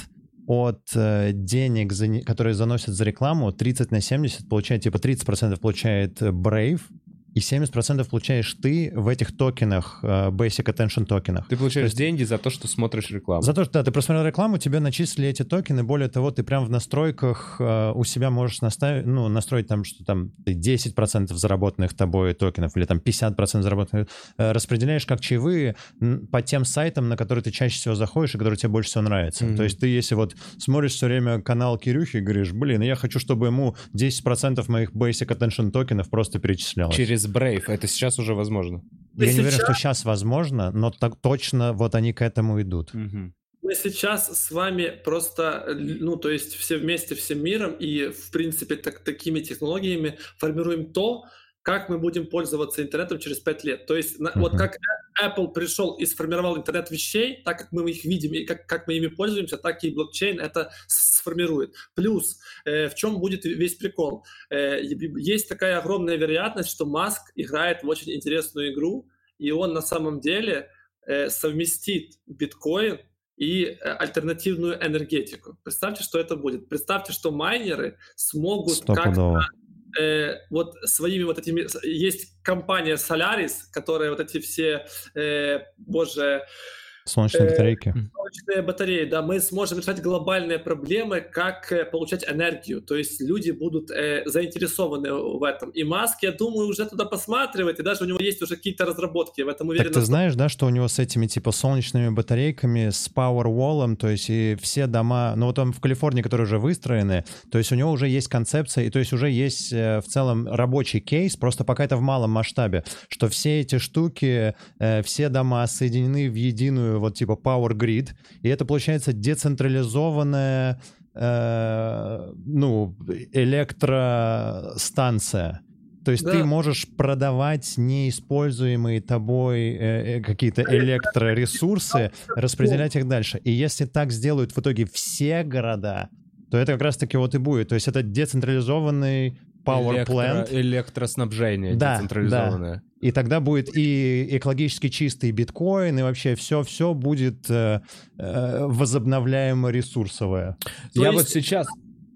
от э, денег, которые заносят за рекламу, 30 на 70 получает, типа 30% получает Brave, и 70% получаешь ты в этих токенах, э, Basic Attention токенах. Ты получаешь есть, деньги за то, что смотришь рекламу. За то, что да, ты просмотрел рекламу, тебе начислили эти токены. Более того, ты прям в настройках э, у себя можешь наставить, ну, настроить там, что там 10% заработанных тобой токенов или там 50% заработанных э, распределяешь как чаевые по тем сайтам, на которые ты чаще всего заходишь и которые тебе больше всего нравятся. Mm-hmm. То есть ты, если вот смотришь все время канал Кирюхи и говоришь, блин, я хочу, чтобы ему 10% моих Basic Attention токенов просто перечислялось. Через через Brave. Это сейчас уже возможно. Я сейчас... не уверен, что сейчас возможно, но так точно вот они к этому идут. Угу. Мы сейчас с вами просто, ну, то есть все вместе, всем миром и, в принципе, так, такими технологиями формируем то, как мы будем пользоваться интернетом через 5 лет. То есть uh-huh. вот как Apple пришел и сформировал интернет вещей, так как мы их видим и как, как мы ими пользуемся, так и блокчейн это сформирует. Плюс, э, в чем будет весь прикол? Э, есть такая огромная вероятность, что Маск играет в очень интересную игру, и он на самом деле э, совместит биткоин и э, альтернативную энергетику. Представьте, что это будет. Представьте, что майнеры смогут как-то э, вот своими вот этими... Есть компания Solaris, которая вот эти все, э, боже... Солнечные э, батарейки. Солнечные батареи, да, мы сможем решать глобальные проблемы, как э, получать энергию. То есть люди будут э, заинтересованы в этом. И Маск, я думаю, уже туда посматривает, и даже у него есть уже какие-то разработки в этом уверен. Так ты знаешь, да, что у него с этими типа солнечными батарейками, с Powerwall, то есть и все дома, ну вот он в Калифорнии, которые уже выстроены, то есть у него уже есть концепция, и то есть уже есть э, в целом рабочий кейс, просто пока это в малом масштабе, что все эти штуки, э, все дома соединены в единую вот типа Power Grid, и это получается децентрализованная э, ну, электростанция. То есть да. ты можешь продавать неиспользуемые тобой э, э какие-то электроресурсы, распределять их дальше. И если так сделают в итоге все города, то это как раз-таки вот и будет. То есть это децентрализованный power Электро, plant. Электроснабжение да, децентрализованное. Да. И тогда будет и экологически чистый биткоин, и вообще все-все будет э, э, возобновляемо ресурсовое. То Я есть... вот сейчас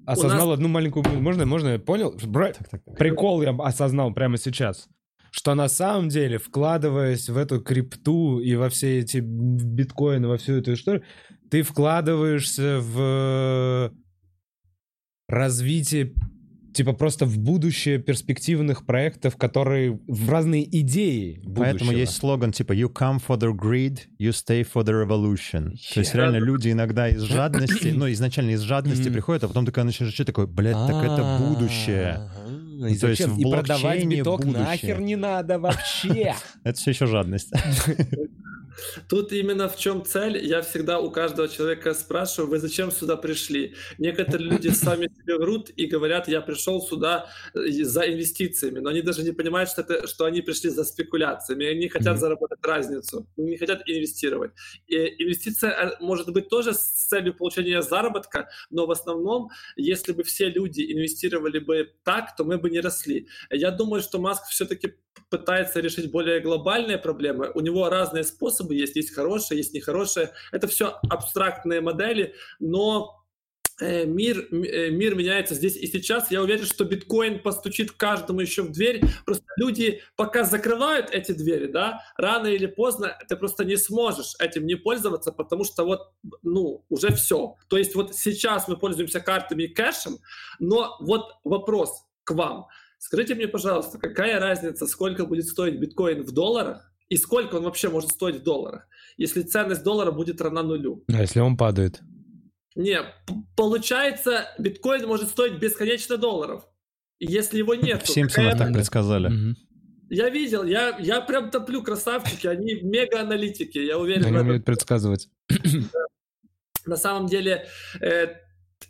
осознал нас... одну маленькую... Можно, можно, я понял? Бра... Так, так, так. Прикол я осознал прямо сейчас. Что на самом деле, вкладываясь в эту крипту и во все эти биткоины, во всю эту историю, ты вкладываешься в развитие типа просто в будущее перспективных проектов, которые в разные идеи будущего. Поэтому есть слоган типа «You come for the greed, you stay for the revolution». Yeah. То есть реально люди иногда из жадности, ну изначально из жадности приходят, а потом такая начинаешь что такое, блядь, так это будущее. И, То есть в и продавать биток нахер не надо вообще. Это все еще жадность. Тут именно в чем цель. Я всегда у каждого человека спрашиваю, вы зачем сюда пришли? Некоторые люди сами себе врут и говорят, я пришел сюда э, за инвестициями, но они даже не понимают, что, это, что они пришли за спекуляциями, они хотят заработать разницу, не хотят инвестировать. И инвестиция э, может быть тоже с целью получения заработка, но в основном, если бы все люди инвестировали бы так, то мы бы не росли. Я думаю, что Маск все-таки пытается решить более глобальные проблемы. У него разные способы есть, есть хорошие, есть нехорошие. Это все абстрактные модели, но Э, мир, э, мир меняется здесь и сейчас. Я уверен, что биткоин постучит каждому еще в дверь. Просто люди пока закрывают эти двери, да, рано или поздно ты просто не сможешь этим не пользоваться, потому что вот, ну, уже все. То есть вот сейчас мы пользуемся картами и кэшем, но вот вопрос к вам. Скажите мне, пожалуйста, какая разница, сколько будет стоить биткоин в долларах и сколько он вообще может стоить в долларах, если ценность доллара будет равна нулю? А если он падает? Не, получается, биткоин может стоить бесконечно долларов. Если его нет... В Симпсонах так предсказали. Я видел, я, я прям топлю красавчики, они мега-аналитики, я уверен. Они умеют предсказывать. На самом деле, э,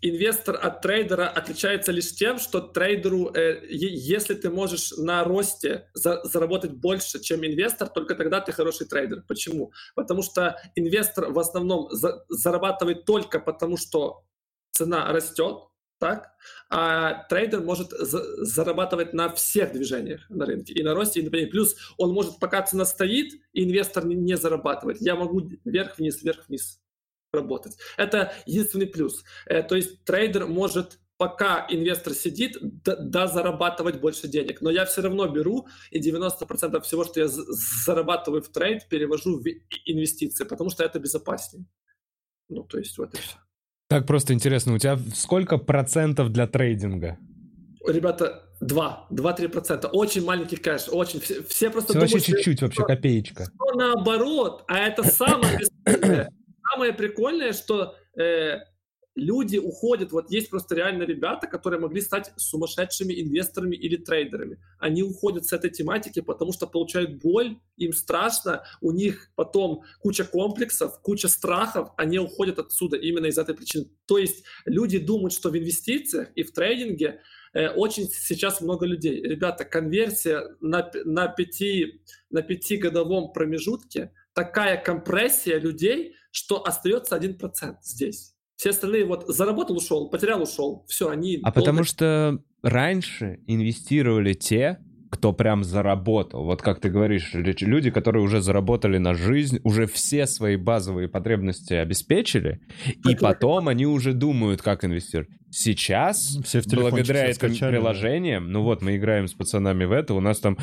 инвестор от трейдера отличается лишь тем, что трейдеру, э, если ты можешь на росте за, заработать больше, чем инвестор, только тогда ты хороший трейдер. Почему? Потому что инвестор в основном за, зарабатывает только потому, что цена растет, так? А трейдер может за, зарабатывать на всех движениях на рынке, и на росте, и на падении. Плюс он может, пока цена стоит, инвестор не, не зарабатывает. Я могу вверх-вниз, вверх-вниз работать. Это единственный плюс. Э, то есть трейдер может пока инвестор сидит, да, да зарабатывать больше денег. Но я все равно беру и 90% всего, что я зарабатываю в trade, перевожу в инвестиции, потому что это безопаснее. Ну, то есть вот и все. Так просто интересно, у тебя сколько процентов для трейдинга? Ребята, 2, 2-3 процента. Очень маленький кэш, очень. Все, все просто все думают, вообще чуть-чуть, вообще копеечка. Что наоборот, а это самое самое прикольное, что э, люди уходят, вот есть просто реально ребята, которые могли стать сумасшедшими инвесторами или трейдерами. Они уходят с этой тематики, потому что получают боль, им страшно, у них потом куча комплексов, куча страхов, они уходят отсюда именно из этой причины. То есть люди думают, что в инвестициях и в трейдинге э, очень сейчас много людей. Ребята, конверсия на, на, пяти, на пятигодовом промежутке, такая компрессия людей, что остается 1% здесь. Все остальные вот заработал, ушел, потерял, ушел. Все, они... А долго... потому что раньше инвестировали те, кто прям заработал. Вот как ты говоришь, люди, которые уже заработали на жизнь, уже все свои базовые потребности обеспечили, и потом они уже думают, как инвестировать. Сейчас, все в благодаря этим скачали, приложениям, ну вот, мы играем с пацанами в это, у нас там,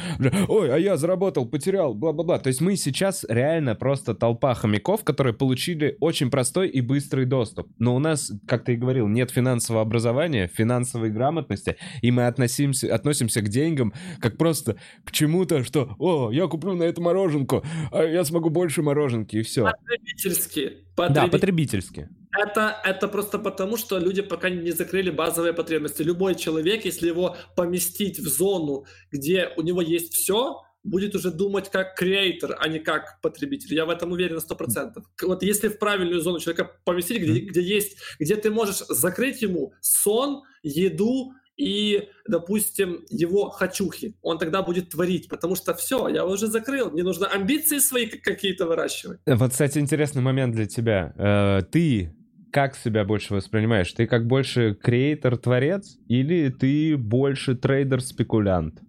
ой, а я заработал, потерял, бла-бла-бла. То есть мы сейчас реально просто толпа хомяков, которые получили очень простой и быстрый доступ. Но у нас, как ты и говорил, нет финансового образования, финансовой грамотности, и мы относимся, относимся к деньгам как просто к чему-то, что, о, я куплю на это мороженку, а я смогу больше мороженки, и все. Потребительски. Потреб... Да, потребительски. Это, это просто потому, что люди пока не закрыли базовые потребности. Любой человек, если его поместить в зону, где у него есть все, будет уже думать как креатор, а не как потребитель. Я в этом уверен на 100%. Вот если в правильную зону человека поместить, где, где есть, где ты можешь закрыть ему сон, еду, и, допустим, его хочухи. Он тогда будет творить, потому что все, я уже закрыл, мне нужно амбиции свои какие-то выращивать. Вот, кстати, интересный момент для тебя. Э, ты как себя больше воспринимаешь? Ты как больше креатор-творец или ты больше трейдер-спекулянт?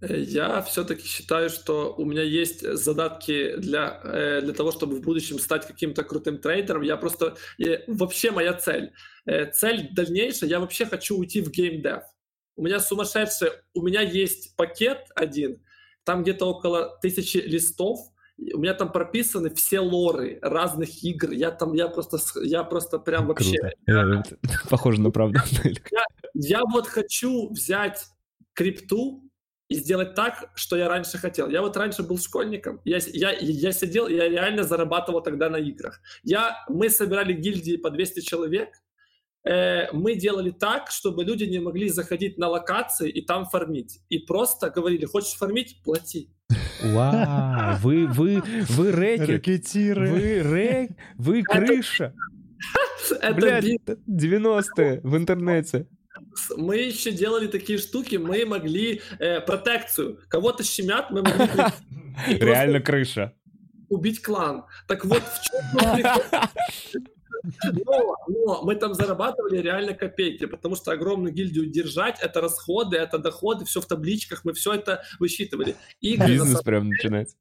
Я все-таки считаю, что у меня есть задатки для, э, для того, чтобы в будущем стать каким-то крутым трейдером. Я просто... Вообще моя цель. Э, цель дальнейшая, я вообще хочу уйти в геймдев. У меня сумасшедший... У меня есть пакет один, там где-то около тысячи листов, у меня там прописаны все лоры разных игр. Я там, я просто, я просто прям вообще... Я, похоже на правду. Я, я вот хочу взять крипту и сделать так, что я раньше хотел. Я вот раньше был школьником, я, я, я сидел, я реально зарабатывал тогда на играх. Я, мы собирали гильдии по 200 человек, э, мы делали так, чтобы люди не могли заходить на локации и там фармить. И просто говорили, хочешь фармить? Плати. Вау, вы, вы, вы рэкет. Ракетиры. Вы рэк, вы крыша. Это Блядь, 90-е в интернете. Мы еще делали такие штуки, мы могли э, протекцию. Кого-то щемят, мы могли... Реально крыша. Убить клан. Так вот, в чем но, но мы там зарабатывали реально копейки, потому что огромную гильдию держать, это расходы, это доходы, все в табличках, мы все это высчитывали. Игры Бизнес самом... прям начинать.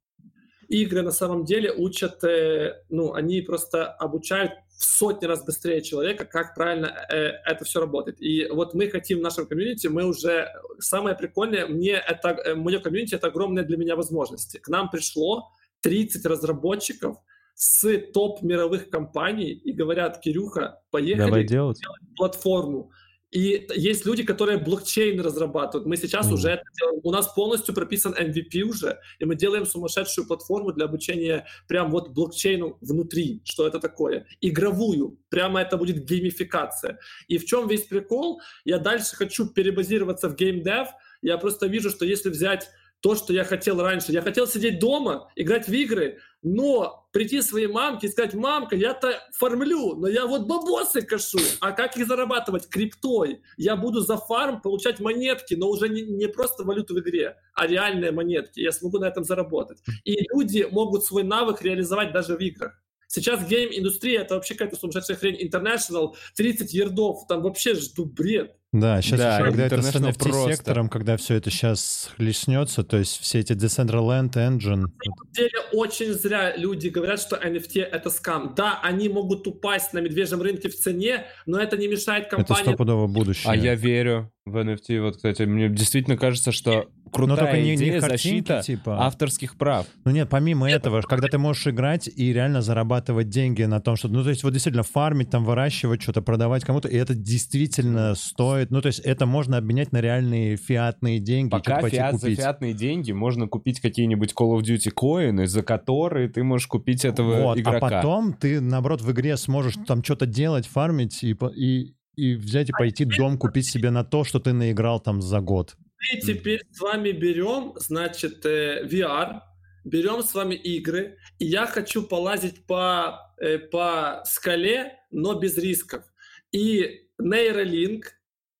Игры на самом деле учат, э, ну, они просто обучают в сотни раз быстрее человека, как правильно э, это все работает. И вот мы хотим в нашем комьюнити, мы уже... Самое прикольное, мне это, э, мое комьюнити — это огромные для меня возможности. К нам пришло 30 разработчиков с топ мировых компаний и говорят, Кирюха, поехали Давай делать. делать платформу. И есть люди, которые блокчейн разрабатывают. Мы сейчас mm. уже это делаем. У нас полностью прописан MVP уже, и мы делаем сумасшедшую платформу для обучения прям вот блокчейну внутри. Что это такое? Игровую. Прямо это будет геймификация. И в чем весь прикол? Я дальше хочу перебазироваться в геймдев. Я просто вижу, что если взять то, что я хотел раньше. Я хотел сидеть дома, играть в игры, но прийти своей мамке и сказать, мамка, я-то фармлю, но я вот бабосы кашу. А как их зарабатывать? Криптой. Я буду за фарм получать монетки, но уже не, не просто валюту в игре, а реальные монетки. Я смогу на этом заработать. И люди могут свой навык реализовать даже в играх. Сейчас гейм-индустрия — это вообще какая-то сумасшедшая хрень. International, 30 ярдов, там вообще жду бред. Да, сейчас да, еще, когда это с NFT-сектором, когда все это сейчас хлестнется, то есть все эти Decentraland, Engine... На самом деле очень зря люди говорят, что NFT — это скам. Да, они могут упасть на медвежьем рынке в цене, но это не мешает компании... Это стопудово будущее. А я верю в NFT. Вот, кстати, мне действительно кажется, что крутая Но только не, идея не картинки, защита типа. авторских прав. Ну нет, помимо нет. этого, когда ты можешь играть и реально зарабатывать деньги на том, что... Ну то есть вот действительно фармить, там выращивать что-то, продавать кому-то, и это действительно стоит. Ну то есть это можно обменять на реальные фиатные деньги. Пока фиат купить. за фиатные деньги можно купить какие-нибудь Call of Duty коины, за которые ты можешь купить этого вот, а игрока. А потом ты, наоборот, в игре сможешь там что-то делать, фармить и, и, и взять и пойти дом купить себе на то, что ты наиграл там за год. Мы теперь с вами берем, значит, э, VR, берем с вами игры, и я хочу полазить по, э, по скале, но без рисков. И Neuralink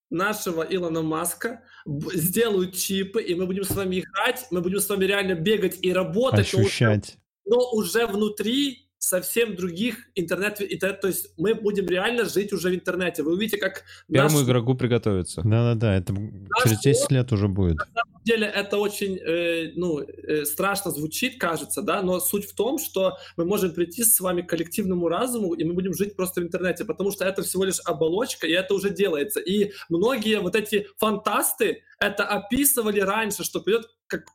нашего Илона Маска сделают чипы, и мы будем с вами играть, мы будем с вами реально бегать и работать. Ощущать. Но уже, но уже внутри совсем других интернет, интернет, то есть мы будем реально жить уже в интернете. Вы увидите, как... Первому наш... игроку приготовиться. Да-да-да, это наш через 10 лет уже будет. На самом деле это очень, э, ну, э, страшно звучит, кажется, да, но суть в том, что мы можем прийти с вами к коллективному разуму, и мы будем жить просто в интернете, потому что это всего лишь оболочка, и это уже делается. И многие вот эти фантасты это описывали раньше, что придет как,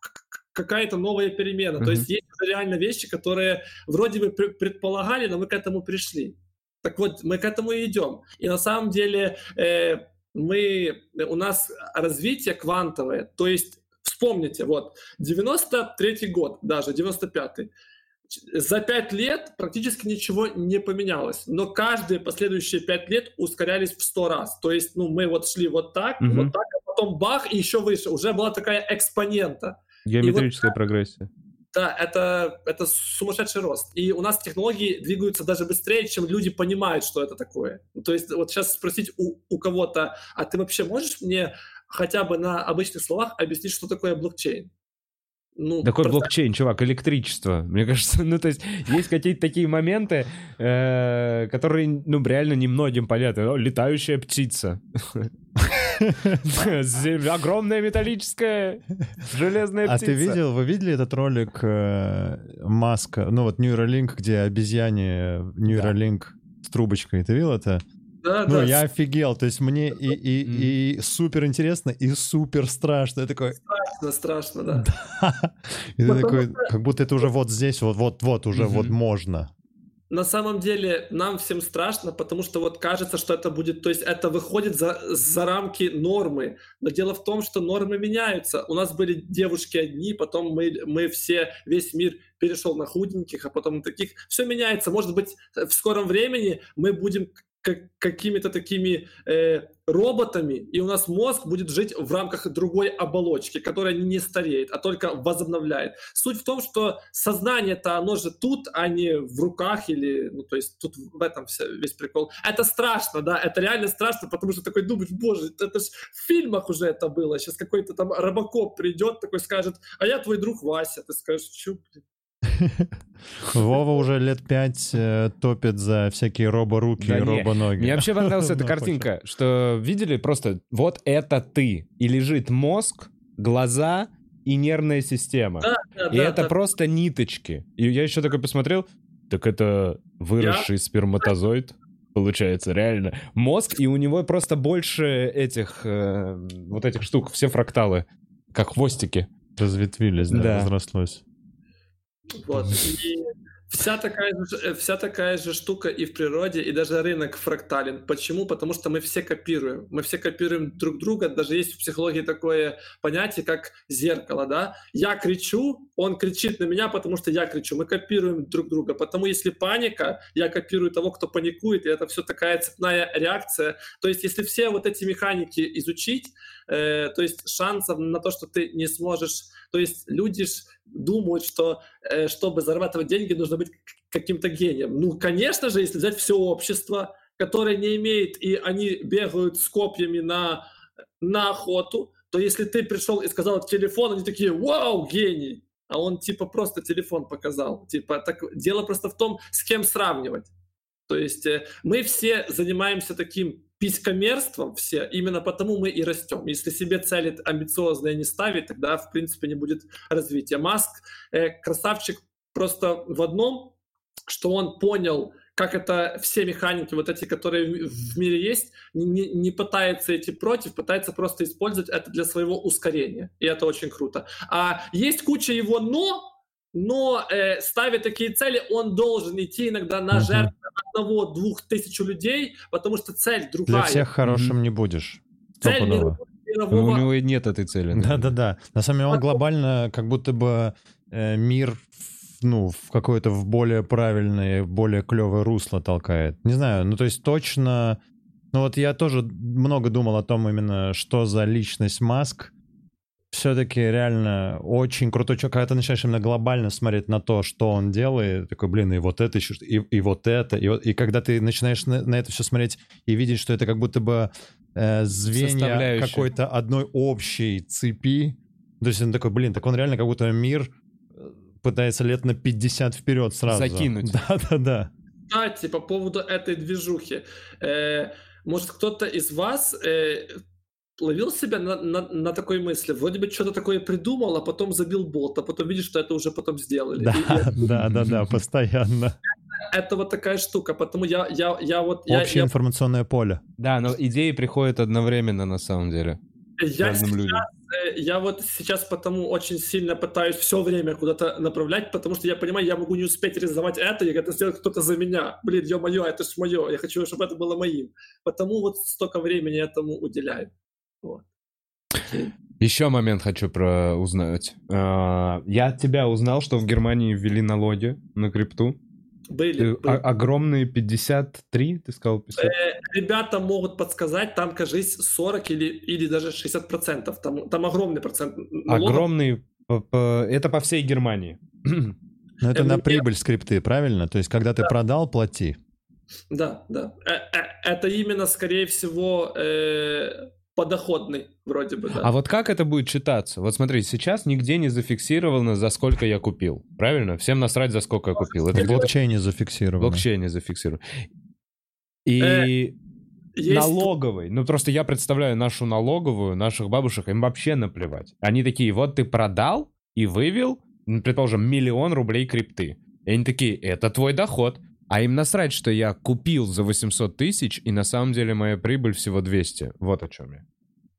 какая-то новая перемена. Mm-hmm. То есть есть реально вещи, которые вроде бы предполагали, но мы к этому пришли. Так вот, мы к этому и идем. И на самом деле э, мы, у нас развитие квантовое. То есть вспомните, вот 93 год, даже 95-й. За пять лет практически ничего не поменялось, но каждые последующие пять лет ускорялись в сто раз. То есть, ну, мы вот шли вот так, mm-hmm. вот так, а потом бах, и еще выше. Уже была такая экспонента. Геометрическая вот, прогрессия. Да, это, это сумасшедший рост. И у нас технологии двигаются даже быстрее, чем люди понимают, что это такое. То есть вот сейчас спросить у, у кого-то, а ты вообще можешь мне хотя бы на обычных словах объяснить, что такое блокчейн? Ну, Такой просто... блокчейн, чувак, электричество. Мне кажется, ну, то есть, есть какие-то такие моменты, э, которые, ну, реально немногим понятны. Летающая птица. Огромная металлическая железная птица. А ты видел, вы видели этот ролик э, Маска, ну вот Neuralink, где обезьяне Neuralink с трубочкой, ты видел это? Да, ну, да. я офигел. То есть мне и, и, mm. и супер интересно, и супер страшно. Я такой... Страшно, страшно, да. да. И ты такой, как будто это уже вот здесь, вот, вот, вот уже mm-hmm. вот можно на самом деле нам всем страшно, потому что вот кажется, что это будет, то есть это выходит за, за рамки нормы. Но дело в том, что нормы меняются. У нас были девушки одни, потом мы, мы все, весь мир перешел на худеньких, а потом на таких. Все меняется. Может быть, в скором времени мы будем какими-то такими э, роботами, и у нас мозг будет жить в рамках другой оболочки, которая не стареет, а только возобновляет. Суть в том, что сознание-то, оно же тут, а не в руках или, ну, то есть тут в этом вся, весь прикол. Это страшно, да, это реально страшно, потому что такой думаешь, боже, это же в фильмах уже это было, сейчас какой-то там робокоп придет, такой скажет, а я твой друг Вася, ты скажешь, что, блин, Вова уже лет пять э, топит за всякие робо-руки да и робо-ноги. Мне вообще понравилась эта картинка, что видели просто вот это ты, и лежит мозг, глаза и нервная система. Да, да, и да, это да. просто ниточки. И я еще такой посмотрел, Так это выросший я... сперматозоид? Получается, реально. Мозг, и у него просто больше этих, э, вот этих штук, все фракталы, как хвостики. Разветвились, да, да. разрослось. Вот, и Вся такая, же, э, вся такая же штука и в природе, и даже рынок фрактален. Почему? Потому что мы все копируем. Мы все копируем друг друга. Даже есть в психологии такое понятие, как зеркало. Да? Я кричу, он кричит на меня, потому что я кричу. Мы копируем друг друга. Потому если паника, я копирую того, кто паникует, и это все такая цепная реакция. То есть если все вот эти механики изучить, э, то есть шансов на то, что ты не сможешь... То есть люди ж думают, что э, чтобы зарабатывать деньги, нужно быть каким-то гением. Ну, конечно же, если взять все общество, которое не имеет, и они бегают с копьями на, на охоту, то если ты пришел и сказал телефон, они такие, вау, гений! А он типа просто телефон показал. Типа, так, дело просто в том, с кем сравнивать. То есть э, мы все занимаемся таким писькомерством все, именно потому мы и растем. Если себе цели амбициозные не ставить, тогда, в принципе, не будет развития. Маск э, красавчик просто в одном, что он понял, как это все механики, вот эти, которые в мире есть, не, не пытается идти против, пытается просто использовать это для своего ускорения. И это очень круто. А есть куча его «но», но э, ставя такие цели, он должен идти иногда на жертву одного-двух тысяч людей, потому что цель другая. Для всех хорошим mm-hmm. не будешь. Цель мирового... Но у него и нет этой цели. Да-да-да. На самом деле он глобально как будто бы э, мир ну, в какое-то в более правильное, более клевое русло толкает. Не знаю, ну то есть точно... Ну вот я тоже много думал о том именно, что за личность Маск, все-таки реально очень крутой человек. Когда ты начинаешь именно глобально смотреть на то, что он делает, такой, блин, и вот это еще, и, и вот это, и, и когда ты начинаешь на, на это все смотреть и видеть, что это как будто бы э, звенья какой-то одной общей цепи, то есть он такой, блин, так он реально как будто мир э, пытается лет на 50 вперед сразу. Закинуть. Да-да-да. Кстати, по поводу этой движухи. Э, может, кто-то из вас э, ловил себя на, на, на такой мысли, вроде бы что-то такое придумал, а потом забил бот, а потом видишь, что это уже потом сделали. Да, и, да, да, да, постоянно. Это вот такая штука, потому я, я, я вот... Общее я, информационное поле. Да, но идеи приходят одновременно на самом деле. Я сейчас, э, я вот сейчас потому очень сильно пытаюсь все время куда-то направлять, потому что я понимаю, я могу не успеть реализовать это, и это сделает кто-то за меня. Блин, ё-моё, это ж мое, я хочу, чтобы это было моим. Потому вот столько времени этому уделяю. Вот. Еще момент хочу про узнать. А, я от тебя узнал, что в Германии ввели налоги на крипту. Были. были. огромные 53, ты сказал? 50? Э, ребята могут подсказать, там, кажись, 40 или, или даже 60 процентов. Там, там огромный процент. Налогов. Огромный, это по всей Германии. Но это э, на прибыль скрипты, правильно? То есть, когда ты продал, плати. Да, да. Э, это именно, скорее всего, подоходный, вроде бы, да. А вот как это будет читаться? Вот смотри, сейчас нигде не зафиксировано, за сколько я купил. Правильно? Всем насрать, за сколько я купил. Это блокчейне зафиксировано. Блокчейне зафиксировано. И э, есть... налоговый. Ну, просто я представляю нашу налоговую, наших бабушек, им вообще наплевать. Они такие, вот ты продал и вывел, предположим, миллион рублей крипты. И они такие, это твой доход. А им насрать, что я купил за 800 тысяч, и на самом деле моя прибыль всего 200. Вот о чем я.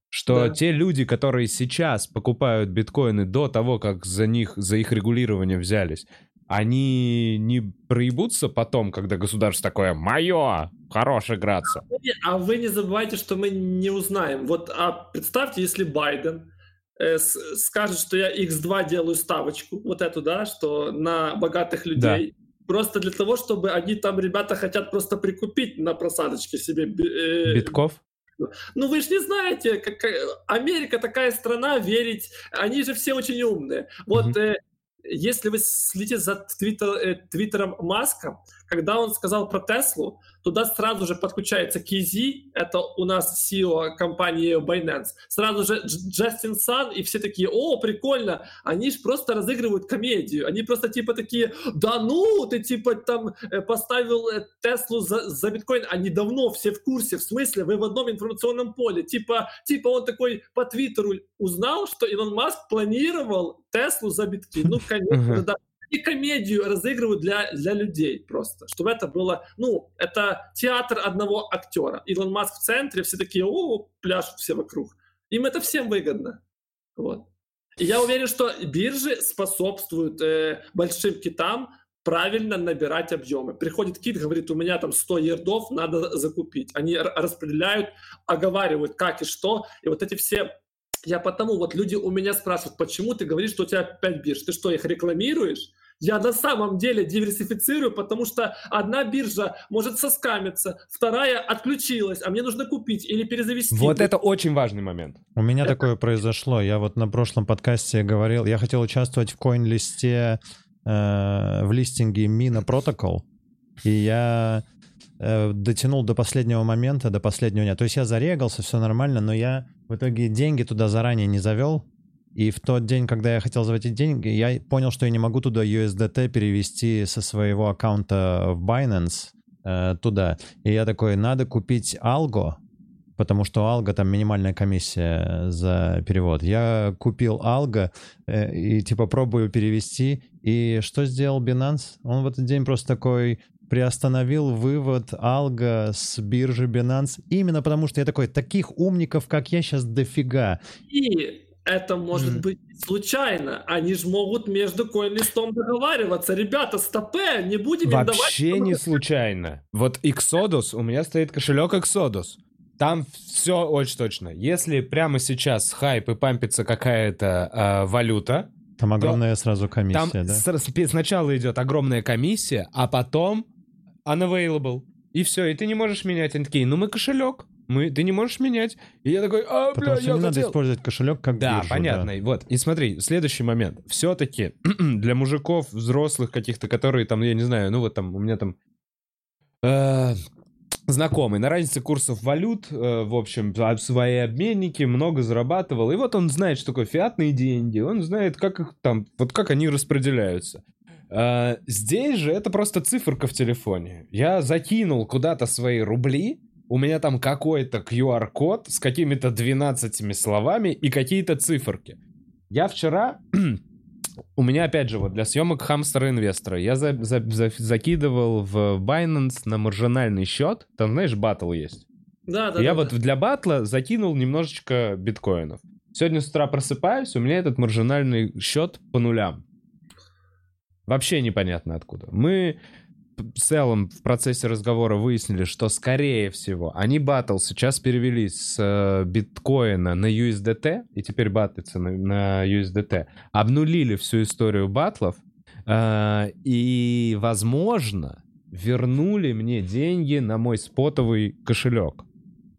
Что да. те люди, которые сейчас покупают биткоины до того, как за них, за их регулирование взялись, они не проебутся потом, когда государство такое «Мое! Хорош играться!» А вы не забывайте, что мы не узнаем. Вот а представьте, если Байден э, скажет, что я X2 делаю ставочку, вот эту, да, что на богатых людей... Просто для того, чтобы они там, ребята, хотят просто прикупить на просадочке себе... Э, Битков? Ну вы же не знаете, как Америка такая страна, верить, они же все очень умные. Вот mm-hmm. э, если вы следите за твиттер, э, твиттером Маска, когда он сказал про Теслу, туда сразу же подключается Кизи, это у нас CEO компании Binance, сразу же Джастин Сан, и все такие, о, прикольно, они же просто разыгрывают комедию, они просто типа такие, да ну, ты типа там э, поставил э, Теслу за, за биткоин, они давно все в курсе, в смысле, вы в одном информационном поле, типа, типа он такой по Твиттеру узнал, что Илон Маск планировал Теслу за битки, ну, конечно, да, и комедию разыгрывают для, для людей просто, чтобы это было, ну, это театр одного актера. Илон Маск в центре, все такие, о, пляшут все вокруг. Им это всем выгодно. Вот. И я уверен, что биржи способствуют э, большим китам правильно набирать объемы. Приходит кит, говорит, у меня там 100 ердов, надо закупить. Они распределяют, оговаривают, как и что. И вот эти все я потому, вот люди у меня спрашивают, почему ты говоришь, что у тебя 5 бирж? Ты что, их рекламируешь? Я на самом деле диверсифицирую, потому что одна биржа может соскамиться, вторая отключилась, а мне нужно купить или перезавести. Вот это очень важный момент. У меня это... такое произошло. Я вот на прошлом подкасте говорил, я хотел участвовать в коин-листе, э, в листинге Mina Protocol, и я э, дотянул до последнего момента, до последнего дня. То есть я зарегался, все нормально, но я в итоге деньги туда заранее не завел, и в тот день, когда я хотел заводить деньги, я понял, что я не могу туда USDT перевести со своего аккаунта в Binance э, туда. И я такой, надо купить Algo, потому что Algo там минимальная комиссия за перевод. Я купил Algo э, и типа пробую перевести. И что сделал Binance? Он в этот день просто такой приостановил вывод Алга с биржи Binance именно потому, что я такой, таких умников, как я, сейчас дофига. И это может mm. быть случайно. Они же могут между коин-листом договариваться. Ребята, стопе, не будем Вообще давать... не случайно. Вот Exodus, у меня стоит кошелек Exodus. Там все очень точно. Если прямо сейчас хайп и пампится какая-то э, валюта, там огромная сразу комиссия, там да? С- сначала идет огромная комиссия, а потом unavailable. И все, и ты не можешь менять. Они такие, ну мы кошелек мы, ты не можешь менять. И я такой, а, бля, Потому я не надо использовать кошелек как Да, биржу, понятно. Да. Вот, и смотри, следующий момент. Все-таки для мужиков, взрослых каких-то, которые там, я не знаю, ну вот там, у меня там э, знакомый на разнице курсов валют, э, в общем, свои обменники, много зарабатывал. И вот он знает, что такое фиатные деньги, он знает, как их там, вот как они распределяются. Uh, здесь же это просто циферка в телефоне. Я закинул куда-то свои рубли, у меня там какой-то QR-код с какими-то 12 словами и какие-то циферки. Я вчера... У меня, опять же, вот для съемок хамстера-инвестора я за, за, за, закидывал в Binance на маржинальный счет. Там, знаешь, батл есть. Да, да. Я да, вот да. для батла закинул немножечко биткоинов. Сегодня с утра просыпаюсь, у меня этот маржинальный счет по нулям. Вообще непонятно откуда. Мы в целом в процессе разговора выяснили, что, скорее всего, они батл сейчас перевели с э, биткоина на USDT, и теперь батлятся на, на USDT, обнулили всю историю батлов, э, и, возможно, вернули мне деньги на мой спотовый кошелек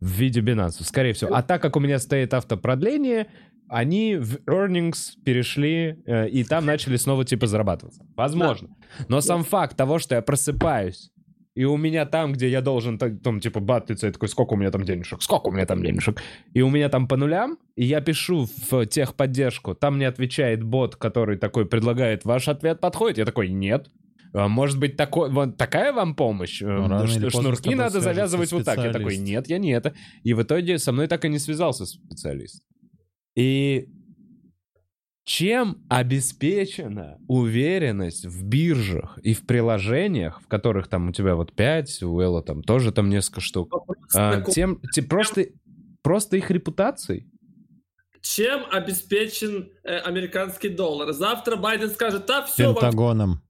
в виде Binance, скорее всего. А так как у меня стоит автопродление, они в earnings перешли э, и там начали снова типа зарабатывать. Возможно. Но сам факт того, что я просыпаюсь, и у меня там, где я должен, там, типа, батлиться, я такой, сколько у меня там денежек, сколько у меня там денежек, и у меня там по нулям, и я пишу в техподдержку, там мне отвечает бот, который такой предлагает, ваш ответ подходит, я такой, нет, а может быть, такой, вот такая вам помощь? Ну, Ш- шнурки надо завязывать вот так. Я такой, нет, я не это. И в итоге со мной так и не связался специалист. И чем обеспечена уверенность в биржах и в приложениях, в которых там у тебя вот 5, у Элла там тоже там несколько штук, а, тем, тем просто, просто их репутацией? Чем обеспечен э, американский доллар? Завтра Байден скажет, да, все, Пентагоном.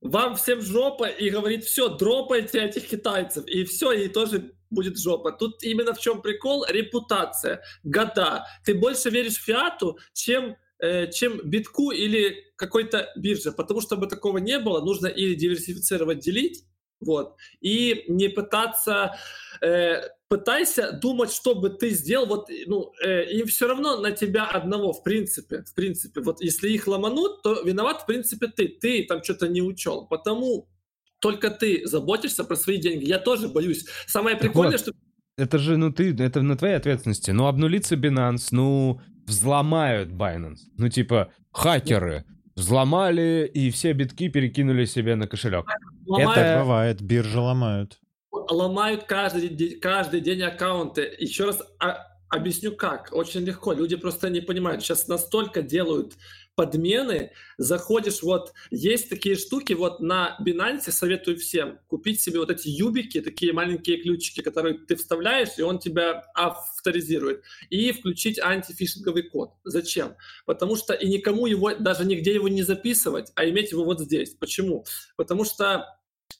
Вам, вам всем жопа, и говорит, все, дропайте этих китайцев, и все, и тоже будет жопа. Тут именно в чем прикол? Репутация, года. Ты больше веришь фиату, чем э, чем битку или какой-то бирже. Потому что чтобы такого не было, нужно или диверсифицировать, делить, вот, и не пытаться, э, пытайся думать, что бы ты сделал, вот, ну, э, им все равно на тебя одного, в принципе, в принципе, вот, если их ломанут, то виноват, в принципе, ты, ты там что-то не учел, потому только ты заботишься про свои деньги. Я тоже боюсь. Самое прикольное, вот. что... Это же, ну ты, это на твоей ответственности. Ну обнулится Binance, ну взломают Binance. Ну типа хакеры взломали и все битки перекинули себе на кошелек. Ломают. Это бывает, биржи ломают. Ломают каждый, каждый день аккаунты. Еще раз, а Объясню как. Очень легко. Люди просто не понимают. Сейчас настолько делают подмены. Заходишь, вот есть такие штуки, вот на Binance советую всем купить себе вот эти юбики, такие маленькие ключики, которые ты вставляешь, и он тебя авторизирует. И включить антифишинговый код. Зачем? Потому что и никому его, даже нигде его не записывать, а иметь его вот здесь. Почему? Потому что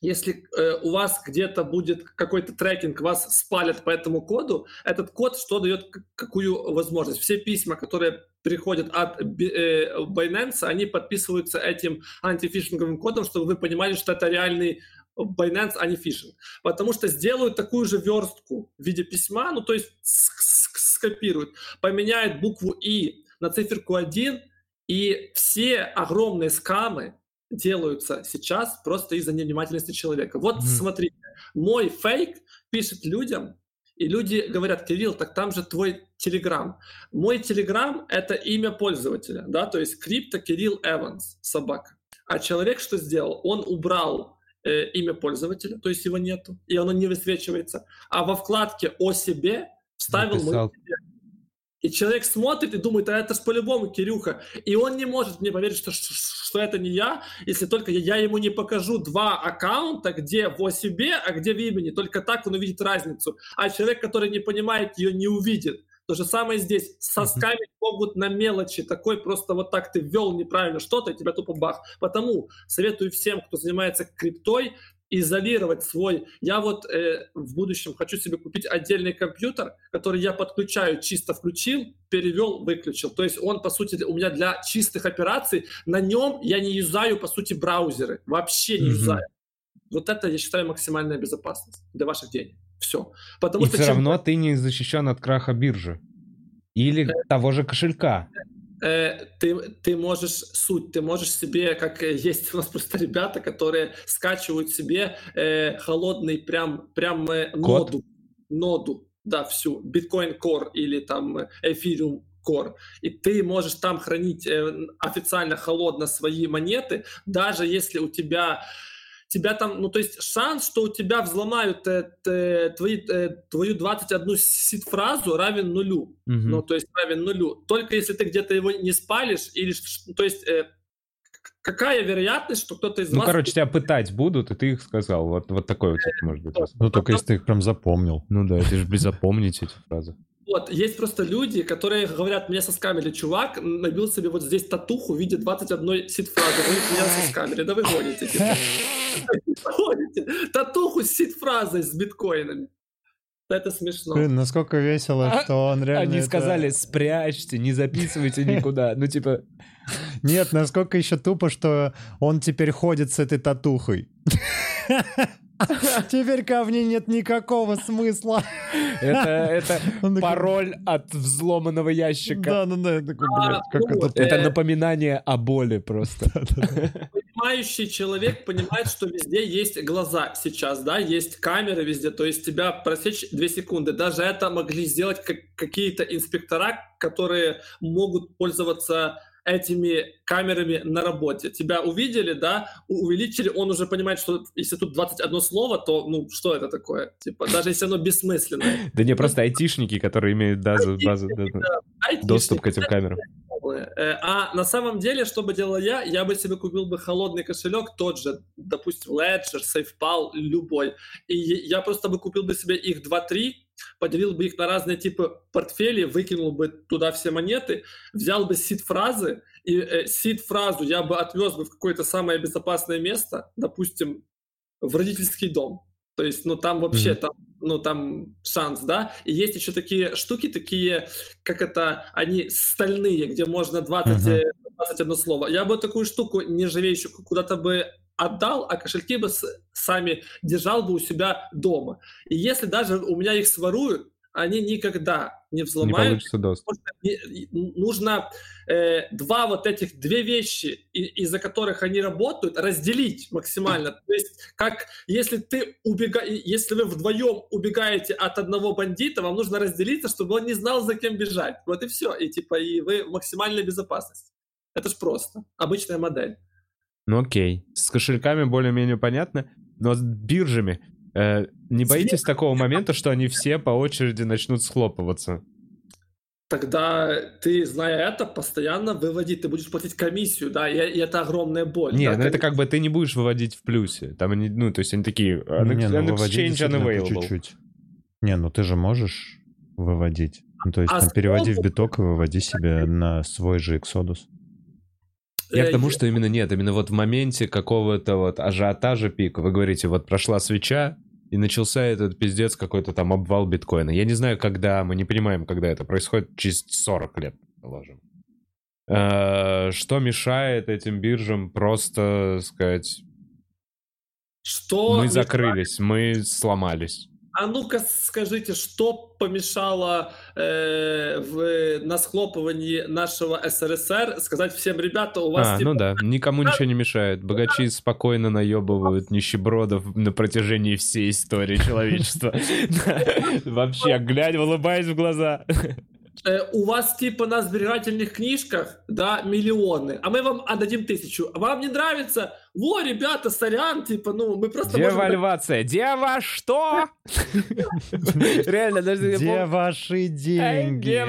если э, у вас где-то будет какой-то трекинг, вас спалят по этому коду, этот код что дает, какую возможность? Все письма, которые приходят от э, Binance, они подписываются этим антифишинговым кодом, чтобы вы понимали, что это реальный Binance, а не фишинг. Потому что сделают такую же верстку в виде письма, ну то есть скопируют, поменяют букву «и» на циферку 1, и все огромные скамы, делаются сейчас просто из-за невнимательности человека. Вот mm-hmm. смотрите, мой фейк пишет людям, и люди говорят, Кирилл, так там же твой Телеграм. Мой Телеграм — это имя пользователя, да, то есть крипто Кирилл Эванс, собака. А человек что сделал? Он убрал э, имя пользователя, то есть его нету, и оно не высвечивается. А во вкладке «О себе» вставил Написал. мой и человек смотрит и думает, а это ж по-любому Кирюха. И он не может мне поверить, что, что это не я, если только я, ему не покажу два аккаунта, где в себе, а где в имени. Только так он увидит разницу. А человек, который не понимает ее, не увидит. То же самое здесь. Сосками могут на мелочи. Такой просто вот так ты ввел неправильно что-то, и тебя тупо бах. Потому советую всем, кто занимается криптой, изолировать свой. Я вот э, в будущем хочу себе купить отдельный компьютер, который я подключаю, чисто включил, перевел, выключил. То есть он, по сути, у меня для чистых операций, на нем я не юзаю, по сути, браузеры. Вообще не mm-hmm. юзаю. Вот это, я считаю, максимальная безопасность для ваших денег. Все. Потому И что все чем... равно ты не защищен от краха биржи. Или э, того же кошелька. Э, ты, ты можешь суть, ты можешь себе, как э, есть у нас просто ребята, которые скачивают себе э, холодный прям, прям э, ноду, ноду, да, всю, Bitcoin Core или там Ethereum Core. И ты можешь там хранить э, официально холодно свои монеты, даже если у тебя тебя там, ну то есть шанс, что у тебя взломают э, э, твои, э, твою 21 сид-фразу равен нулю. Mm-hmm. Ну то есть равен нулю. Только если ты где-то его не спалишь, или то есть э, какая вероятность, что кто-то из ну, вас... Ну, короче, тебя пытать будут, и ты их сказал. Вот, вот такой вот, может быть. Ну, только если ты их прям запомнил. Ну да, ты же запомнить эти фразы. Вот, есть просто люди, которые говорят, мне со скамери чувак набил себе вот здесь татуху в виде 21 сид-фразы. У меня со скамери, да вы гоните. Татуху с сид-фразой с биткоинами. Это смешно. Блин, насколько весело, а, что он реально... Они это... сказали, спрячьте, не записывайте никуда. Ну, типа... Нет, насколько еще тупо, что он теперь ходит с этой татухой. Теперь ко мне нет никакого смысла. Это, это пароль от взломанного ящика. Да, да, да. Я такой, блядь, как это... Это напоминание о боли просто. Понимающий человек понимает, что везде есть глаза сейчас, да, есть камеры везде, то есть тебя просечь две секунды. Даже это могли сделать какие-то инспектора, которые могут пользоваться этими камерами на работе. Тебя увидели, да, увеличили, он уже понимает, что если тут 21 слово, то, ну, что это такое? Типа, даже если оно бессмысленное. Да не, просто айтишники, которые имеют базу, доступ к этим камерам. Э, а на самом деле, что бы делал я? Я бы себе купил бы холодный кошелек, тот же, допустим, Ledger, SafePal, любой. И я просто бы купил бы себе их 2-3, поделил бы их на разные типы портфелей, выкинул бы туда все монеты, взял бы сид-фразы, и э, сид-фразу я бы отвез бы в какое-то самое безопасное место, допустим, в родительский дом. То есть, ну, там вообще, mm-hmm. там, ну, там шанс, да. И есть еще такие штуки, такие, как это, они стальные, где можно 20, mm-hmm. 21 слово. Я бы такую штуку нержавеющую куда-то бы отдал, а кошельки бы сами держал бы у себя дома. И если даже у меня их своруют, они никогда не взломают. Не получится доступ. Нужно э, два вот этих, две вещи, из-за которых они работают, разделить максимально. То есть, как если ты убега... если вы вдвоем убегаете от одного бандита, вам нужно разделиться, чтобы он не знал, за кем бежать. Вот и все. И типа, и вы в максимальной безопасности. Это ж просто. Обычная модель. Ну окей. С кошельками более-менее понятно. Но с биржами э, не боитесь такого момента, что они все по очереди начнут схлопываться? тогда ты, зная это, постоянно выводить, ты будешь платить комиссию, да, и, и это огромная боль. Нет, да, ну это как бы ты не будешь выводить в плюсе. Там они, ну, то есть они такие, не, ну, exchange unavailable. Чуть-чуть. Не, ну ты же можешь выводить. Ну, то есть а там, переводи в биток и выводи себе на свой же Exodus. Я к тому, что именно нет, именно вот в моменте какого-то вот ажиотажа пика, вы говорите, вот прошла свеча, и начался этот пиздец какой-то там обвал биткоина. Я не знаю, когда, мы не понимаем, когда это происходит, через 40 лет, положим. Э, что мешает этим биржам просто сказать... Что мы закрылись, мы сломались. А ну-ка скажите, что помешало э, в, на схлопывании нашего СРСР сказать всем, ребята, у вас... А, типа... ну да, никому ничего не мешает. Богачи спокойно наебывают нищебродов на протяжении всей истории человечества. Вообще, глянь, улыбаясь в глаза. Э, у вас типа на сберегательных книжках, да, миллионы, а мы вам отдадим тысячу. Вам не нравится? Во, ребята, сорян, типа, ну, мы просто... Девальвация. Можем... Дева что? Реально, даже... Где ваши деньги?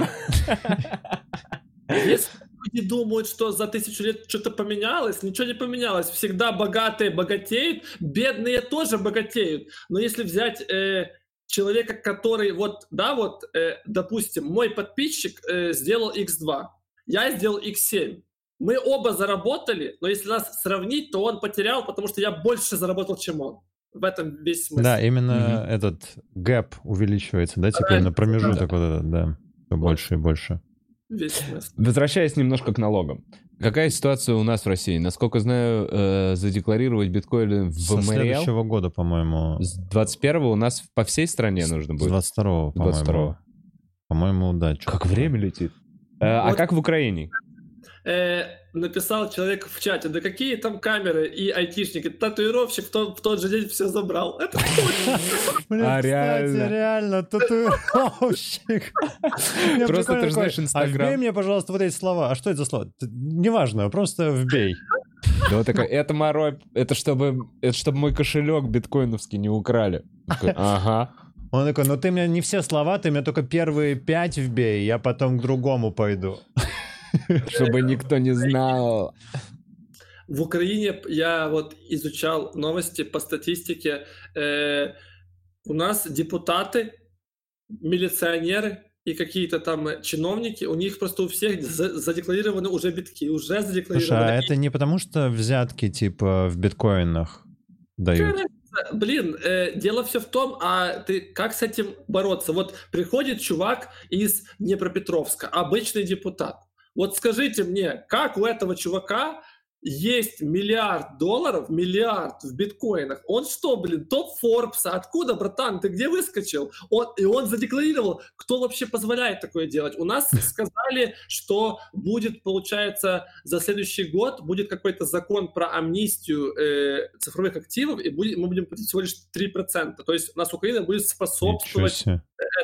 Если люди думают, что за тысячу лет что-то поменялось, ничего не поменялось. Всегда богатые богатеют, бедные тоже богатеют. Но если взять э, человека, который вот, да, вот, э, допустим, мой подписчик э, сделал X2, я сделал X7. Мы оба заработали, но если нас сравнить, то он потерял, потому что я больше заработал, чем он. В этом весь смысл. Да, именно mm-hmm. этот гэп увеличивается, да, теперь на промежуток да. вот этот, да, все больше и больше. Весь смысл. Возвращаясь немножко к налогам. Какая ситуация у нас в России? Насколько знаю, э, задекларировать биткоин в Со следующего года, по-моему. С 21-го у нас по всей стране нужно будет? С 22-го, по-моему. 22 По-моему, да. Как время летит. Э, вот. А как в Украине? Э, написал человек в чате, да какие там камеры и айтишники, татуировщик в тот, в тот же день все забрал. Это А реально? реально, татуировщик. Просто ты знаешь Инстаграм. А вбей мне, пожалуйста, вот эти слова. А что это за слова? Неважно, просто вбей. Да вот такая, это морой, это чтобы, это чтобы мой кошелек биткоиновский не украли. Ага. Он такой, ну ты мне не все слова, ты мне только первые пять вбей, я потом к другому пойду. Чтобы никто не знал. В Украине я вот изучал новости по статистике. Э, у нас депутаты, милиционеры и какие-то там чиновники, у них просто у всех задекларированы уже битки, уже задекларированы. Слушай, а это не потому, что взятки типа в биткоинах дают? Блин, э, дело все в том, а ты как с этим бороться? Вот приходит чувак из Днепропетровска, обычный депутат. Вот скажите мне, как у этого чувака есть миллиард долларов, миллиард в биткоинах. Он что, блин, топ Форбса? Откуда, братан? Ты где выскочил? Он, и он задекларировал, кто вообще позволяет такое делать. У нас сказали, что будет, получается, за следующий год будет какой-то закон про амнистию э, цифровых активов, и будет, мы будем платить всего лишь 3%. То есть у нас Украина будет способствовать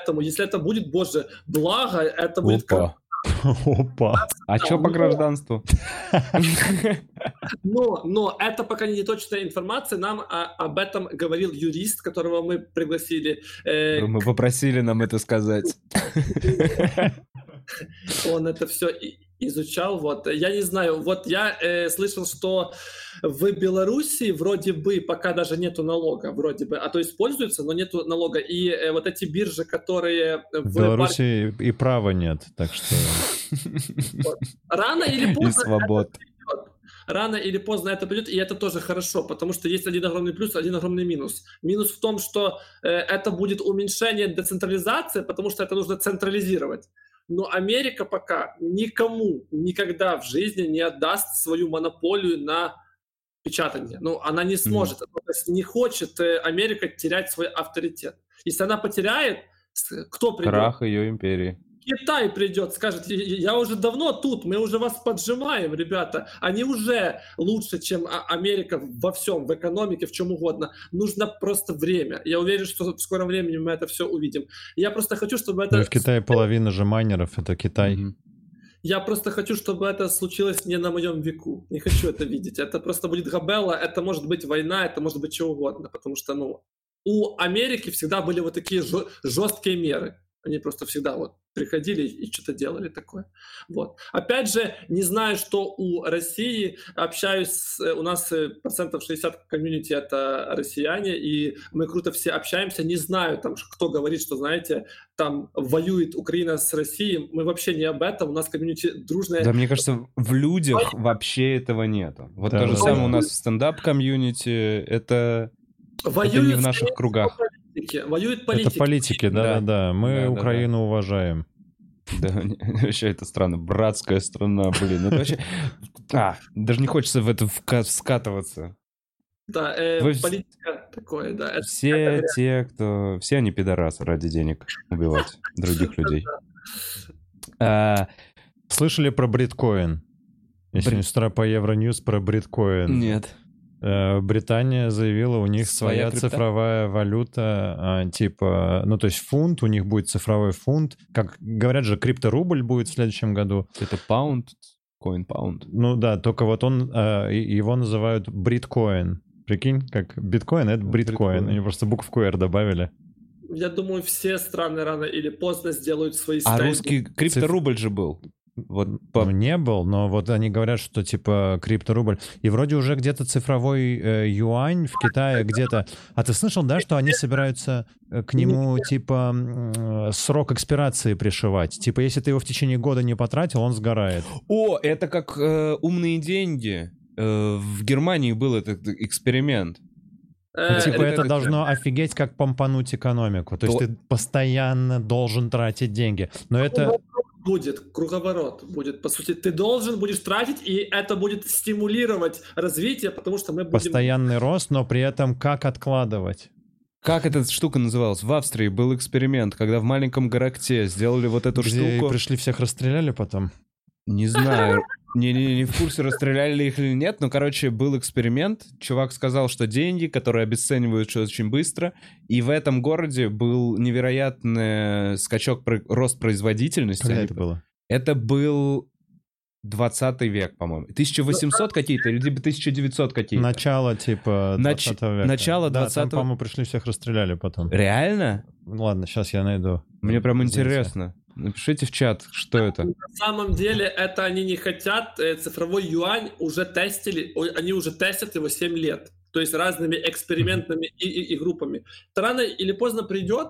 этому. Если это будет, боже, благо, это будет как Опа. А что по гражданству? Но, но это пока не точная информация. Нам а, об этом говорил юрист, которого мы пригласили. Э, мы попросили нам это сказать. Он это все изучал. Вот я не знаю. Вот я э, слышал, что в Беларуси вроде бы пока даже нету налога, вроде бы, а то используется, но нету налога. И э, вот эти биржи, которые в Беларуси бар... и права нет, так что рано или поздно. И свобод. Рано или поздно это придет, и это тоже хорошо, потому что есть один огромный плюс, один огромный минус. Минус в том, что э, это будет уменьшение децентрализации, потому что это нужно централизировать. Но Америка пока никому никогда в жизни не отдаст свою монополию на печатание. Ну, она не сможет. Mm-hmm. То есть не хочет э, Америка терять свой авторитет. Если она потеряет, кто придет? Крах ее империи. Китай придет, скажет, я уже давно тут, мы уже вас поджимаем, ребята. Они уже лучше, чем а, Америка во всем, в экономике, в чем угодно. Нужно просто время. Я уверен, что в скором времени мы это все увидим. Я просто хочу, чтобы это... Ну, в Китае половина же майнеров — это Китай. Mm-hmm. Я просто хочу, чтобы это случилось не на моем веку. Не хочу это видеть. Это просто будет габелла, это может быть война, это может быть что угодно. Потому что, ну, у Америки всегда были вот такие жесткие меры Они просто всегда вот приходили и что-то делали такое. Вот. Опять же, не знаю, что у России, общаюсь, с, у нас э, процентов 60 комьюнити это россияне, и мы круто все общаемся, не знаю, там, кто говорит, что, знаете, там воюет Украина с Россией, мы вообще не об этом, у нас комьюнити дружное. Да, мне кажется, в людях вообще этого нет. Вот да, то же самое у нас в стендап-комьюнити, это, это не в наших кругах политики, воюют политики. Это политики, да-да-да. Мы да, Украину да. уважаем. Да, вообще это странно. Братская страна, блин. Это вообще... А, даже не хочется в это скатываться. Да, э, Вы... политика такое, да. Все это те, кто... Все они пидорасы ради денег убивать других людей. А, слышали про бриткоин? Если не с утра по Евроньюз про бриткоин. Нет. Э, Британия заявила, у них своя, своя цифровая валюта, а, типа, ну то есть фунт, у них будет цифровой фунт. Как говорят же, крипторубль будет в следующем году. Это паунд, коин паунд. Ну да, только вот он, а, его называют бриткоин. Прикинь, как биткоин, это бриткоин. Они просто букву R добавили. Я думаю, все страны рано или поздно сделают свои А русский крипторубль же был. Вот по... Ну, не был, но вот они говорят, что типа крипторубль. И вроде уже где-то цифровой э, юань в Китае где-то. А ты слышал, да, что они собираются э, к нему типа э, срок экспирации пришивать? Типа, если ты его в течение года не потратил, он сгорает. О, это как э, умные деньги. Э, в Германии был этот эксперимент. Ну, типа это, это должно офигеть как помпануть экономику. То есть ты постоянно должен тратить деньги. Но это будет круговорот, будет, по сути, ты должен будешь тратить, и это будет стимулировать развитие, потому что мы будем... Постоянный рост, но при этом как откладывать? Как эта штука называлась? В Австрии был эксперимент, когда в маленьком городке сделали вот эту Где штуку. пришли, всех расстреляли потом? Не знаю. Не-не-не, не в курсе, расстреляли ли их или нет, но, короче, был эксперимент. Чувак сказал, что деньги, которые обесцениваются очень быстро, и в этом городе был невероятный скачок, рост производительности. Когда это было? Это был 20 век, по-моему. 1800 какие-то или либо 1900 какие-то. Начало, типа, 20 Нач... века. Начало 20 да, там, по-моему, пришли, всех расстреляли потом. Реально? Ладно, сейчас я найду. Мне прям интересно. Напишите в чат, что это. На самом деле это они не хотят. Э, цифровой юань уже тестили, они уже тестят его 7 лет. То есть разными экспериментами и, и, и группами. Рано или поздно придет,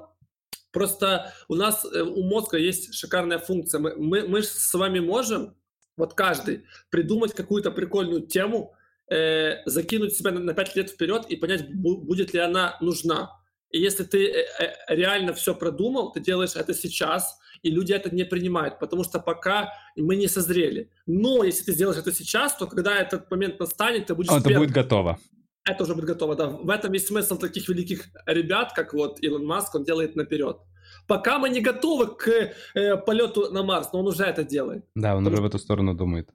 Просто у нас, э, у мозга есть шикарная функция. Мы, мы, мы с вами можем, вот каждый, придумать какую-то прикольную тему, э, закинуть себя на, на 5 лет вперед и понять, будет ли она нужна. И если ты э, реально все продумал, ты делаешь это сейчас, и люди это не принимают, потому что пока мы не созрели. Но если ты сделаешь это сейчас, то когда этот момент настанет, ты будешь... Это будет готово. Это уже будет готово, да. В этом есть смысл таких великих ребят, как вот Илон Маск, он делает наперед. Пока мы не готовы к э, полету на Марс, но он уже это делает. Да, он уже в эту сторону думает.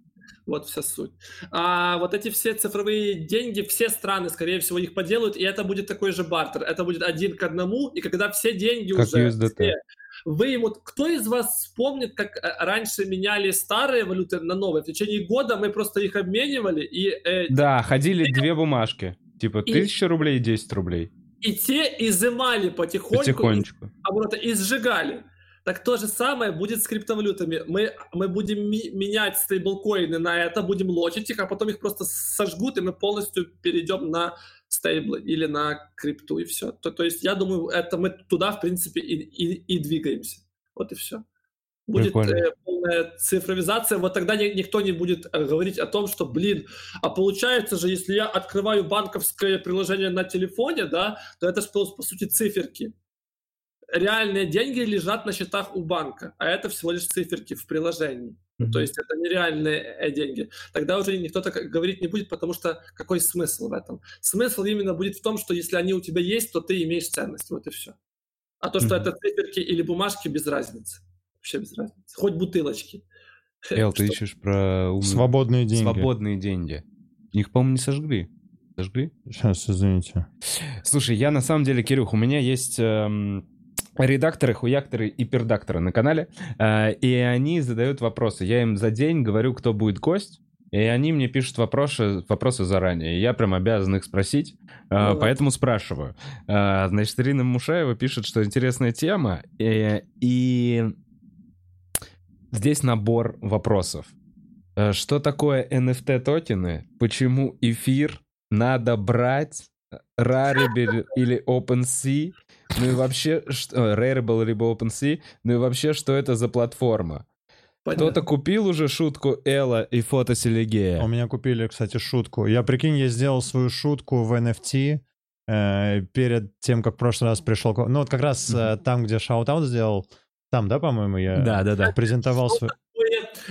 Вот вся суть. А вот эти все цифровые деньги, все страны, скорее всего, их поделают, и это будет такой же бартер. Это будет один к одному, и когда все деньги как уже... USDT. Все, выймут. Кто из вас вспомнит, как э, раньше меняли старые валюты на новые? В течение года мы просто их обменивали и... Э, да, ходили две бумажки. Типа и... 1000 рублей и 10 рублей. И те изымали потихоньку. Потихонечку. Оборота, и сжигали. Так то же самое будет с криптовалютами. Мы, мы будем ми- менять стейблкоины на это, будем лочить их, а потом их просто сожгут, и мы полностью перейдем на стейблы или на крипту, и все. То, то есть я думаю, это мы туда, в принципе, и, и, и двигаемся. Вот и все. Будет э, полная цифровизация, вот тогда ни, никто не будет э, говорить о том, что, блин, а получается же, если я открываю банковское приложение на телефоне, да, то это же, по, по сути, циферки реальные деньги лежат на счетах у банка, а это всего лишь циферки в приложении. Mm-hmm. То есть это нереальные деньги. Тогда уже никто так говорить не будет, потому что какой смысл в этом? Смысл именно будет в том, что если они у тебя есть, то ты имеешь ценность, вот и все. А то, что mm-hmm. это циферки или бумажки, без разницы. Вообще без разницы. Хоть бутылочки. Эл, ты ищешь про... Свободные деньги. Свободные деньги. Их, по-моему, не сожгли. Сожгли? Сейчас, извините. Слушай, я на самом деле, Кирюх, у меня есть... Эм редакторы, хуякторы и пердакторы на канале, э, и они задают вопросы. Я им за день говорю, кто будет гость, и они мне пишут вопросы, вопросы заранее. Я прям обязан их спросить, ну, поэтому спрашиваю. Значит, Ирина Мушаева пишет, что интересная тема, и, и здесь набор вопросов. Что такое NFT-токены? Почему эфир надо брать? Rarible или OpenSea? Ну и вообще, что, Rarible либо OpenSea? Ну и вообще, что это за платформа? Кто-то купил уже шутку Эла и фото Селигея? У меня купили, кстати, шутку. Я, прикинь, я сделал свою шутку в NFT э, перед тем, как в прошлый раз пришел... Ну вот как раз э, там, где shout-out сделал, там, да, по-моему, я да, да, да. презентовал свой...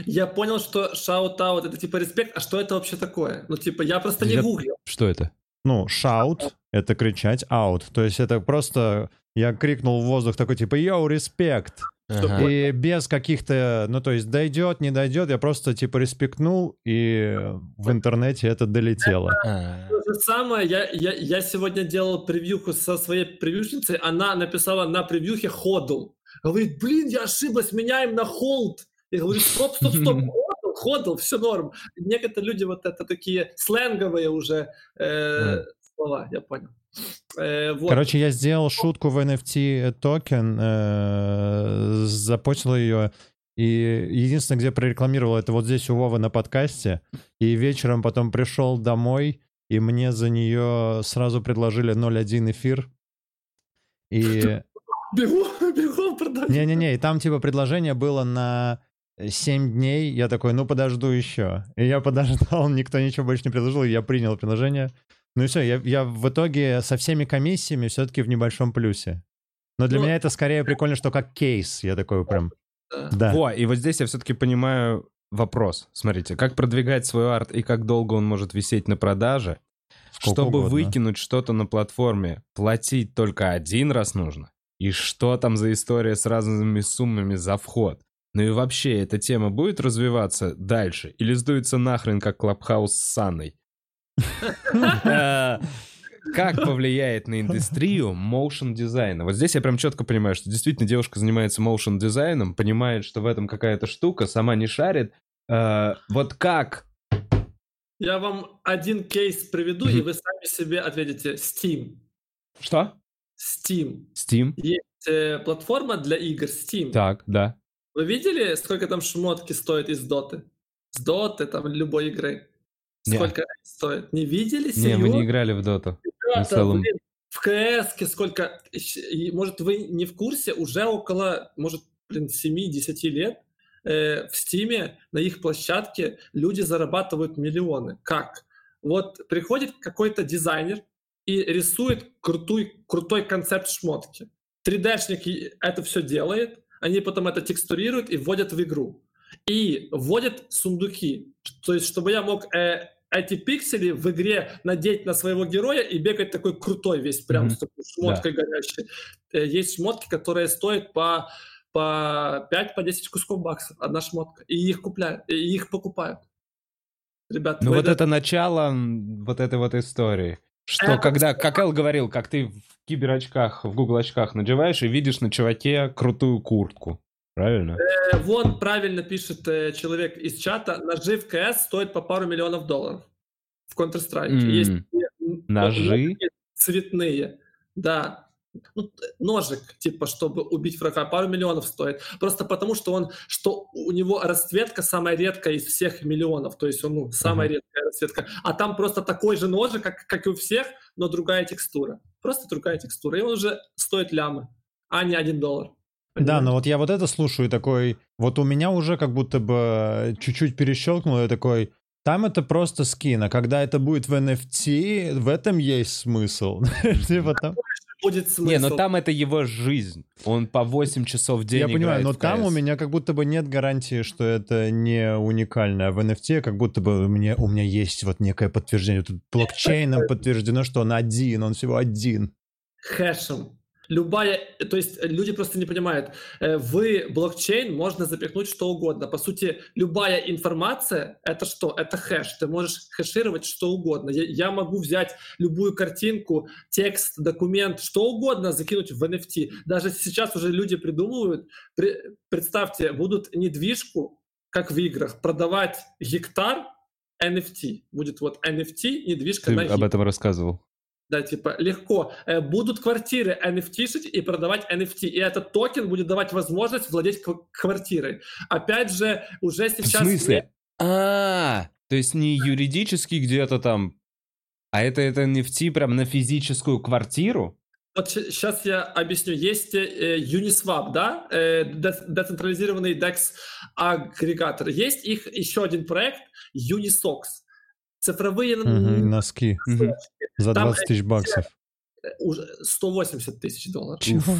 Я понял, что shout-out это типа респект, а что это вообще такое? Ну типа я просто не гуглил. Что это? Ну, shout — это кричать, out. То есть это просто... Я крикнул в воздух такой типа «Yo, респект!» Ага. И без каких-то, ну то есть дойдет, не дойдет, я просто типа респектнул, и в интернете это долетело. А. То же самое, я, я, я сегодня делал превьюху со своей превьюшницей, она написала на превьюхе hodl. Говорит, блин, я ошиблась, меняем на холд. Я говорю, стоп, стоп, стоп, ходл, ходл, все норм. Некоторые люди вот это такие сленговые уже э, слова, я понял. Э, вот. Короче, я сделал шутку в NFT токен, э, запостил ее, и единственное, где прорекламировал, это вот здесь у Вовы на подкасте. И вечером потом пришел домой, и мне за нее сразу предложили 0.1 эфир. И... Бегу, бегу, продать. Не-не-не, и там типа предложение было на 7 дней. Я такой, ну подожду еще. И я подождал, никто ничего больше не предложил, и я принял предложение. Ну и все, я, я в итоге со всеми комиссиями все-таки в небольшом плюсе. Но для ну, меня это скорее прикольно, что как кейс. Я такой прям... Да. Во, и вот здесь я все-таки понимаю вопрос. Смотрите, как продвигать свой арт и как долго он может висеть на продаже, Сколько чтобы угодно. выкинуть что-то на платформе, платить только один раз нужно. И что там за история с разными суммами за вход? Ну и вообще, эта тема будет развиваться дальше? Или сдуется нахрен, как Клабхаус с Саной? Э, как повлияет на индустрию моушен дизайна? Вот здесь я прям четко понимаю, что действительно девушка занимается моушен дизайном, понимает, что в этом какая-то штука, сама не шарит. Э, вот как? Я вам один кейс приведу, и вы сами себе ответите. Steam. Что? Steam. Steam. Есть э, платформа для игр Steam. Так, да. Вы видели, сколько там шмотки стоит из Доты? С Доты, там, любой игры. Сколько не. стоит? Не видели? Серьезно? Не, мы не играли в доту. Ребята, в, блин, в КС сколько... Может, вы не в курсе? Уже около, может, блин, 7-10 лет э, в Стиме на их площадке люди зарабатывают миллионы. Как? Вот приходит какой-то дизайнер и рисует крутой, крутой концепт шмотки. 3D-шник это все делает, они потом это текстурируют и вводят в игру. И вводят сундуки. То есть, чтобы я мог э, эти пиксели в игре надеть на своего героя и бегать такой крутой весь, прям mm-hmm. с такой шмоткой да. горящей. Э, есть шмотки, которые стоят по, по 5-10 по кусков баксов, одна шмотка. И их купляют, и их покупают. Ребят, ну вот это... это начало вот этой вот истории. Что это... когда, как Эл говорил, как ты в киберочках, в Google очках надеваешь и видишь на чуваке крутую куртку. Правильно? Э, вот правильно пишет э, человек из чата. Ножи в КС стоят по пару миллионов долларов. В Counter-Strike. Mm. Есть ножи? Цветные. Да. Ну, ножик, типа, чтобы убить врага, пару миллионов стоит. Просто потому, что он, что у него расцветка самая редкая из всех миллионов. То есть он, ну, самая uh-huh. редкая расцветка. А там просто такой же ножик, как, как и у всех, но другая текстура. Просто другая текстура. И он уже стоит лямы, а не один доллар. Да, но вот я вот это слушаю такой, вот у меня уже как будто бы чуть-чуть перещелкнуло, я такой, там это просто скин, а когда это будет в NFT, в этом есть смысл. Типа будет смысл. Не, но там это его жизнь. Он по 8 часов в день Я понимаю, но там у меня как будто бы нет гарантии, что это не уникально. А в NFT как будто бы у меня, у меня есть вот некое подтверждение. Тут блокчейном подтверждено, что он один, он всего один. Хэшем любая, то есть люди просто не понимают, э, в блокчейн можно запихнуть что угодно. По сути, любая информация — это что? Это хэш. Ты можешь хэшировать что угодно. Я, я могу взять любую картинку, текст, документ, что угодно закинуть в NFT. Даже сейчас уже люди придумывают, при, представьте, будут недвижку, как в играх, продавать гектар NFT. Будет вот NFT, недвижка Ты на об этом рассказывал. Да, типа легко. Э, будут квартиры NFT и продавать NFT. И этот токен будет давать возможность владеть квартирой. Опять же, уже сейчас... В смысле? А, то есть не юридически где-то там, а это, это NFT прям на физическую квартиру? Вот сейчас я объясню. Есть э, Uniswap, да, э, децентрализированный DEX агрегатор. Есть их еще один проект Unisox. Цифровые угу, носки угу. за 20 тысяч баксов. Уже 180 тысяч долларов. Чего?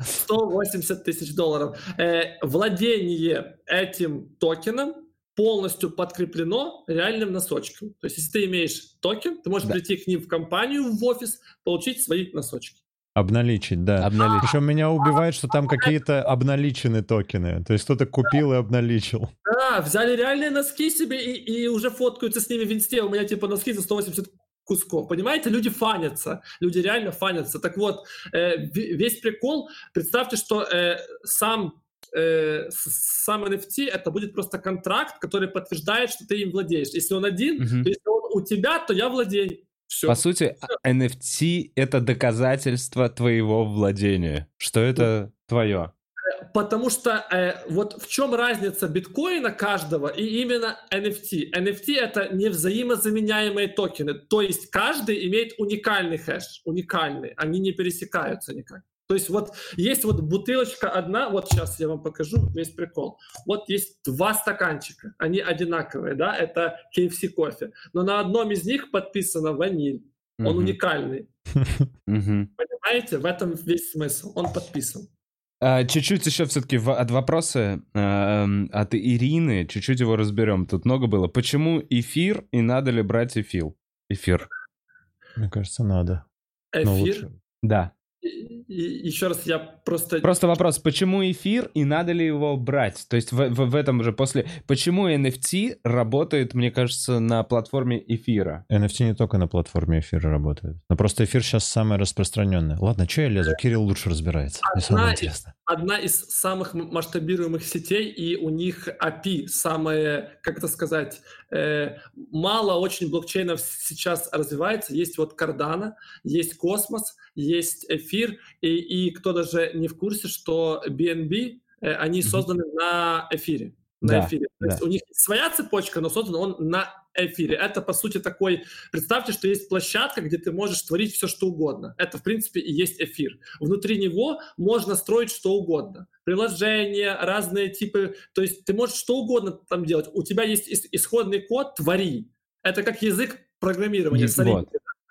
180 тысяч долларов. Э, владение этим токеном полностью подкреплено реальным носочком. То есть, если ты имеешь токен, ты можешь да. прийти к ним в компанию, в офис, получить свои носочки. Обналичить, да. Обналичить. Причем меня убивает, что там какие-то обналиченные токены. То есть кто-то купил и обналичил. Да, взяли реальные носки себе и, и уже фоткаются с ними в инсте. У меня типа носки за 180 кусков. Понимаете, люди фанятся, люди реально фанятся. Так вот, э, весь прикол, представьте, что э, сам э, сам NFT это будет просто контракт, который подтверждает, что ты им владеешь. Если он один, угу. то если он у тебя, то я владею. Все. По сути. NFT это доказательство твоего владения, что это твое. Потому что э, вот в чем разница биткоина каждого и именно NFT? NFT это невзаимозаменяемые токены, то есть каждый имеет уникальный хэш, уникальный, они не пересекаются никак. То есть вот есть вот бутылочка одна, вот сейчас я вам покажу весь прикол. Вот есть два стаканчика, они одинаковые, да, это KFC кофе, но на одном из них подписано ваниль, он mm-hmm. уникальный. Mm-hmm. Понимаете, в этом весь смысл, он подписан. А, чуть-чуть еще все-таки в, от вопроса э, от Ирины, чуть-чуть его разберем. Тут много было. Почему эфир и надо ли брать эфир? Эфир. Мне кажется, надо. Эфир? Да. И, еще раз, я просто... Просто вопрос, почему эфир и надо ли его брать? То есть в, в, в этом же после... Почему NFT работает, мне кажется, на платформе эфира? NFT не только на платформе эфира работает. Но просто эфир сейчас самый распространенный. Ладно, что я лезу? Кирилл лучше разбирается. Мне самое интересно. Одна из самых масштабируемых сетей, и у них API, самое, как это сказать, э, мало очень блокчейнов сейчас развивается. Есть вот Cardano, есть Космос, есть эфир, и, и кто даже не в курсе, что BNB, э, они созданы mm-hmm. на эфире. На да, эфире. То да. есть у них своя цепочка, но создан он на эфире. Это, по сути, такой... Представьте, что есть площадка, где ты можешь творить все, что угодно. Это, в принципе, и есть эфир. Внутри него можно строить что угодно. Приложения, разные типы... То есть ты можешь что угодно там делать. У тебя есть исходный код, твори. Это как язык программирования. Вот.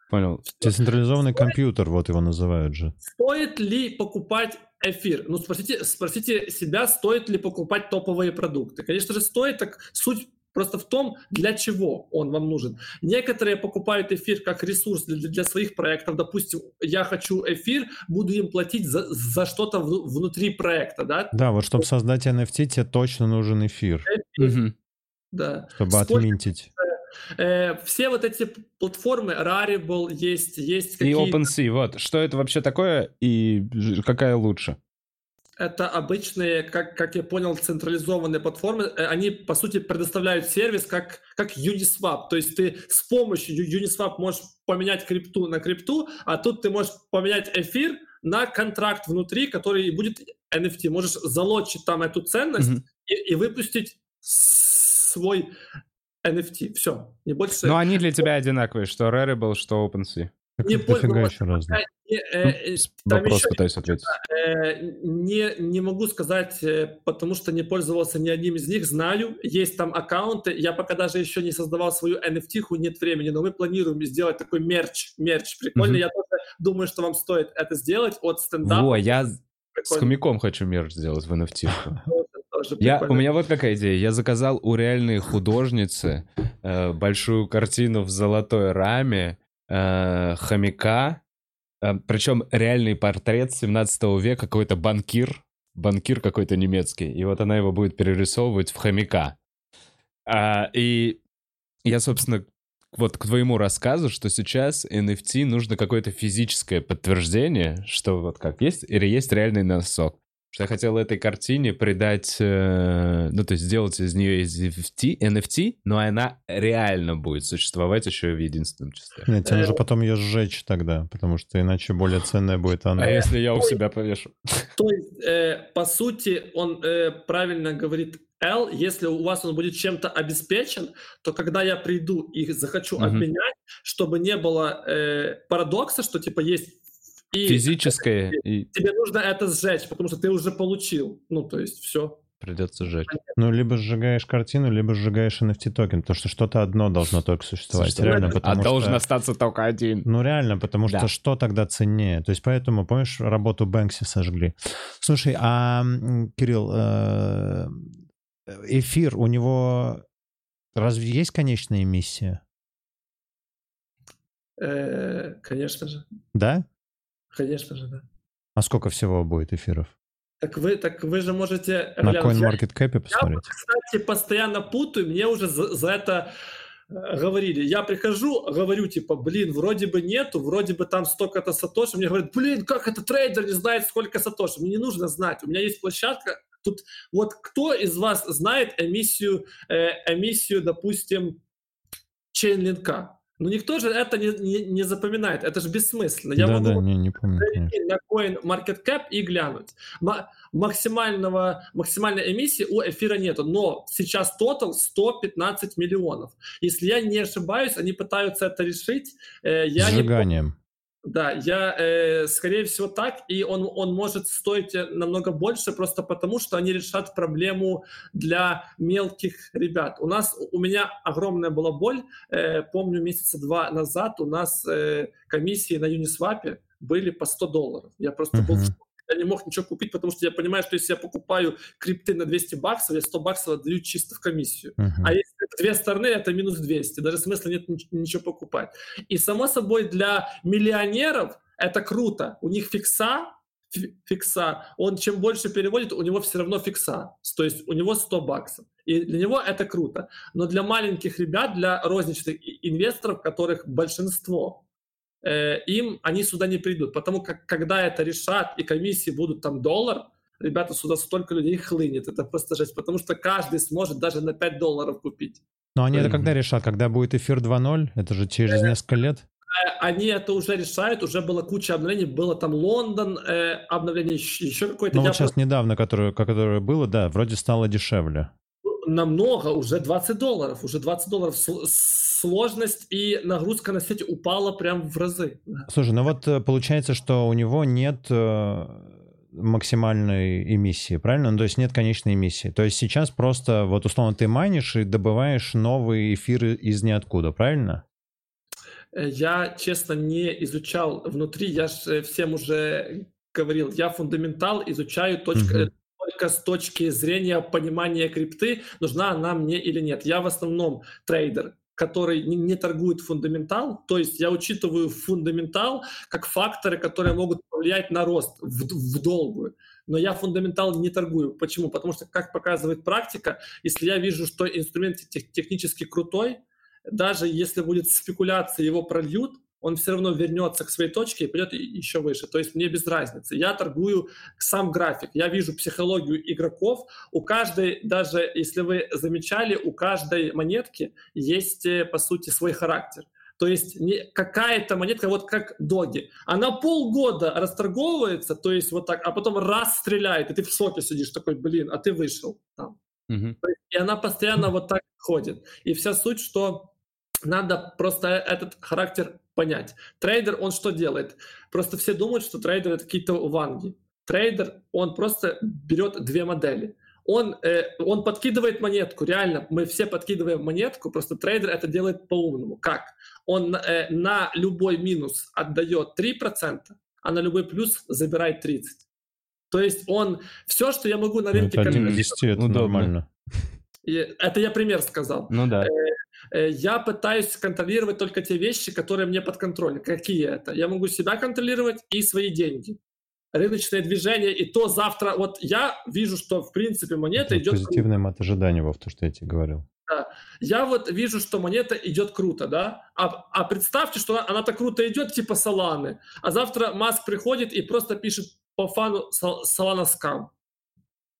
Понял. Децентрализованный стоит, компьютер, вот его называют же. Стоит ли покупать эфир? Ну, спросите, спросите себя, стоит ли покупать топовые продукты. Конечно же, стоит. Так суть просто в том, для чего он вам нужен. Некоторые покупают эфир как ресурс для, для своих проектов. Допустим, я хочу эфир, буду им платить за, за что-то в, внутри проекта, да? Да, вот чтобы создать NFT, тебе точно нужен эфир. эфир. Угу. Да. Чтобы Сколько отминтить. Э, все вот эти платформы, Rarible есть, есть какие-то... И OpenSea, вот. Что это вообще такое и какая лучше? Это обычные, как, как я понял, централизованные платформы. Э, они, по сути, предоставляют сервис как, как Uniswap. То есть ты с помощью Uniswap можешь поменять крипту на крипту, а тут ты можешь поменять эфир на контракт внутри, который будет NFT. Можешь залочить там эту ценность mm-hmm. и, и выпустить свой NFT. Все. Не больше... Но они для тебя одинаковые, что Rarible, что OpenSea. не пользовался. еще раз. Не, э, ну, вопрос еще, пытаюсь ответить. Э, не, не могу сказать, э, потому что не пользовался ни одним из них. Знаю, есть там аккаунты. Я пока даже еще не создавал свою NFT, нет времени, но мы планируем сделать такой мерч. Мерч прикольно. Mm-hmm. Я тоже думаю, что вам стоит это сделать от стендапа. Во, я прикольно. с хомяком хочу мерч сделать в NFT. Я, у меня вот какая идея. Я заказал у реальной художницы э, большую картину в золотой раме э, хомяка. Э, причем реальный портрет 17 века, какой-то банкир. Банкир какой-то немецкий. И вот она его будет перерисовывать в хомяка. А, и я, собственно, вот к твоему рассказу, что сейчас NFT нужно какое-то физическое подтверждение, что вот как есть, или есть реальный носок что я хотел этой картине придать, э, ну, то есть сделать из нее из NFT, NFT, но она реально будет существовать еще и в единственном числе. Нет, тебе нужно э, потом ее сжечь тогда, потому что иначе более ценная будет она. А если я у себя повешу? То есть, э, по сути, он э, правильно говорит L, если у вас он будет чем-то обеспечен, то когда я приду и захочу обменять, чтобы не было э, парадокса, что типа есть и физическое. И... Тебе нужно это сжечь, потому что ты уже получил. Ну, то есть все. Придется сжечь. Ну, либо сжигаешь картину, либо сжигаешь NFT токен, потому что что-то одно должно только существовать. Слушай, реально, потому а что... должен остаться только один. Ну, реально, потому да. что что тогда ценнее? То есть поэтому, помнишь, работу Бэнкси сожгли. Слушай, а, Кирилл, э, эфир, у него разве есть конечная эмиссия? Э, конечно же. Да? Конечно же, да. А сколько всего будет эфиров? Так вы, так вы же можете... На CoinMarketCap посмотреть. Я, кстати, постоянно путаю, мне уже за, за это э, говорили. Я прихожу, говорю, типа, блин, вроде бы нету, вроде бы там столько-то сатоши. Мне говорят, блин, как это трейдер не знает, сколько сатоши. Мне не нужно знать. У меня есть площадка. Тут вот кто из вас знает эмиссию, э, эмиссию допустим, чейнлинка? Ну, никто же это не, не, не запоминает, это же бессмысленно. Я да, могу да, не, не помню, на Coin Market Cap и глянуть. М- максимального, максимальной эмиссии у эфира нету, но сейчас тотал 115 миллионов. Если я не ошибаюсь, они пытаются это решить. Э, я Сжиганием. Не да, я, э, скорее всего, так, и он, он может стоить э, намного больше просто потому, что они решат проблему для мелких ребят. У нас, у меня огромная была боль, э, помню, месяца два назад у нас э, комиссии на Uniswap были по 100 долларов. Я просто uh-huh. был в я не мог ничего купить, потому что я понимаю, что если я покупаю крипты на 200 баксов, я 100 баксов отдаю чисто в комиссию. Uh-huh. А если две стороны, это минус 200. Даже смысла нет ничего покупать. И само собой для миллионеров это круто. У них фикса, фикса, он чем больше переводит, у него все равно фикса. То есть у него 100 баксов. И для него это круто. Но для маленьких ребят, для розничных инвесторов, которых большинство, Э, им они сюда не придут. Потому как когда это решат и комиссии будут там доллар, ребята, сюда столько людей хлынет. Это просто жесть, потому что каждый сможет даже на 5 долларов купить. Но они это когда решат? Когда будет эфир 2.0? Это же через э, несколько лет? Э, они это уже решают, уже была куча обновлений, было там Лондон, э, обновление еще какое-то. Ну вот сейчас недавно, которое, которое было, да, вроде стало дешевле. Намного, уже 20 долларов, уже 20 долларов сложность и нагрузка на сеть упала прям в разы. Слушай, ну вот э, получается, что у него нет э, максимальной эмиссии, правильно? Ну, то есть нет конечной эмиссии. То есть сейчас просто, вот условно, ты майнишь и добываешь новые эфиры из ниоткуда, правильно? Э, я, честно, не изучал внутри, я же всем уже говорил, я фундаментал изучаю точка, uh только с точки зрения понимания крипты, нужна она мне или нет. Я в основном трейдер, который не, торгует фундаментал, то есть я учитываю фундаментал как факторы, которые могут повлиять на рост в, в долгую. Но я фундаментал не торгую. Почему? Потому что, как показывает практика, если я вижу, что инструмент тех, технически крутой, даже если будет спекуляция, его прольют, он все равно вернется к своей точке и пойдет еще выше. То есть мне без разницы. Я торгую сам график. Я вижу психологию игроков. У каждой, даже если вы замечали, у каждой монетки есть, э, по сути, свой характер. То есть не какая-то монетка, вот как доги, она полгода расторговывается, то есть вот так, а потом раз стреляет, и ты в шоке сидишь такой, блин, а ты вышел там. Uh-huh. И она постоянно вот так ходит. И вся суть, что надо просто этот характер понять. Трейдер, он что делает? Просто все думают, что трейдер это какие-то ванги. Трейдер, он просто берет две модели. Он, э, он подкидывает монетку, реально, мы все подкидываем монетку, просто трейдер это делает по-умному. Как? Он э, на любой минус отдает 3%, а на любой плюс забирает 30%. То есть он, все, что я могу на ну, рынке... Это 1 к 10, это нормально. И это я пример сказал. Ну да. Э, я пытаюсь контролировать только те вещи, которые мне под контролем. Какие это? Я могу себя контролировать и свои деньги. Рыночное движение, и то завтра... Вот я вижу, что, в принципе, монета это идет... Позитивное мат ожидания, Вов, то, что я тебе говорил. Да. Я вот вижу, что монета идет круто, да? А, а представьте, что она, она так круто идет, типа Соланы. А завтра Маск приходит и просто пишет по фану Solana скам.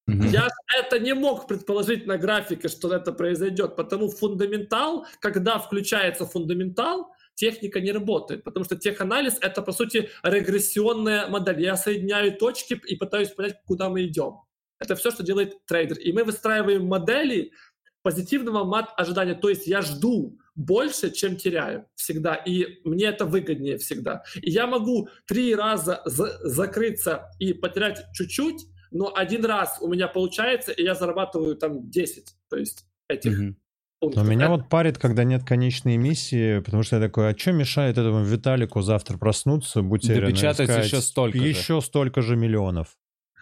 Я это не мог предположить на графике, что это произойдет, потому фундаментал, когда включается фундаментал, техника не работает, потому что теханализ — это, по сути, регрессионная модель. Я соединяю точки и пытаюсь понять, куда мы идем. Это все, что делает трейдер. И мы выстраиваем модели позитивного мат-ожидания. То есть я жду больше, чем теряю всегда. И мне это выгоднее всегда. И я могу три раза за- закрыться и потерять чуть-чуть, но один раз у меня получается, и я зарабатываю там 10. То есть этих mm-hmm. Но меня вот парит, когда нет конечной миссии, потому что я такой, а что мешает этому Виталику завтра проснуться, будь уверен, Допечатать еще столько Еще же. столько же миллионов.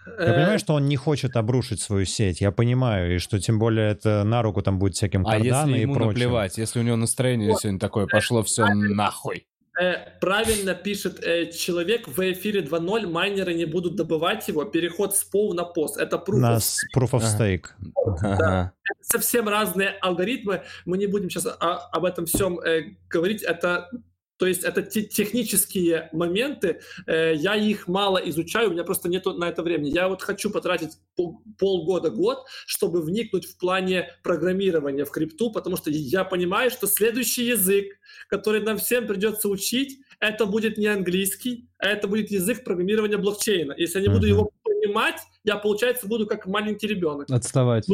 Я э, понимаю, что он не хочет обрушить свою сеть, я понимаю, и что тем более это на руку там будет всяким а если ему и прочим. наплевать, если у него настроение вот. сегодня такое, пошло все нахуй. Э, правильно пишет э, человек в эфире 2.0, майнеры не будут добывать его, переход с POW на пост. Это proof на of stake. Proof of stake. Ага. Да. Это совсем разные алгоритмы, мы не будем сейчас о, об этом всем э, говорить, это то есть это те технические моменты, э, я их мало изучаю, у меня просто нет на это времени. Я вот хочу потратить пол, полгода-год, чтобы вникнуть в плане программирования в крипту, потому что я понимаю, что следующий язык, который нам всем придется учить, это будет не английский, а это будет язык программирования блокчейна. Если я не буду его понимать, я, получается, буду как маленький ребенок. Отставать.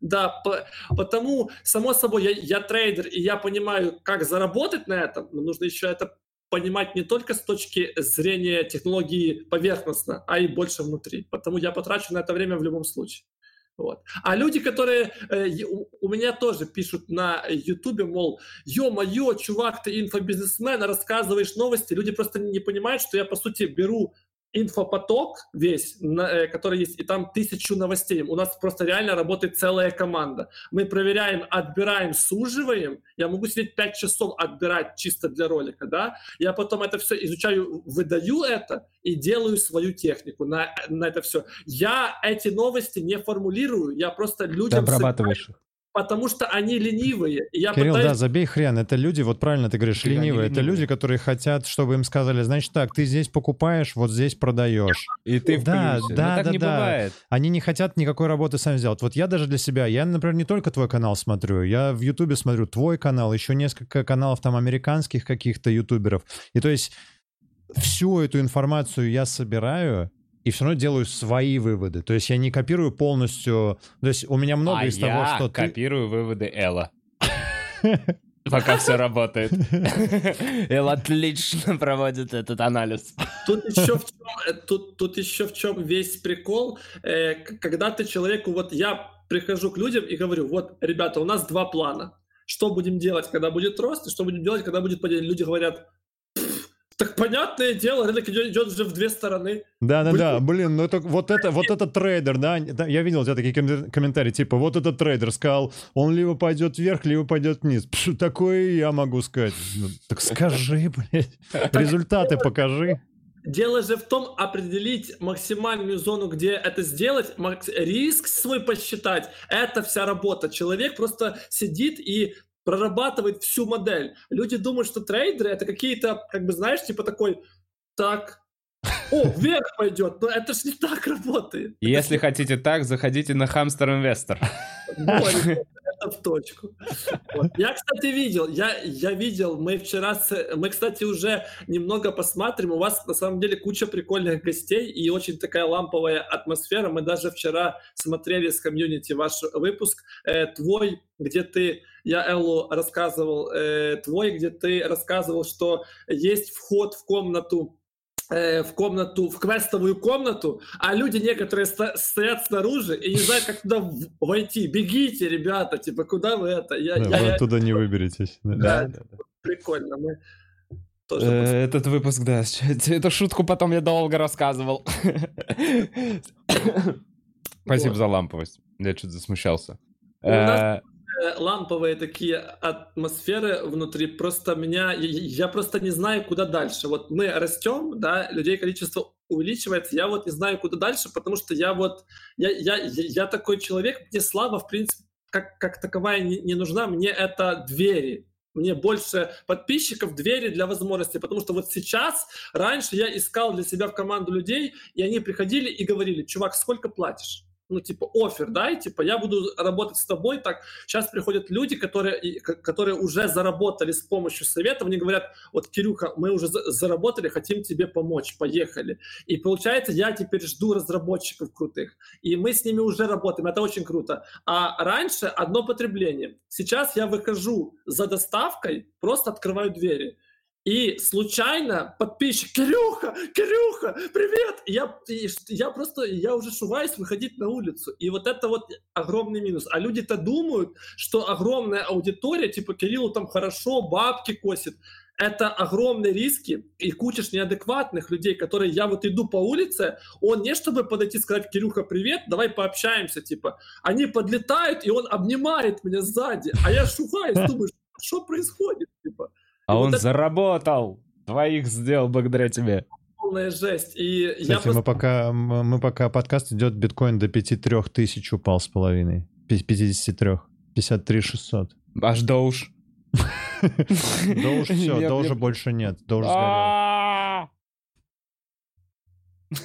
Да, по, потому, само собой, я, я трейдер, и я понимаю, как заработать на этом, но нужно еще это понимать не только с точки зрения технологии поверхностно, а и больше внутри. Потому я потрачу на это время в любом случае. Вот. А люди, которые э, у, у меня тоже пишут на Ютубе, мол, ё-моё, чувак, ты инфобизнесмен, рассказываешь новости, люди просто не понимают, что я, по сути, беру инфопоток весь, э, который есть, и там тысячу новостей. У нас просто реально работает целая команда. Мы проверяем, отбираем, суживаем. Я могу сидеть 5 часов отбирать чисто для ролика, да. Я потом это все изучаю, выдаю это и делаю свою технику на, на это все. Я эти новости не формулирую, я просто людям... Ты обрабатываешь их потому что они ленивые. я Кирилл, пытаюсь... да, забей хрен. Это люди, вот правильно ты говоришь, ленивые. ленивые. Это люди, которые хотят, чтобы им сказали, значит так, ты здесь покупаешь, вот здесь продаешь. И ты в да, плюсе. Да, Но так да, не да. бывает. Они не хотят никакой работы сами сделать. Вот я даже для себя, я, например, не только твой канал смотрю, я в Ютубе смотрю твой канал, еще несколько каналов там американских каких-то ютуберов. И то есть всю эту информацию я собираю, и все равно делаю свои выводы. То есть я не копирую полностью... То есть у меня много а из того, что ты... копирую выводы Элла. Пока все работает. Эл отлично проводит этот анализ. Тут еще в чем, э, тут, тут еще в чем весь прикол. Э, когда ты человеку, вот я прихожу к людям и говорю, вот, ребята, у нас два плана. Что будем делать, когда будет рост, и что будем делать, когда будет падение. Люди говорят, так понятное дело, рынок идет, идет уже в две стороны. Да, да, да. Блин, ну это вот это вот этот трейдер, да, я видел у тебя такие комментарии, типа вот этот трейдер сказал, он либо пойдет вверх, либо пойдет вниз. Пш, такое я могу сказать. Ну, так скажи, блядь, результаты покажи. Дело же в том, определить максимальную зону, где это сделать, риск свой посчитать. Это вся работа. Человек просто сидит и прорабатывает всю модель. Люди думают, что трейдеры это какие-то, как бы, знаешь, типа такой, так, о, вверх пойдет, но это же не так работает. Если хотите так, заходите на Хамстер Инвестор. Это в точку. Вот. Я, кстати, видел, я, я видел, мы вчера, с, мы, кстати, уже немного посмотрим, у вас на самом деле куча прикольных гостей и очень такая ламповая атмосфера. Мы даже вчера смотрели с комьюнити ваш выпуск, э, твой, где ты я Эллу рассказывал э, твой, где ты рассказывал, что есть вход в комнату в комнату, в квестовую комнату, а люди некоторые стоят снаружи и не знают, как туда войти. Бегите, ребята, типа, куда вы это? Я, да, я, вы оттуда не выберетесь. Да, да, да, да. прикольно. Мы тоже э, этот выпуск, да. Эту шутку потом я долго рассказывал. Спасибо за ламповость. Я чуть засмущался. Э, ламповые такие атмосферы внутри. Просто меня, я просто не знаю, куда дальше. Вот мы растем, да, людей количество увеличивается, я вот не знаю, куда дальше, потому что я вот, я, я, я такой человек, мне слава, в принципе, как, как таковая не, не нужна, мне это двери, мне больше подписчиков, двери для возможностей, потому что вот сейчас, раньше я искал для себя в команду людей, и они приходили и говорили, чувак, сколько платишь? Ну, типа, офер, да, и, типа, я буду работать с тобой, так, сейчас приходят люди, которые, которые уже заработали с помощью советов, они говорят, вот, Кирюха, мы уже заработали, хотим тебе помочь, поехали. И получается, я теперь жду разработчиков крутых, и мы с ними уже работаем, это очень круто. А раньше одно потребление. Сейчас я выхожу за доставкой, просто открываю двери. И случайно подписчик, Кирюха, Кирюха, привет! Я, я просто, я уже шуваюсь выходить на улицу. И вот это вот огромный минус. А люди-то думают, что огромная аудитория, типа Кириллу там хорошо, бабки косит. Это огромные риски и куча неадекватных людей, которые я вот иду по улице, он не чтобы подойти и сказать, Кирюха, привет, давай пообщаемся, типа. Они подлетают, и он обнимает меня сзади, а я шугаюсь, думаю, что происходит, типа. А и он вот заработал. Двоих сделал благодаря тебе. Полная жесть. И Кстати, я просто... мы пока, мы пока подкаст идет, биткоин до 53 тысяч упал с половиной. 53. 53 600. Аж доуж. Доуж все, доужа больше нет. Доуж сгорел.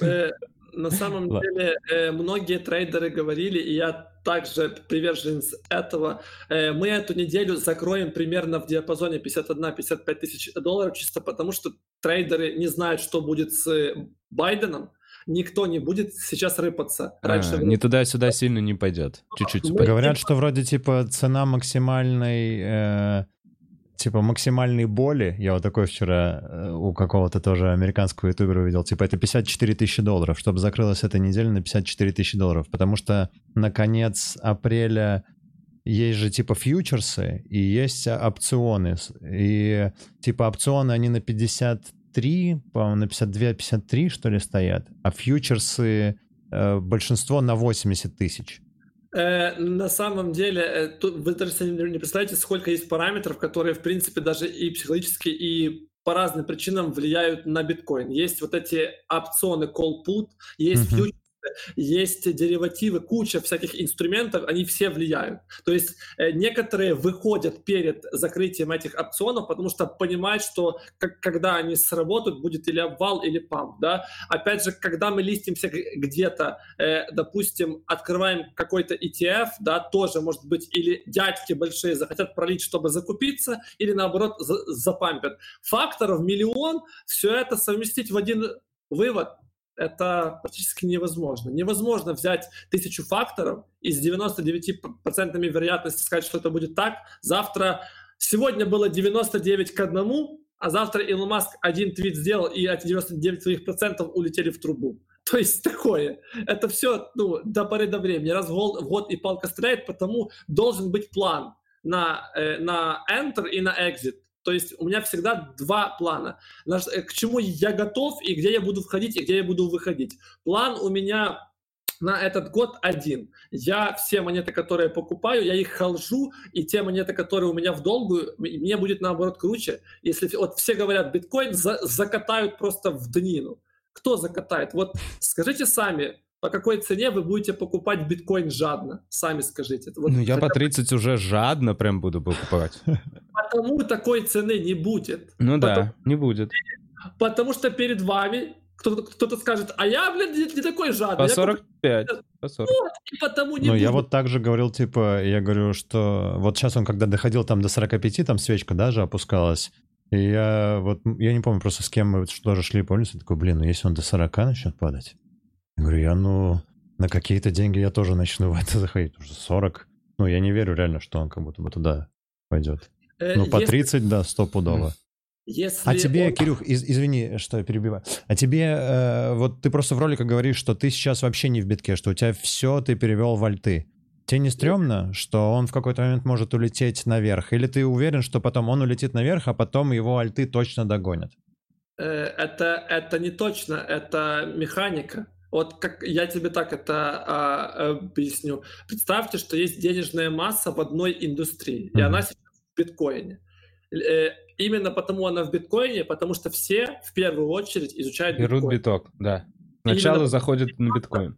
Э, на самом деле э, многие трейдеры говорили, и я также приверженец этого. Э, мы эту неделю закроем примерно в диапазоне 51-55 тысяч долларов, чисто потому что трейдеры не знают, что будет с Байденом. Никто не будет сейчас рыпаться. А, Раньше а, не туда-сюда сильно не пойдет. Чуть-чуть. Мы... Говорят, что вроде типа цена максимальной э, типа максимальной боли, я вот такой вчера э, у какого-то тоже американского ютубера видел, типа это 54 тысячи долларов, чтобы закрылась эта неделя на 54 тысячи долларов, потому что на конец апреля есть же типа фьючерсы и есть опционы, и типа опционы они на 53, по-моему, на 52-53 что ли стоят, а фьючерсы э, большинство на 80 тысяч. Э, на самом деле, э, тут, вы даже не представляете, сколько есть параметров, которые, в принципе, даже и психологически, и по разным причинам влияют на биткоин. Есть вот эти опционы call put, есть uh-huh есть деривативы, куча всяких инструментов, они все влияют. То есть э, некоторые выходят перед закрытием этих опционов, потому что понимают, что как, когда они сработают, будет или обвал, или памп. Да? Опять же, когда мы листимся где-то, э, допустим, открываем какой-то ETF, да, тоже может быть или дядьки большие захотят пролить, чтобы закупиться, или наоборот за, запампят. Факторов миллион, все это совместить в один вывод это практически невозможно. Невозможно взять тысячу факторов и с 99% вероятности сказать, что это будет так. Завтра, сегодня было 99 к одному, а завтра Илон Маск один твит сделал, и эти 99 своих процентов улетели в трубу. То есть такое. Это все ну, до поры до времени. Раз в год, в год и палка стреляет, потому должен быть план на, э, на Enter и на Exit. То есть у меня всегда два плана. Э, к чему я готов и где я буду входить и где я буду выходить. План у меня на этот год один. Я все монеты, которые покупаю, я их холжу, и те монеты, которые у меня в долгу, мне будет наоборот круче. Если вот все говорят, биткоин за, закатают просто в днину. Кто закатает? Вот скажите сами, по какой цене вы будете покупать биткоин жадно? Сами скажите. Вот ну, я по 30 уже жадно прям буду покупать. Потому такой цены не будет. Ну да, не будет. Потому что перед вами кто-то, кто скажет, а я, блин, не, не такой жадный. По 45. Я... По 40. Вот, и потому не Ну, я вот так же говорил, типа, я говорю, что вот сейчас он, когда доходил там до 45, там свечка даже опускалась, и я вот, я не помню просто с кем мы тоже шли по улице, такой, блин, ну если он до 40 начнет падать, говорю, я, ну, на какие-то деньги я тоже начну в это заходить. Уже 40. Ну, я не верю реально, что он как будто бы туда пойдет. Э, ну, по если... 30, да, стопудово. Если а тебе, он... Кирюх, из, извини, что я перебиваю. А тебе, э, вот ты просто в роликах говоришь, что ты сейчас вообще не в битке, что у тебя все ты перевел в альты. Тебе не стрёмно, что он в какой-то момент может улететь наверх? Или ты уверен, что потом он улетит наверх, а потом его альты точно догонят? Э, это, это не точно, это механика. Вот как я тебе так это а, объясню. Представьте, что есть денежная масса в одной индустрии, mm-hmm. и она сейчас в биткоине. Э, именно потому она в биткоине, потому что все в первую очередь изучают Берут биткоин. биток, да. Сначала именно заходят на биткоин.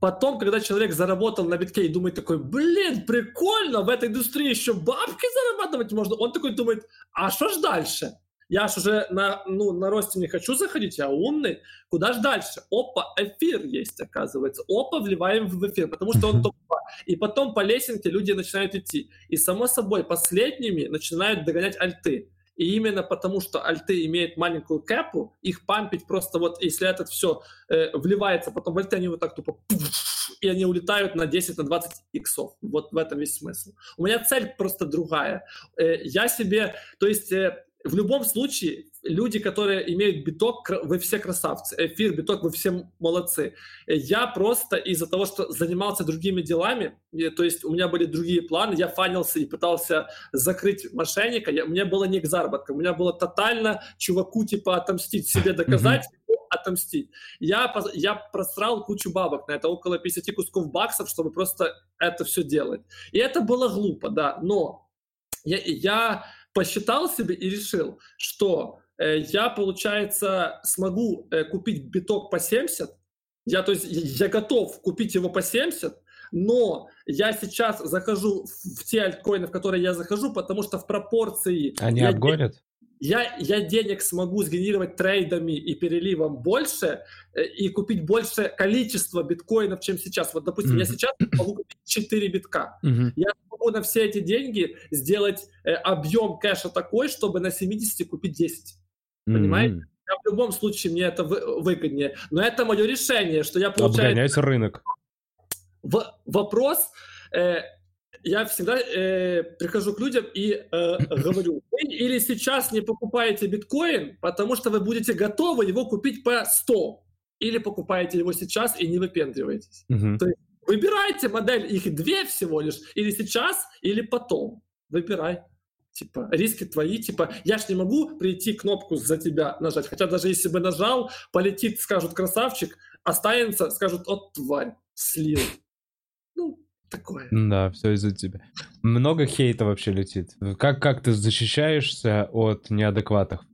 Потом, когда человек заработал на битке и думает такой, блин, прикольно, в этой индустрии еще бабки зарабатывать можно, он такой думает, а что ж дальше? Я ж уже на, ну, на росте не хочу заходить, я умный. Куда ж дальше? Опа, эфир есть, оказывается. Опа, вливаем в эфир, потому что он топ И потом по лесенке люди начинают идти. И, само собой, последними начинают догонять альты. И именно потому, что альты имеют маленькую кэпу, их пампить просто вот, если этот все э, вливается потом в альты, они вот так тупо и они улетают на 10, на 20 иксов. Вот в этом весь смысл. У меня цель просто другая. Э, я себе, то есть э, в любом случае, люди, которые имеют биток, вы все красавцы. Эфир, биток, вы все молодцы. Я просто из-за того, что занимался другими делами, то есть у меня были другие планы, я фанился и пытался закрыть мошенника, я, мне было не к заработкам, у меня было тотально чуваку типа отомстить, себе доказать, отомстить. Я, я просрал кучу бабок на это, около 50 кусков баксов, чтобы просто это все делать. И это было глупо, да, но я, я посчитал себе и решил, что э, я, получается, смогу э, купить биток по 70, я, то есть, я готов купить его по 70, но я сейчас захожу в те альткоины, в которые я захожу, потому что в пропорции... Они обгонят? Я, я денег смогу сгенерировать трейдами и переливом больше э, и купить больше количество биткоинов, чем сейчас. Вот, допустим, mm-hmm. я сейчас могу купить 4 битка. Mm-hmm. Я могу на все эти деньги сделать э, объем кэша такой, чтобы на 70 купить 10. Mm-hmm. Понимаете? Я в любом случае мне это вы, выгоднее. Но это мое решение, что я получаю... Обгонять рынок. В, вопрос... Э, я всегда э, прихожу к людям и э, говорю, вы или сейчас не покупаете биткоин, потому что вы будете готовы его купить по 100, или покупаете его сейчас и не выпендриваетесь. Uh-huh. То есть Выбирайте модель, их две всего лишь, или сейчас, или потом. Выбирай. Типа, риски твои, типа, я ж не могу прийти кнопку за тебя нажать. Хотя даже если бы нажал, полетит, скажут красавчик, останется, скажут, от тварь, слил. Ну, такое. Да, все из-за тебя. Много хейта вообще летит. Как, как ты защищаешься от неадекватных?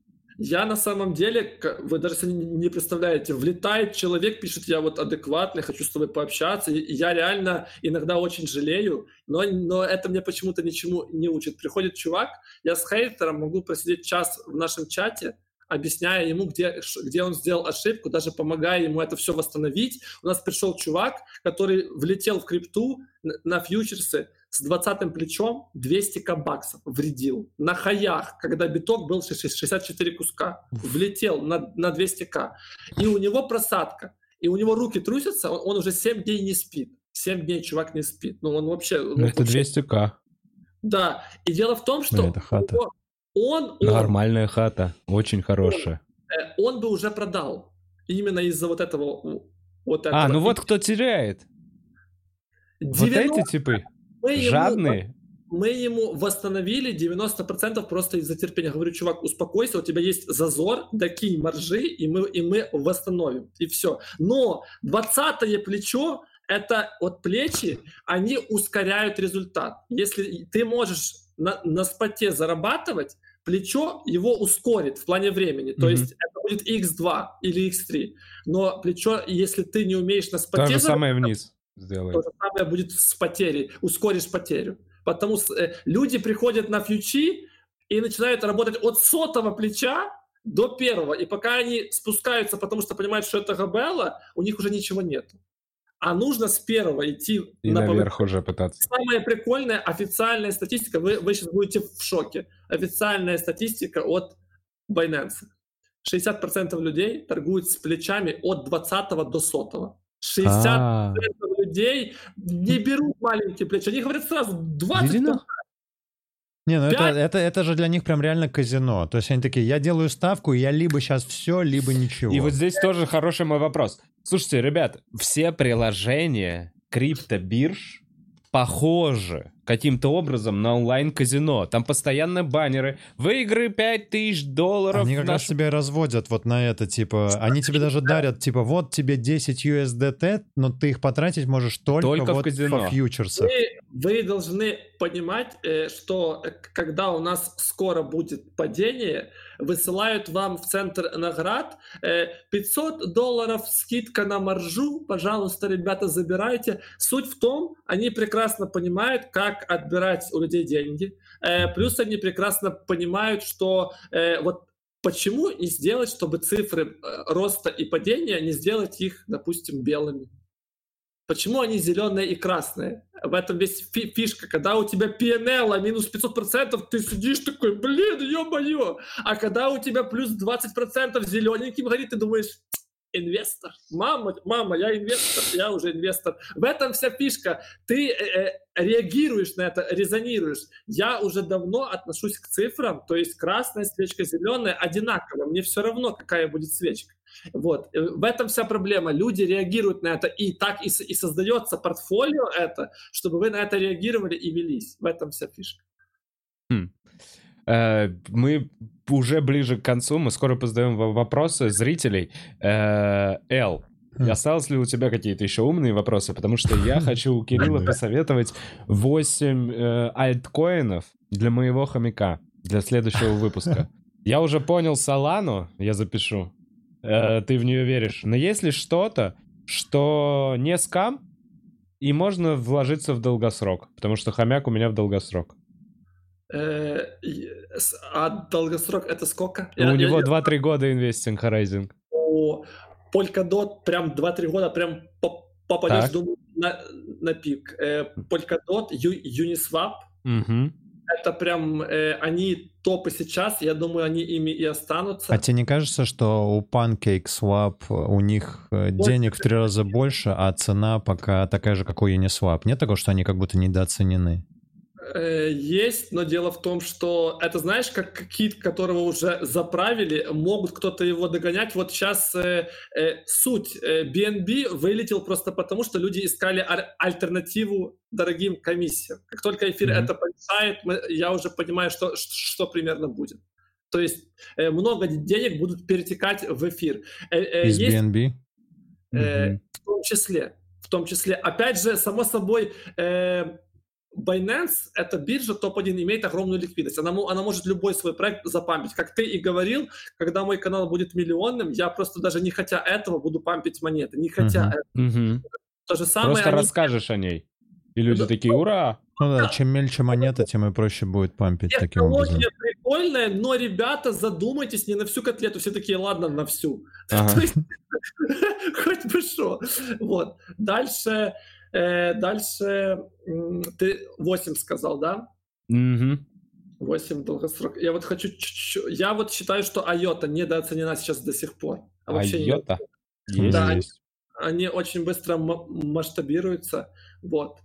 Я на самом деле, вы даже не представляете, влетает человек, пишет, я вот адекватный, хочу с тобой пообщаться, и я реально иногда очень жалею, но, но это мне почему-то ничему не учит. Приходит чувак, я с хейтером могу просидеть час в нашем чате, объясняя ему, где, где он сделал ошибку, даже помогая ему это все восстановить. У нас пришел чувак, который влетел в крипту на фьючерсы, с 20 плечом 200 баксов вредил. На хаях, когда биток был 64 куска, влетел на, на 200к. И у него просадка. И у него руки трусятся, он, он уже 7 дней не спит. 7 дней чувак не спит. Ну, он вообще... Ну, это вообще... 200к. Да. И дело в том, что... Ну, это хата. Он, он, Нормальная хата. Очень хорошая. Он, он бы уже продал. Именно из-за вот этого... Вот этого. А, ну вот кто теряет. 90... Вот эти типы. Мы Жадные? Ему, мы ему восстановили 90% просто из-за терпения. Говорю, чувак, успокойся, у тебя есть зазор, докинь маржи, и мы, и мы восстановим. И все. Но 20 плечо, это вот плечи, они ускоряют результат. Если ты можешь на, на споте зарабатывать, плечо его ускорит в плане времени. То mm-hmm. есть это будет x2 или x3. Но плечо, если ты не умеешь на споте... То же самое вниз сделает. То же самое будет с потерей, ускоришь потерю. Потому что э, люди приходят на фьючи и начинают работать от сотого плеча до первого. И пока они спускаются, потому что понимают, что это габелла, у них уже ничего нет. А нужно с первого идти и на наверх повыш... уже пытаться. Самая прикольная официальная статистика, вы, вы сейчас будете в шоке. Официальная статистика от Binance. 60% людей торгуют с плечами от 20 до 100. 60% А-а-а. людей не берут маленькие плечи. Они говорят сразу 20 не, ну это, это, это же для них прям реально казино. То есть они такие, я делаю ставку, и я либо сейчас все, либо ничего. И вот здесь тоже хороший мой вопрос. Слушайте, ребят, все приложения криптобирж похожи каким-то образом на онлайн-казино. Там постоянно баннеры. Выиграй 5000 долларов. Они как наш... раз тебе разводят вот на это, типа, они тебе даже дарят, типа, вот тебе 10 USDT, но ты их потратить можешь только, только вот в казино. по фьючерсах. Вы, вы должны понимать, э, что э, когда у нас скоро будет падение, высылают вам в центр наград 500 э, долларов скидка на маржу, пожалуйста, ребята, забирайте. Суть в том, они прекрасно понимают, как отбирать у людей деньги, э, плюс они прекрасно понимают, что э, вот почему не сделать, чтобы цифры роста и падения, не сделать их, допустим, белыми? Почему они зеленые и красные? В этом весь фи фишка. Когда у тебя PNL минус 500%, ты сидишь такой, блин, ё-моё. А когда у тебя плюс 20% зелененьким горит, ты думаешь, инвестор. Мама, мама, я инвестор, я уже инвестор. В этом вся фишка. Ты э, э, реагируешь на это, резонируешь. Я уже давно отношусь к цифрам, то есть красная свечка, зеленая одинаково. Мне все равно, какая будет свечка. Вот. Э, в этом вся проблема. Люди реагируют на это, и так и, и создается портфолио это, чтобы вы на это реагировали и велись. В этом вся фишка. Хм. Э, мы уже ближе к концу, мы скоро позадаем вопросы зрителей. Э, Эл, хм. Осталось ли у тебя какие-то еще умные вопросы? Потому что я хочу у Кирилла посоветовать 8 э, альткоинов для моего хомяка для следующего выпуска. Я уже понял Солану, я запишу. Э, ты в нее веришь. Но есть ли что-то, что не скам, и можно вложиться в долгосрок? Потому что хомяк у меня в долгосрок. Э, а долгосрок это сколько? У я, него я, 2-3 года инвестинг Horizon. У Polkadot прям 2-3 года прям попадешь, думаю, на, на пик. Э, Polkadot, Uniswap. Угу. Это прям, э, они топы сейчас, я думаю, они ими и останутся. А тебе не кажется, что у PancakeSwap у них больше денег в три раза больше, а цена пока такая же, как у Uniswap? Нет такого, что они как будто недооценены? Э, есть, но дело в том, что это, знаешь, как кит, которого уже заправили, могут кто-то его догонять. Вот сейчас э, э, суть э, BNB вылетел просто потому, что люди искали альтернативу дорогим комиссиям. Как только эфир mm-hmm. это помешает, мы, я уже понимаю, что, что, что примерно будет. То есть э, много денег будут перетекать в эфир. Э, э, Из есть, BNB? Э, mm-hmm. В том числе. В том числе. Опять же, само собой... Э, Binance — это биржа топ-1, имеет огромную ликвидность. Она, она может любой свой проект запампить. Как ты и говорил, когда мой канал будет миллионным, я просто даже не хотя этого буду пампить монеты. Не хотя uh-huh. этого. Uh-huh. То же самое просто они... расскажешь о ней. И люди такие, ура! Ну да, чем мельче монета, тем и проще будет пампить таким образом. прикольная, но, ребята, задумайтесь не на всю котлету. Все такие, ладно, на всю. Ага. Хоть бы что. Вот. Дальше... Э, дальше ты 8 сказал, да? Угу. 8 долгосрок. Я вот хочу... Я вот считаю, что Айота недооценена сейчас до сих пор. А Айота? Есть. Да, они, они очень быстро масштабируются. Вот.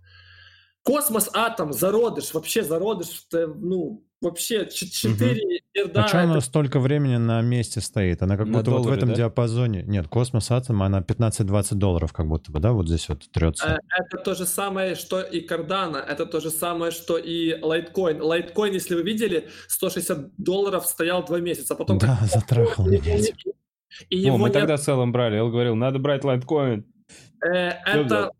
Космос, атом, зародыш, вообще зародыш, ну, вообще 4 угу. А что она столько времени на месте стоит? Она как на будто долларе, вот в этом да? диапазоне. Нет, космос атом, она 15-20 долларов как будто бы, да, вот здесь вот трется. Э, это то же самое, что и Cardano, это то же самое, что и Litecoin. Litecoin, если вы видели, 160 долларов стоял два месяца, а потом... Да, затрахал меня. И О, мы не... тогда целым брали, он говорил, надо брать Litecoin. Э, это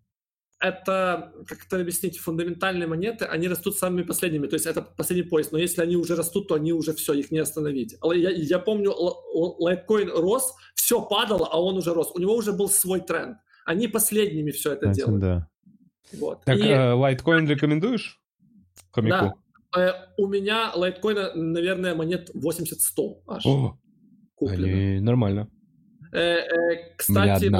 это, как это объяснить, фундаментальные монеты, они растут самыми последними, то есть это последний поезд, но если они уже растут, то они уже все, их не остановить. Я, я помню, Litecoin рос, все падало, а он уже рос, у него уже был свой тренд. Они последними все это Кстати, делают. Да. Вот. Так И... э, Litecoin рекомендуешь хомяку? Да. Э, у меня Litecoin, наверное, монет 80-100 аж. О, они нормально. Э, э, кстати,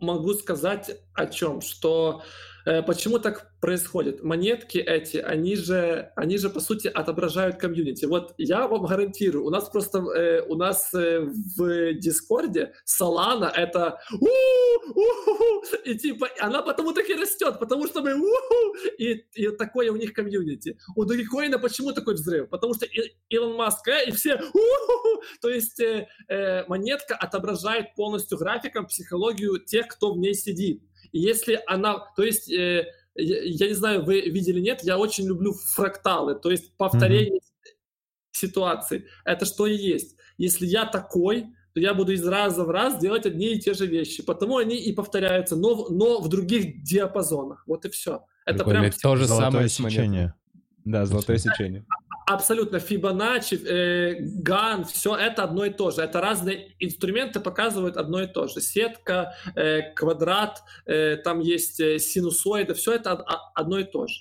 могу сказать о чем, что почему так происходит? Монетки эти, они же, они же по сути отображают комьюнити. Вот я вам гарантирую, у нас просто э, у нас э, в Дискорде Solana это и типа она потому так и растет, потому что мы и, и такое у них комьюнити. У Dogecoin почему такой взрыв? Потому что Илон Маск э, и все то есть э, э, монетка отображает полностью графиком психологию тех, кто в ней сидит. Если она, то есть э, я, я не знаю, вы видели нет, я очень люблю фракталы, то есть повторение mm-hmm. ситуации. Это что и есть. Если я такой, то я буду из раза в раз делать одни и те же вещи. Потому они и повторяются, но, но в других диапазонах. Вот и все. Это Прикольно. прям то же самое сечение. Да, золотое сечение. Абсолютно. Фибоначчи, э, Ган, все это одно и то же. Это разные инструменты показывают одно и то же. Сетка, э, квадрат, э, там есть э, синусоиды, все это одно и то же.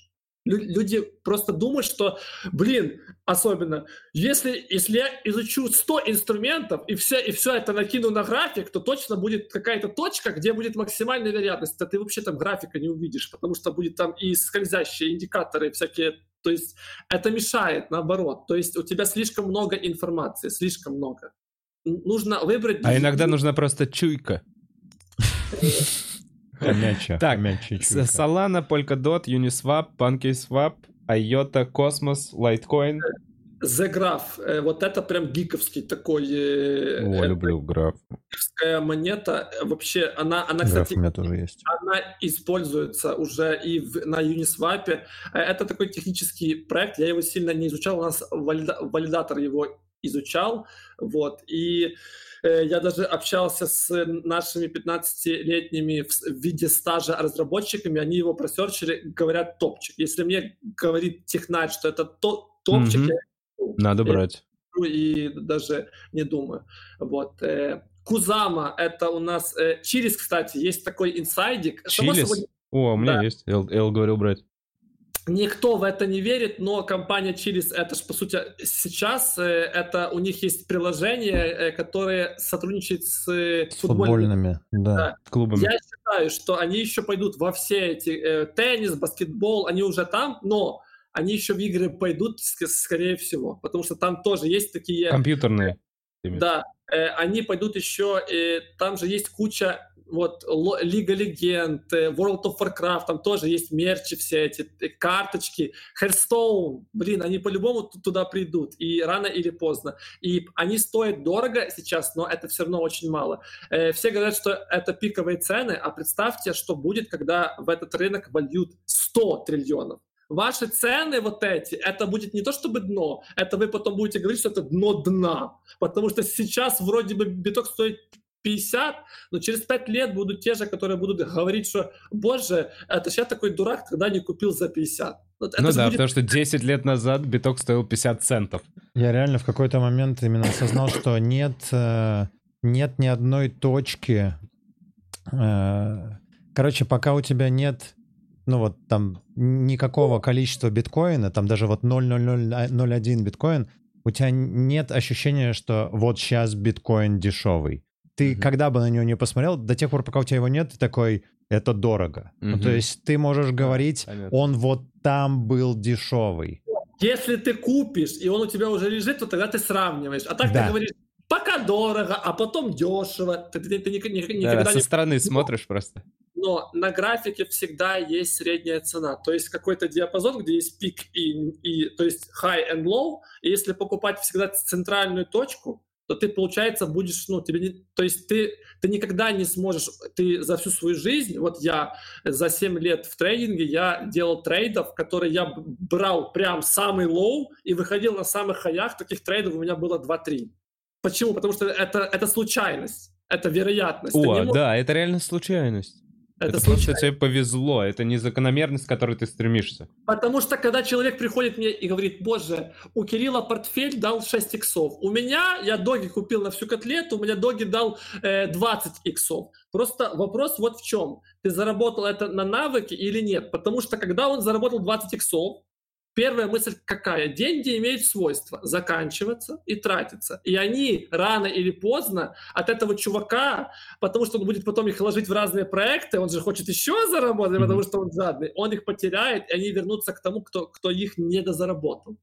Люди просто думают, что, блин, особенно, если, если я изучу 100 инструментов и все, и все это накину на график, то точно будет какая-то точка, где будет максимальная вероятность. А ты вообще там графика не увидишь, потому что будет там и скользящие индикаторы всякие. То есть это мешает, наоборот. То есть у тебя слишком много информации, слишком много. Нужно выбрать... А иногда нужна просто чуйка. Хомяча. Так, Solana, Polkadot, Uniswap, PancakeSwap, IOTA, Cosmos, Litecoin. The Graph, э, вот это прям гиковский такой... Э, О, люблю граф. Гиковская монета, вообще, она, она кстати, у меня тоже есть. она используется уже и в, на Uniswap. Э, это такой технический проект, я его сильно не изучал, у нас валида, валидатор его изучал, вот, и я даже общался с нашими 15-летними в виде стажа разработчиками, они его просерчили, говорят топчик. Если мне говорит технарь, что это то, топчик, mm-hmm. я... Надо брать. И даже не думаю. Вот. Э, Кузама, это у нас... Э, Chiliz, кстати, есть такой инсайдик. Chiliz? О, у меня да. есть. Эл, Эл говорил брать. Никто в это не верит, но компания Chiliz, это же по сути сейчас, э, это у них есть приложение, которое сотрудничает с, с футбольными, да, да. клубами. Я считаю, что они еще пойдут во все эти э, теннис, баскетбол, они уже там, но они еще в игры пойдут, скорее всего, потому что там тоже есть такие... Компьютерные. Да, э, они пойдут еще, э, там же есть куча вот Лига Легенд, э, World of Warcraft, там тоже есть мерчи все эти, э, карточки, Hearthstone, блин, они по-любому туда придут, и рано или поздно. И они стоят дорого сейчас, но это все равно очень мало. Э, все говорят, что это пиковые цены, а представьте, что будет, когда в этот рынок вольют 100 триллионов. Ваши цены вот эти, это будет не то чтобы дно, это вы потом будете говорить, что это дно дна. Потому что сейчас вроде бы биток стоит 50, но через 5 лет будут те же, которые будут говорить, что, боже, это я такой дурак, когда не купил за 50. Вот ну да, будет... потому что 10 лет назад биток стоил 50 центов. Я реально в какой-то момент именно осознал, что нет, э, нет ни одной точки. Э, короче, пока у тебя нет ну вот там никакого количества биткоина, там даже вот 0,0001 биткоин, у тебя нет ощущения, что вот сейчас биткоин дешевый ты, mm-hmm. когда бы на него не посмотрел, до тех пор, пока у тебя его нет, ты такой, это дорого. Mm-hmm. Ну, то есть ты можешь говорить, да, он вот там был дешевый. Если ты купишь, и он у тебя уже лежит, то тогда ты сравниваешь. А так да. ты говоришь, пока дорого, а потом дешево. Ты, ты, ты, ты никогда да, со не... стороны смотришь просто. Но на графике всегда есть средняя цена. То есть какой-то диапазон, где есть пик и, и то есть high and low. И если покупать всегда центральную точку, то ты, получается, будешь, ну, тебе не, то есть ты, ты никогда не сможешь, ты за всю свою жизнь, вот я за 7 лет в трейдинге, я делал трейдов, которые я брал прям самый low и выходил на самых хаях, таких трейдов у меня было 2-3. Почему? Потому что это, это случайность, это вероятность. О, можешь... да, это реально случайность. Это, это просто тебе повезло, это не закономерность, к которой ты стремишься. Потому что когда человек приходит мне и говорит, боже, у Кирилла портфель дал 6 иксов, у меня, я доги купил на всю котлету, у меня доги дал э, 20 иксов. Просто вопрос вот в чем. Ты заработал это на навыки или нет? Потому что когда он заработал 20 иксов, Первая мысль какая? Деньги имеют свойство заканчиваться и тратиться. И они рано или поздно от этого чувака, потому что он будет потом их вложить в разные проекты, он же хочет еще заработать, потому что он жадный, он их потеряет, и они вернутся к тому, кто, кто их недозаработал.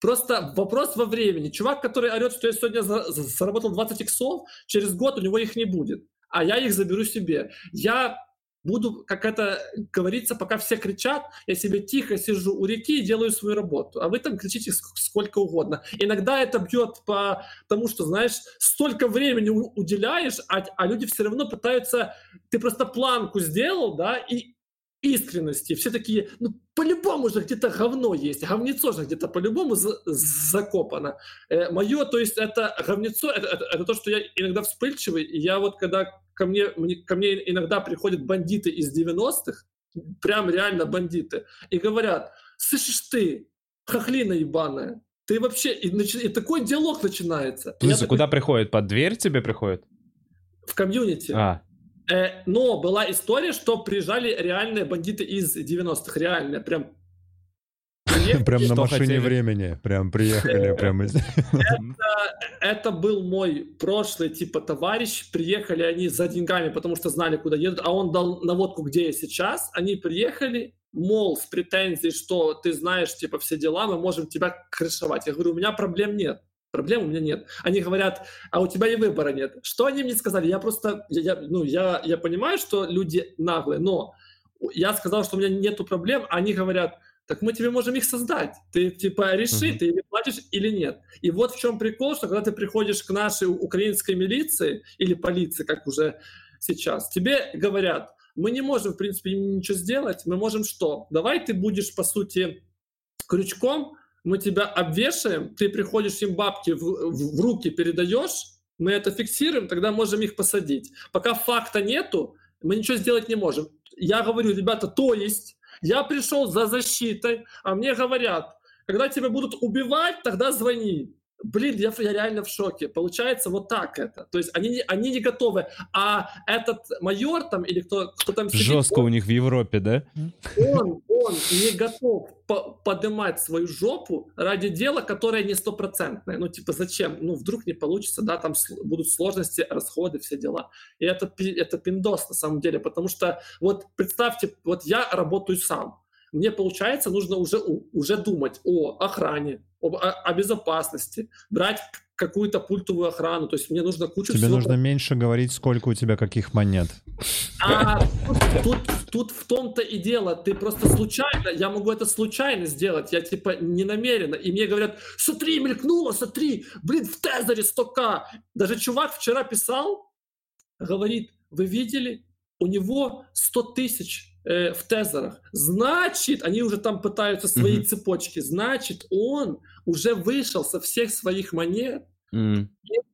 Просто вопрос во времени. Чувак, который орет, что я сегодня заработал 20 иксов, через год у него их не будет а я их заберу себе. Я буду, как это говорится, пока все кричат, я себе тихо сижу у реки и делаю свою работу, а вы там кричите сколько угодно. Иногда это бьет по тому, что, знаешь, столько времени уделяешь, а, а люди все равно пытаются, ты просто планку сделал, да, и искренности. Все такие, ну, по-любому же где-то говно есть. Говнецо же где-то по-любому за- закопано. Э, мое, то есть, это говнецо, это, это, это то, что я иногда вспыльчивый. И я вот, когда ко мне, мне, ко мне иногда приходят бандиты из 90-х, прям реально бандиты, и говорят, слышишь ты, хохлина ебаная, ты вообще... И, начи... и такой диалог начинается. Такой... куда приходит? Под дверь тебе приходит? В комьюнити. А. Э, но была история, что приезжали реальные бандиты из 90-х, реальные, прям. Прям на машине времени, прям приехали, прям. Это был мой прошлый типа товарищ, приехали они за деньгами, потому что знали, куда едут, а он дал наводку, где я сейчас, они приехали, мол, с претензией, что ты знаешь, типа, все дела, мы можем тебя крышевать. Я говорю, у меня проблем нет. Проблем у меня нет. Они говорят, а у тебя и выбора нет. Что они мне сказали? Я просто, я, ну, я, я понимаю, что люди наглые, но я сказал, что у меня нету проблем, они говорят, так мы тебе можем их создать. Ты типа реши, uh-huh. ты или платишь или нет. И вот в чем прикол, что когда ты приходишь к нашей украинской милиции или полиции, как уже сейчас, тебе говорят, мы не можем, в принципе, ничего сделать, мы можем что? Давай ты будешь, по сути, крючком, мы тебя обвешаем, ты приходишь им бабки в, в, в руки передаешь, мы это фиксируем, тогда можем их посадить. Пока факта нету, мы ничего сделать не можем. Я говорю, ребята, то есть я пришел за защитой, а мне говорят, когда тебя будут убивать, тогда звони. Блин, я, я реально в шоке. Получается вот так это. То есть они, они не готовы. А этот майор там или кто, кто там сидит... Жестко он, у них в Европе, да? Он, он не готов по поднимать свою жопу ради дела, которое не стопроцентное. Ну, типа, зачем? Ну, вдруг не получится, да, там будут сложности, расходы, все дела. И это, это пиндос на самом деле, потому что вот представьте, вот я работаю сам. Мне, получается, нужно уже, уже думать о охране, об, о, о безопасности, брать какую-то пультовую охрану. То есть мне нужно кучу Тебе всего... нужно меньше говорить, сколько у тебя каких монет. А тут, тут, тут в том-то и дело. Ты просто случайно, я могу это случайно сделать, я типа не намеренно. И мне говорят, смотри, мелькнуло, смотри, блин, в Тезере 100к. Даже чувак вчера писал, говорит, вы видели, у него 100 тысяч э, в тезерах. Значит, они уже там пытаются свои mm-hmm. цепочки. Значит, он уже вышел со всех своих монет mm.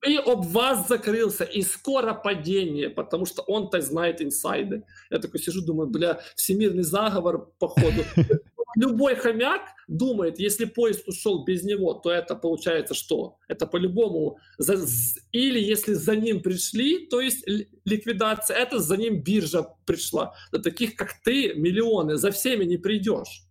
и, и об вас закрылся. И скоро падение, потому что он-то знает инсайды. Я такой сижу, думаю, бля, всемирный заговор, походу. любой хомяк думает, если поезд ушел без него, то это получается что? Это по-любому... За, или если за ним пришли, то есть ликвидация, это за ним биржа пришла. Да таких, как ты, миллионы, за всеми не придешь.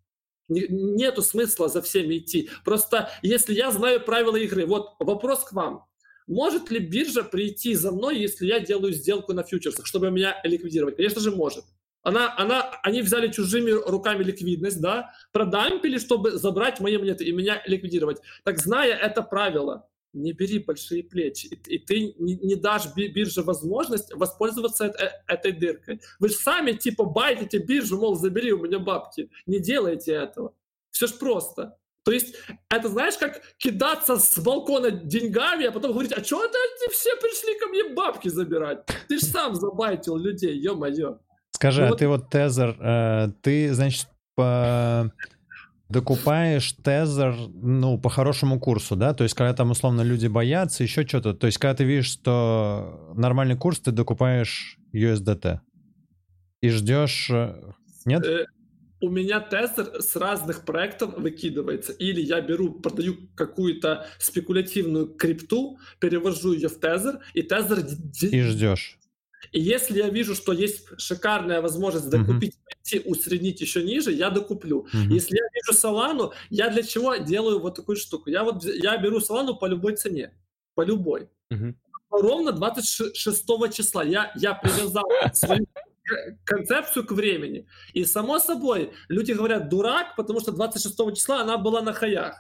Нету смысла за всеми идти. Просто если я знаю правила игры, вот вопрос к вам. Может ли биржа прийти за мной, если я делаю сделку на фьючерсах, чтобы меня ликвидировать? Конечно же, может. Она, она, они взяли чужими руками ликвидность, да, продампили, чтобы забрать мои монеты и меня ликвидировать. Так зная это правило, не бери большие плечи, и, и ты не, не дашь бирже возможность воспользоваться э, этой дыркой. Вы же сами типа байтите биржу, мол, забери у меня бабки. Не делайте этого. Все ж просто. То есть это знаешь, как кидаться с балкона деньгами, а потом говорить, а что это все пришли ко мне бабки забирать? Ты же сам забайтил людей, ё-моё. Скажи, ну, а вот... ты вот тезер, э, ты, значит, по... докупаешь тезер, ну, по хорошему курсу, да? То есть, когда там, условно, люди боятся, еще что-то. То есть, когда ты видишь, что нормальный курс, ты докупаешь USDT. И ждешь... Э, нет? Э, у меня тезер с разных проектов выкидывается. Или я беру, продаю какую-то спекулятивную крипту, перевожу ее в тезер, и тезер... И ждешь. И если я вижу, что есть шикарная возможность докупить, uh-huh. усреднить еще ниже, я докуплю. Uh-huh. Если я вижу Солану, я для чего делаю вот такую штуку? Я вот я беру Солану по любой цене, по любой. Uh-huh. Ровно 26 числа я, я привязал свою концепцию к времени. И само собой, люди говорят дурак, потому что 26 числа она была на хаях.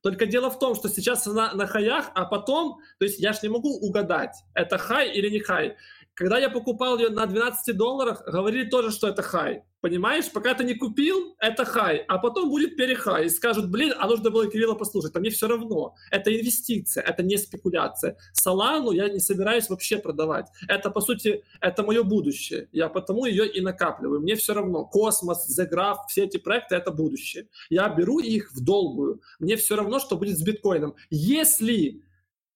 Только дело в том, что сейчас она на хаях, а потом, то есть я ж не могу угадать, это хай или не хай. Когда я покупал ее на 12 долларах, говорили тоже, что это хай. Понимаешь, пока ты не купил, это хай, а потом будет перехай. И скажут, блин, а нужно было Кирилла послушать. А мне все равно. Это инвестиция, это не спекуляция. Солану я не собираюсь вообще продавать. Это, по сути, это мое будущее. Я потому ее и накапливаю. Мне все равно. Космос, The Graph, все эти проекты — это будущее. Я беру их в долгую. Мне все равно, что будет с биткоином. Если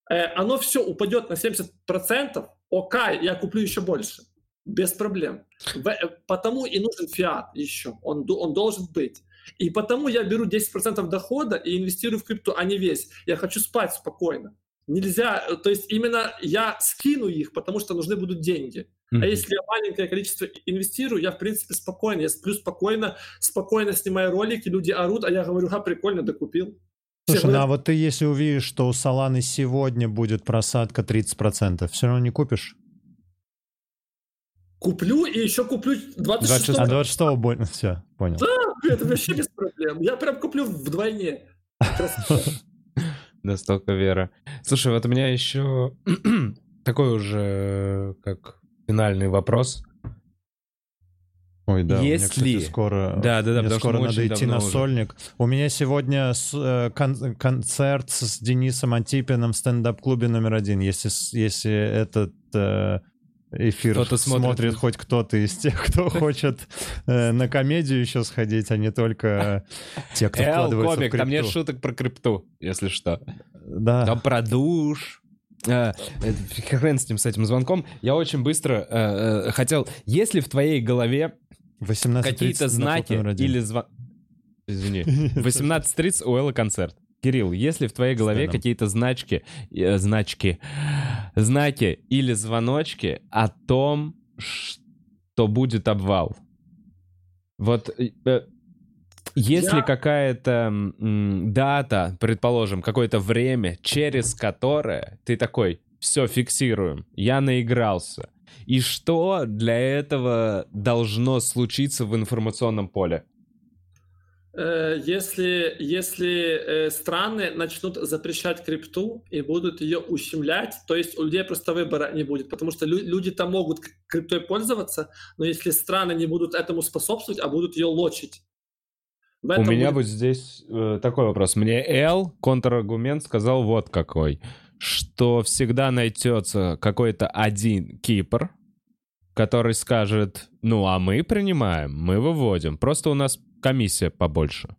э, оно все упадет на 70%, окей, я куплю еще больше. Без проблем. Э, потому и нужен фиат еще. Он, он должен быть. И потому я беру 10% дохода и инвестирую в крипту, а не весь. Я хочу спать спокойно. Нельзя, э, то есть именно я скину их, потому что нужны будут деньги. Mm-hmm. А если я маленькое количество инвестирую, я, в принципе, спокойно. Я сплю спокойно, спокойно снимаю ролики, люди орут, а я говорю, ха, прикольно, докупил. Слушай, ну а вот ты если увидишь, что у Solana сегодня будет просадка 30%, все равно не купишь? Куплю и еще куплю 26 А 26 больно, все, понял. Да, это вообще без проблем. Я прям куплю вдвойне. Настолько вера. Слушай, вот у меня еще такой уже как финальный вопрос. Ой, да, Если... меня, кстати, скоро, да, да, да, мне скоро надо идти на уже. сольник. У меня сегодня э, кон- концерт с Денисом Антипиным в стендап-клубе номер один. Если, если этот э, эфир кто смотрит. смотрит хоть кто-то из тех, кто хочет э, на комедию еще сходить, а не только те, кто вкладывается комик, в крипту. там нет шуток про крипту, если что. Да. Там про душ, э, хрен с ним, с этим звонком. Я очень быстро э, хотел... Если в твоей голове какие-то знаки или звон... Извини. 18.30 у Эллы концерт. Кирилл, если в твоей голове какие-то значки, э, значки, знаки или звоночки о том, что будет обвал, вот э, э если Я... какая-то дата, предположим, какое-то время, через которое ты такой, все, фиксируем, я наигрался. И что для этого должно случиться в информационном поле? Э, если, если э, страны начнут запрещать крипту и будут ее ущемлять, то есть у людей просто выбора не будет, потому что люди-то могут криптой пользоваться, но если страны не будут этому способствовать, а будут ее лочить. У меня будет... вот здесь э, такой вопрос. Мне Л, контраргумент, сказал вот какой, что всегда найдется какой-то один Кипр, который скажет, ну а мы принимаем, мы выводим. Просто у нас комиссия побольше.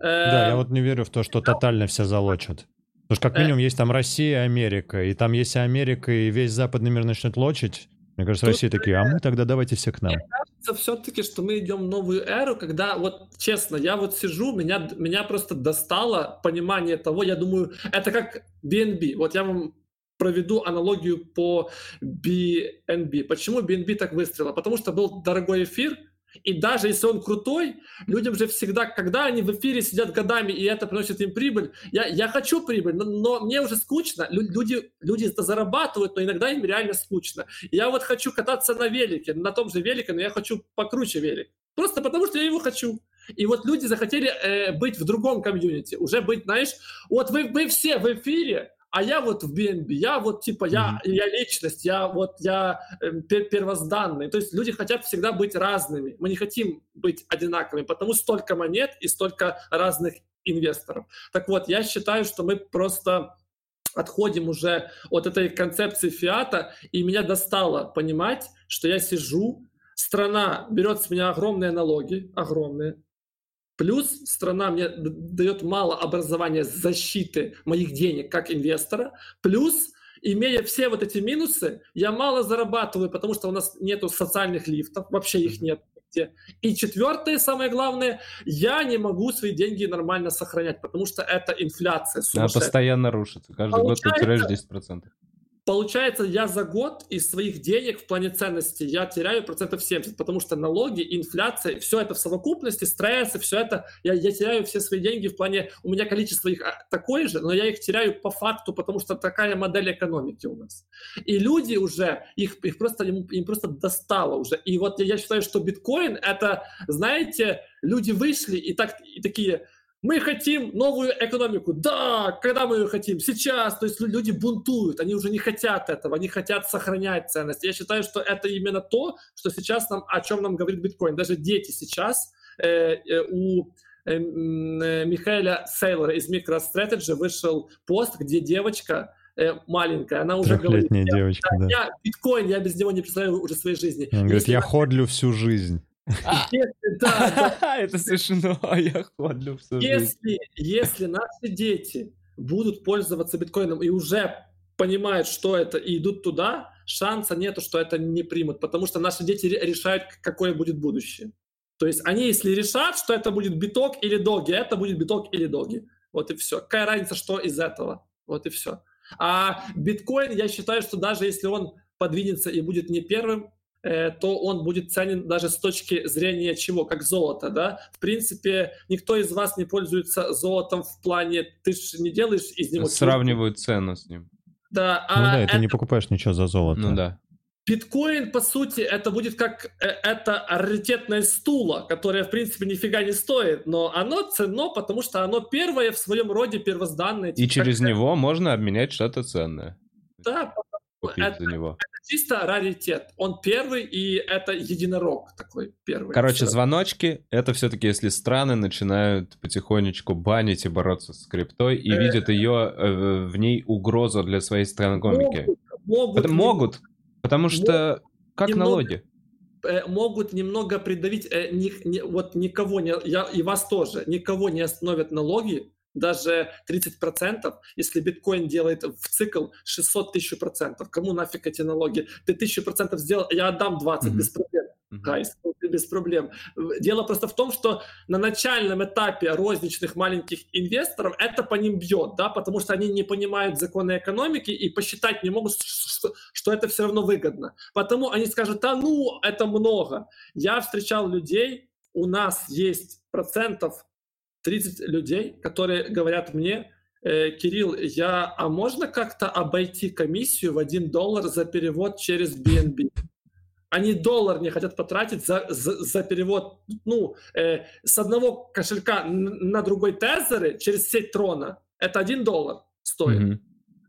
Да, я вот не верю в то, что тотально все залочат. Потому что как минимум есть там Россия и Америка. И там если Америка и весь западный мир начнет лочить, мне кажется, Тут, Россия такие, а мы тогда давайте все к нам. Мне кажется все-таки, что мы идем в новую эру, когда вот честно, я вот сижу, меня, меня просто достало понимание того, я думаю, это как BNB. Вот я вам проведу аналогию по BNB. Почему BNB так выстрелила? Потому что был дорогой эфир, и даже если он крутой, людям же всегда, когда они в эфире сидят годами, и это приносит им прибыль, я, я хочу прибыль, но, но мне уже скучно. Люди, люди это зарабатывают, но иногда им реально скучно. Я вот хочу кататься на велике, на том же велике, но я хочу покруче велик. Просто потому, что я его хочу. И вот люди захотели э, быть в другом комьюнити, уже быть, знаешь, вот вы, вы все в эфире, а я вот в BNB, я вот типа, я, mm-hmm. я личность, я вот, я э, первозданный. То есть люди хотят всегда быть разными. Мы не хотим быть одинаковыми, потому столько монет и столько разных инвесторов. Так вот, я считаю, что мы просто отходим уже от этой концепции фиата, и меня достало понимать, что я сижу, страна берет с меня огромные налоги, огромные, Плюс страна мне дает мало образования защиты моих денег как инвестора. Плюс, имея все вот эти минусы, я мало зарабатываю, потому что у нас нету социальных лифтов, вообще их нет. И четвертое, самое главное, я не могу свои деньги нормально сохранять, потому что это инфляция Она постоянно рушится. Каждый Получается, год ты теряешь 10%. Получается, я за год из своих денег в плане ценности я теряю процентов 70, потому что налоги, инфляция, все это в совокупности, стрессы, все это, я, я теряю все свои деньги в плане, у меня количество их а, такое же, но я их теряю по факту, потому что такая модель экономики у нас. И люди уже, их, их просто, им, им просто достало уже. И вот я, я считаю, что биткоин это, знаете, люди вышли и, так, и такие, мы хотим новую экономику. Да, когда мы ее хотим? Сейчас. То есть люди бунтуют, они уже не хотят этого, они хотят сохранять ценность. Я считаю, что это именно то, что сейчас нам, о чем нам говорит биткоин. Даже дети сейчас э, э, у э, э Михаила Сейлора из MicroStrategy вышел пост, где девочка э, маленькая, она уже говорит, девочка, да. я биткоин, я без него не представляю уже своей жизни. Он говорит, я ходлю всю жизнь. Это смешно, а я всю если, если наши дети будут пользоваться биткоином и уже понимают, что это, и идут туда, шанса нету, что это не примут, потому что наши дети решают, какое будет будущее. То есть они, если решат, что это будет биток или доги, это будет биток или доги. Вот и все. Какая разница, что из этого? Вот и все. А биткоин, я считаю, что даже если он подвинется и будет не первым, то он будет ценен даже с точки зрения чего, как золото, да. В принципе, никто из вас не пользуется золотом в плане, ты же не делаешь из него... Сравнивают цену с ним. Да, а ну да, это... ты не покупаешь ничего за золото. Ну да. Биткоин, по сути, это будет как э, это раритетное стула, которое, в принципе, нифига не стоит, но оно ценно, потому что оно первое в своем роде первозданное. И типа, через как... него можно обменять что-то ценное. Да, это, за него. это чисто раритет. Он первый, и это единорог такой первый. Короче, звоночки — это все-таки, если страны начинают потихонечку банить и бороться с криптой, и э... видят ее, э, в ней угрозу для своей страны экономики. Могут. Это могут. Потому что как немного, налоги? Э, могут немного придавить, э, не, не, вот никого не, я и вас тоже, никого не остановят налоги, даже 30%, если биткоин делает в цикл 600 тысяч процентов. Кому нафиг эти налоги? Ты тысячу процентов сделал, я отдам 20 mm-hmm. без проблем. Mm-hmm. без проблем. Дело просто в том, что на начальном этапе розничных маленьких инвесторов это по ним бьет, да, потому что они не понимают законы экономики и посчитать не могут, что, что это все равно выгодно. Потому они скажут, да ну, это много. Я встречал людей, у нас есть процентов 30 людей, которые говорят мне, э, Кирилл, я, а можно как-то обойти комиссию в 1 доллар за перевод через BNB? Они доллар не хотят потратить за, за, за перевод ну, э, с одного кошелька на другой тезеры через сеть Трона. Это один доллар стоит. Mm-hmm.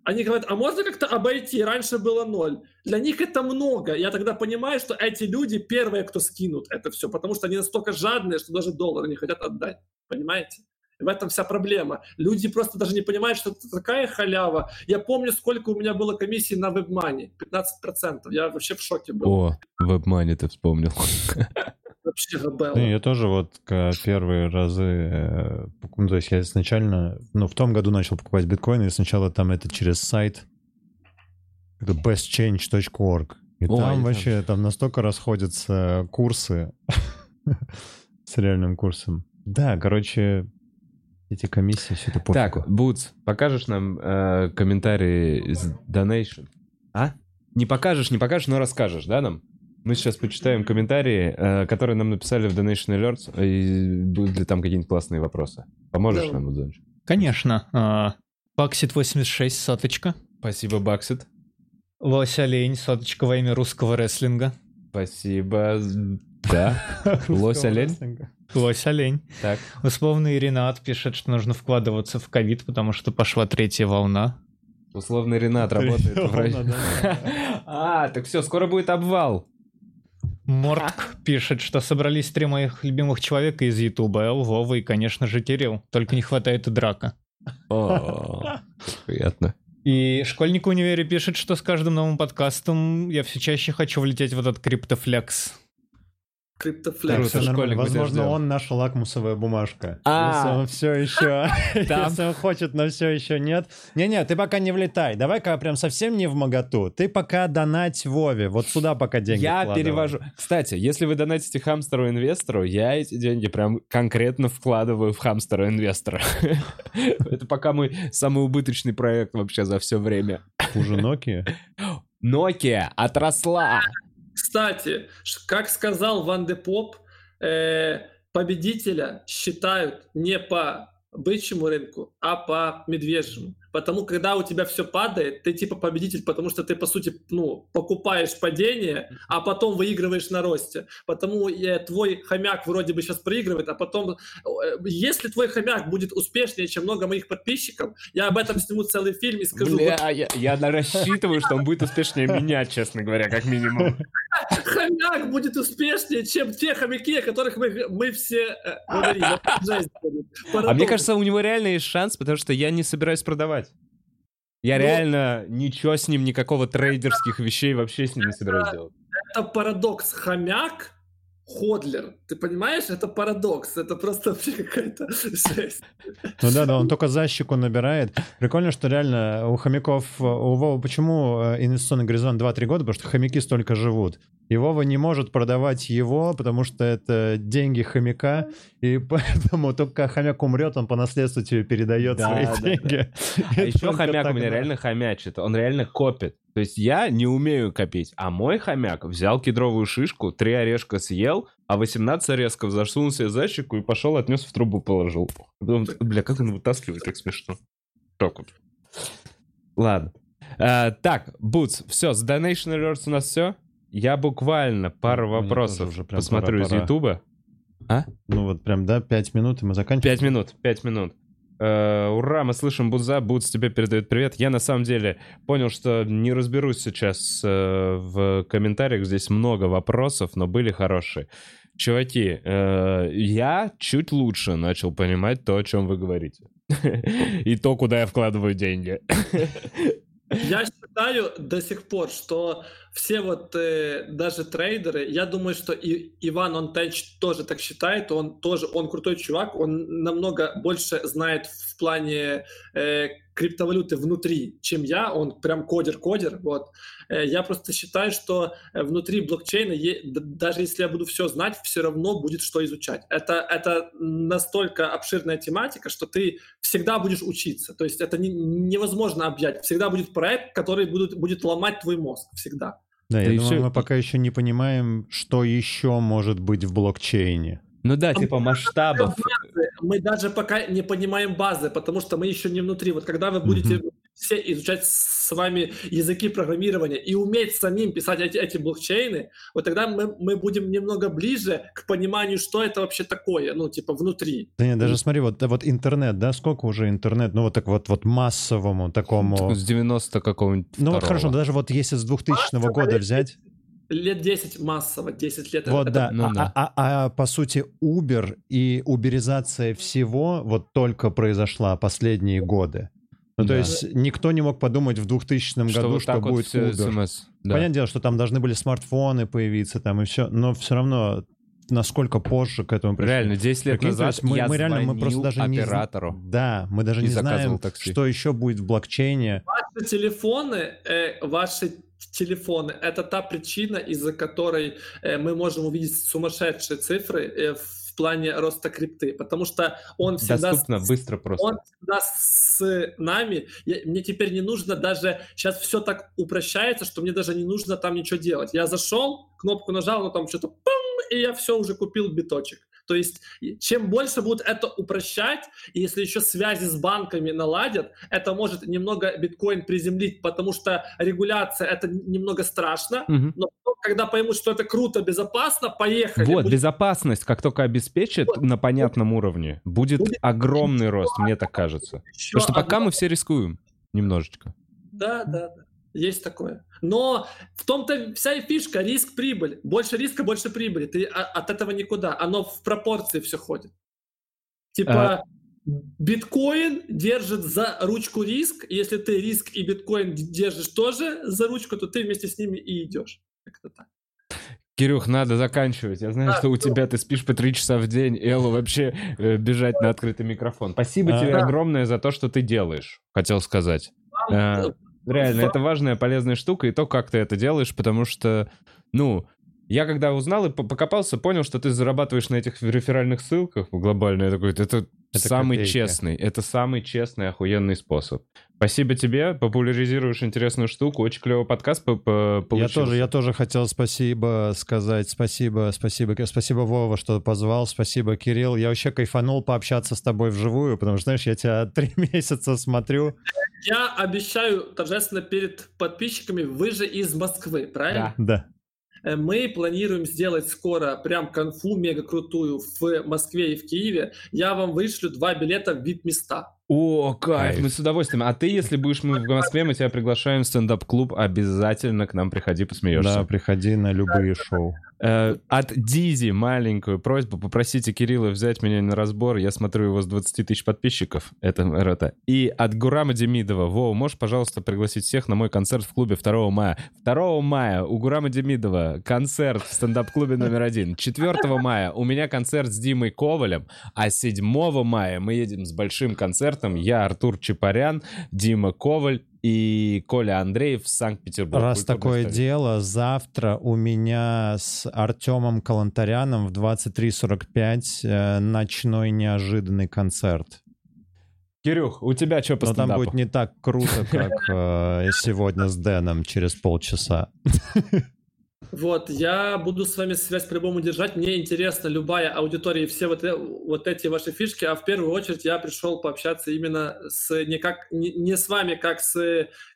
Они говорят, а можно как-то обойти? Раньше было ноль. Для них это много. Я тогда понимаю, что эти люди первые, кто скинут это все, потому что они настолько жадные, что даже доллар не хотят отдать. Понимаете? В этом вся проблема. Люди просто даже не понимают, что это такая халява. Я помню, сколько у меня было комиссий на WebMoney. 15%. Я вообще в шоке был. О, WebMoney ты вспомнил. Вообще габелла. Я тоже вот первые разы, э, ну, то есть я изначально, ну, в том году начал покупать биткоины, и сначала там это через сайт bestchange.org. И Ой, там вообще, там настолько расходятся курсы с реальным курсом. Да, короче, эти комиссии, все это пофигу. Так, Бутс, покажешь нам э, комментарии из Donation? А? Не покажешь, не покажешь, но расскажешь, да, нам? Мы сейчас почитаем комментарии, э, которые нам написали в Donation Alerts, и будут ли там какие-нибудь классные вопросы. Поможешь да. нам, Удзонч? Конечно. А, Баксит 86, соточка. Спасибо, Баксит. Лось Олень, соточка во имя русского рестлинга. Спасибо. Да. Лось Олень. Лось олень. Так. Условный Ренат пишет, что нужно вкладываться в ковид, потому что пошла третья волна. Условный Ренат работает в А, так все, скоро будет обвал. Мортк пишет, что собрались три моих любимых человека из Ютуба, Эл, Вова и, конечно же, Кирилл. Только не хватает и драка. О, приятно. И школьник в универе пишет, что с каждым новым подкастом я все чаще хочу влететь в этот криптофлекс. Криптофлекс. Возможно, он наша лакмусовая бумажка. А, если он все еще, если он хочет, но все еще нет. Не-не, ты пока не влетай. Давай-ка прям совсем не в моготу. Ты пока донать Вове. Вот сюда пока деньги Я перевожу. Кстати, если вы донатите хамстеру-инвестору, я эти деньги прям конкретно вкладываю в хамстера-инвестора. Это пока мой самый убыточный проект вообще за все время. Хуже Nokia? Nokia отросла. Кстати, как сказал Ван де Поп, э, победителя считают не по бычьему рынку, а по медвежьему. Потому когда у тебя все падает, ты типа победитель, потому что ты, по сути, ну, покупаешь падение, а потом выигрываешь на росте. Потому э, твой хомяк вроде бы сейчас проигрывает, а потом... Э, если твой хомяк будет успешнее, чем много моих подписчиков, я об этом сниму целый фильм и скажу... Бля, вот... я, я рассчитываю, что он будет успешнее меня, честно говоря, как минимум. Хомяк будет успешнее, чем те хомяки, о которых мы, мы все э, говорили. А мне кажется, у него реально есть шанс, потому что я не собираюсь продавать. Я ну, реально ничего с ним, никакого трейдерских вещей вообще с ним не собираюсь делать. Это парадокс. Хомяк Ходлер. Ты понимаешь, это парадокс. Это просто вообще какая-то жесть. Ну да, да, он только за щеку набирает. Прикольно, что реально у хомяков, у Вова, почему э, инвестиционный горизонт 2-3 года? Потому что хомяки столько живут. и Вова не может продавать его, потому что это деньги хомяка, и поэтому только хомяк умрет, он по наследству тебе передает да, свои да, деньги. Да. А еще хомяк у меня реально хомячит, он реально копит. То есть я не умею копить, а мой хомяк взял кедровую шишку, три орешка съел, а 18 орешков засунул себе за щеку и пошел, отнес в трубу, положил. Потом, бля, как он вытаскивает, так смешно. Так вот. Ладно. А, так, Бутс, все, с Donation Alerts у нас все. Я буквально пару ну, вопросов уже прям посмотрю пора, из Ютуба. А? Ну вот прям, да, пять минут, и мы заканчиваем. Пять минут, пять минут. Uh, ура, мы слышим Буза, Бутс тебе передает привет. Я на самом деле понял, что не разберусь сейчас uh, в комментариях, здесь много вопросов, но были хорошие. Чуваки, uh, я чуть лучше начал понимать то, о чем вы говорите. И то, куда я вкладываю деньги. Я считаю до сих пор, что все вот э, даже трейдеры, я думаю, что и Иван он тоже так считает, он тоже он крутой чувак, он намного больше знает в плане э, криптовалюты внутри, чем я, он прям кодер-кодер, вот. Э, я просто считаю, что внутри блокчейна, даже если я буду все знать, все равно будет что изучать. Это, это настолько обширная тематика, что ты всегда будешь учиться. То есть это не, невозможно объять. Всегда будет проект, который будет, будет ломать твой мозг. Всегда. Да, я думаю, все... мы пока еще не понимаем, что еще может быть в блокчейне. Ну да, типа масштабов. Мы даже пока не понимаем базы, потому что мы еще не внутри. Вот когда вы будете. Все изучать с вами языки программирования и уметь самим писать эти, эти блокчейны, вот тогда мы, мы будем немного ближе к пониманию, что это вообще такое, ну, типа, внутри. Да нет, даже смотри, вот, вот интернет, да, сколько уже интернет, ну, вот так вот, вот массовому такому... С 90 какого-нибудь Ну, вот хорошо, даже вот если с 2000 -го года взять лет 10 массово, 10 лет. Вот, это, да. Ну, а, да. А, а, а по сути Uber и уберизация всего вот только произошла последние годы. Ну, да. то есть никто не мог подумать в 2000 что году, вот что будет вот Uber. SMS. Да. Понятное дело, что там должны были смартфоны появиться там и все, но все равно насколько позже к этому пришли. Реально, 10 лет Прикинь, назад мы, я мы реально мы просто даже оператору. Не, да, мы даже не знаем, такси. что еще будет в блокчейне. Ваши телефоны, э, ваши телефоны. Это та причина, из-за которой э, мы можем увидеть сумасшедшие цифры э, в плане роста крипты, потому что он всегда... Доступно, с, быстро просто. Он всегда с нами. Я, мне теперь не нужно даже... Сейчас все так упрощается, что мне даже не нужно там ничего делать. Я зашел, кнопку нажал, но там что-то и я все уже купил биточек. То есть чем больше будут это упрощать, и если еще связи с банками наладят, это может немного биткоин приземлить, потому что регуляция это немного страшно, угу. но когда поймут, что это круто, безопасно, поехали. Вот, будет... безопасность, как только обеспечит вот. на понятном уровне, будет, будет огромный рост, мне так кажется. Потому что пока одно... мы все рискуем немножечко. Да, да, да. Есть такое. Но в том-то вся и фишка, риск-прибыль. Больше риска, больше прибыли. Ты от этого никуда. Оно в пропорции все ходит. Типа, а... биткоин держит за ручку риск. Если ты риск и биткоин держишь тоже за ручку, то ты вместе с ними и идешь. Как-то так. Кирюх, надо заканчивать. Я знаю, а, что у ну... тебя ты спишь по три часа в день, Эллу вообще э, бежать на открытый микрофон. Спасибо а, тебе да. огромное за то, что ты делаешь, хотел сказать. Вам, э, Реально, это важная, полезная штука, и то, как ты это делаешь, потому что, ну, я когда узнал и покопался, понял, что ты зарабатываешь на этих реферальных ссылках глобально. Я такой, это, это самый копейки. честный, это самый честный, охуенный способ. Спасибо тебе, популяризируешь интересную штуку, очень клевый подкаст получился. Я тоже, я тоже хотел спасибо сказать, спасибо, спасибо, спасибо Вова, что позвал, спасибо Кирилл. Я вообще кайфанул пообщаться с тобой вживую, потому что, знаешь, я тебя три месяца смотрю. Я обещаю торжественно перед подписчиками, вы же из Москвы, правильно? Да. да. Э, мы планируем сделать скоро прям конфу мега крутую в Москве и в Киеве. Я вам вышлю два билета в VIP-места. О, кайф, мы с удовольствием. А ты, если будешь мы в Москве, мы тебя приглашаем в стендап-клуб, обязательно к нам приходи, посмеешься. Да, приходи на любые шоу. Э, от Дизи маленькую просьбу. Попросите Кирилла взять меня на разбор. Я смотрю его с 20 тысяч подписчиков. Это, это. И от Гурама Демидова. Вова, можешь, пожалуйста, пригласить всех на мой концерт в клубе 2 мая? 2 мая у Гурама Демидова концерт в стендап-клубе номер один. 4 мая у меня концерт с Димой Ковалем. А 7 мая мы едем с большим концертом концертом. Я Артур Чапарян, Дима Коваль и Коля Андреев в Санкт-Петербурге. Раз такое столица. дело, завтра у меня с Артемом Калантаряном в 23.45 э, ночной неожиданный концерт. Кирюх, у тебя что по Но там будет не так круто, как э, сегодня с Дэном через полчаса. Вот, я буду с вами связь по-любому держать. Мне интересна любая аудитория и все вот, э, вот эти ваши фишки. А в первую очередь я пришел пообщаться именно с не, как, не, не с вами, как с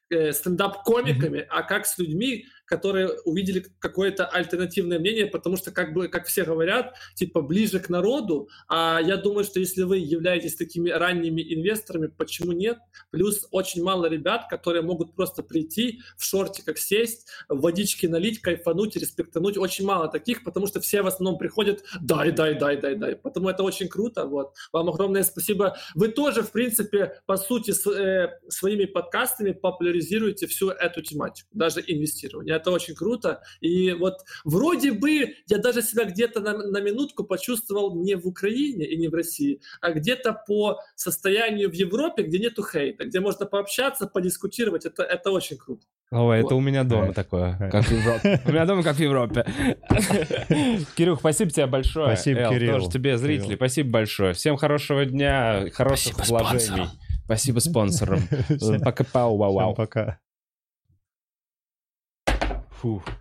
э, стендап-комиками, mm-hmm. а как с людьми, которые увидели какое-то альтернативное мнение, потому что, как бы, как все говорят, типа ближе к народу, а я думаю, что если вы являетесь такими ранними инвесторами, почему нет? Плюс очень мало ребят, которые могут просто прийти в шорте, как сесть, водички налить, кайфануть, респектануть. Очень мало таких, потому что все в основном приходят дай, дай, дай, дай, дай. Поэтому это очень круто. Вот. Вам огромное спасибо. Вы тоже, в принципе, по сути, с, э, своими подкастами популяризируете всю эту тематику, даже инвестирование это очень круто. И вот вроде бы я даже себя где-то на, на минутку почувствовал не в Украине и не в России, а где-то по состоянию в Европе, где нету хейта, где можно пообщаться, подискутировать. Это, это очень круто. О, вот. это у меня дома такое, как в Европе. У меня дома как в Европе. Кирюх, спасибо тебе большое. Спасибо, Кирилл. Тоже тебе, зрители, спасибо большое. Всем хорошего дня, хороших вложений. Спасибо спонсорам. Пока-пау, вау-вау. Пока. Фух.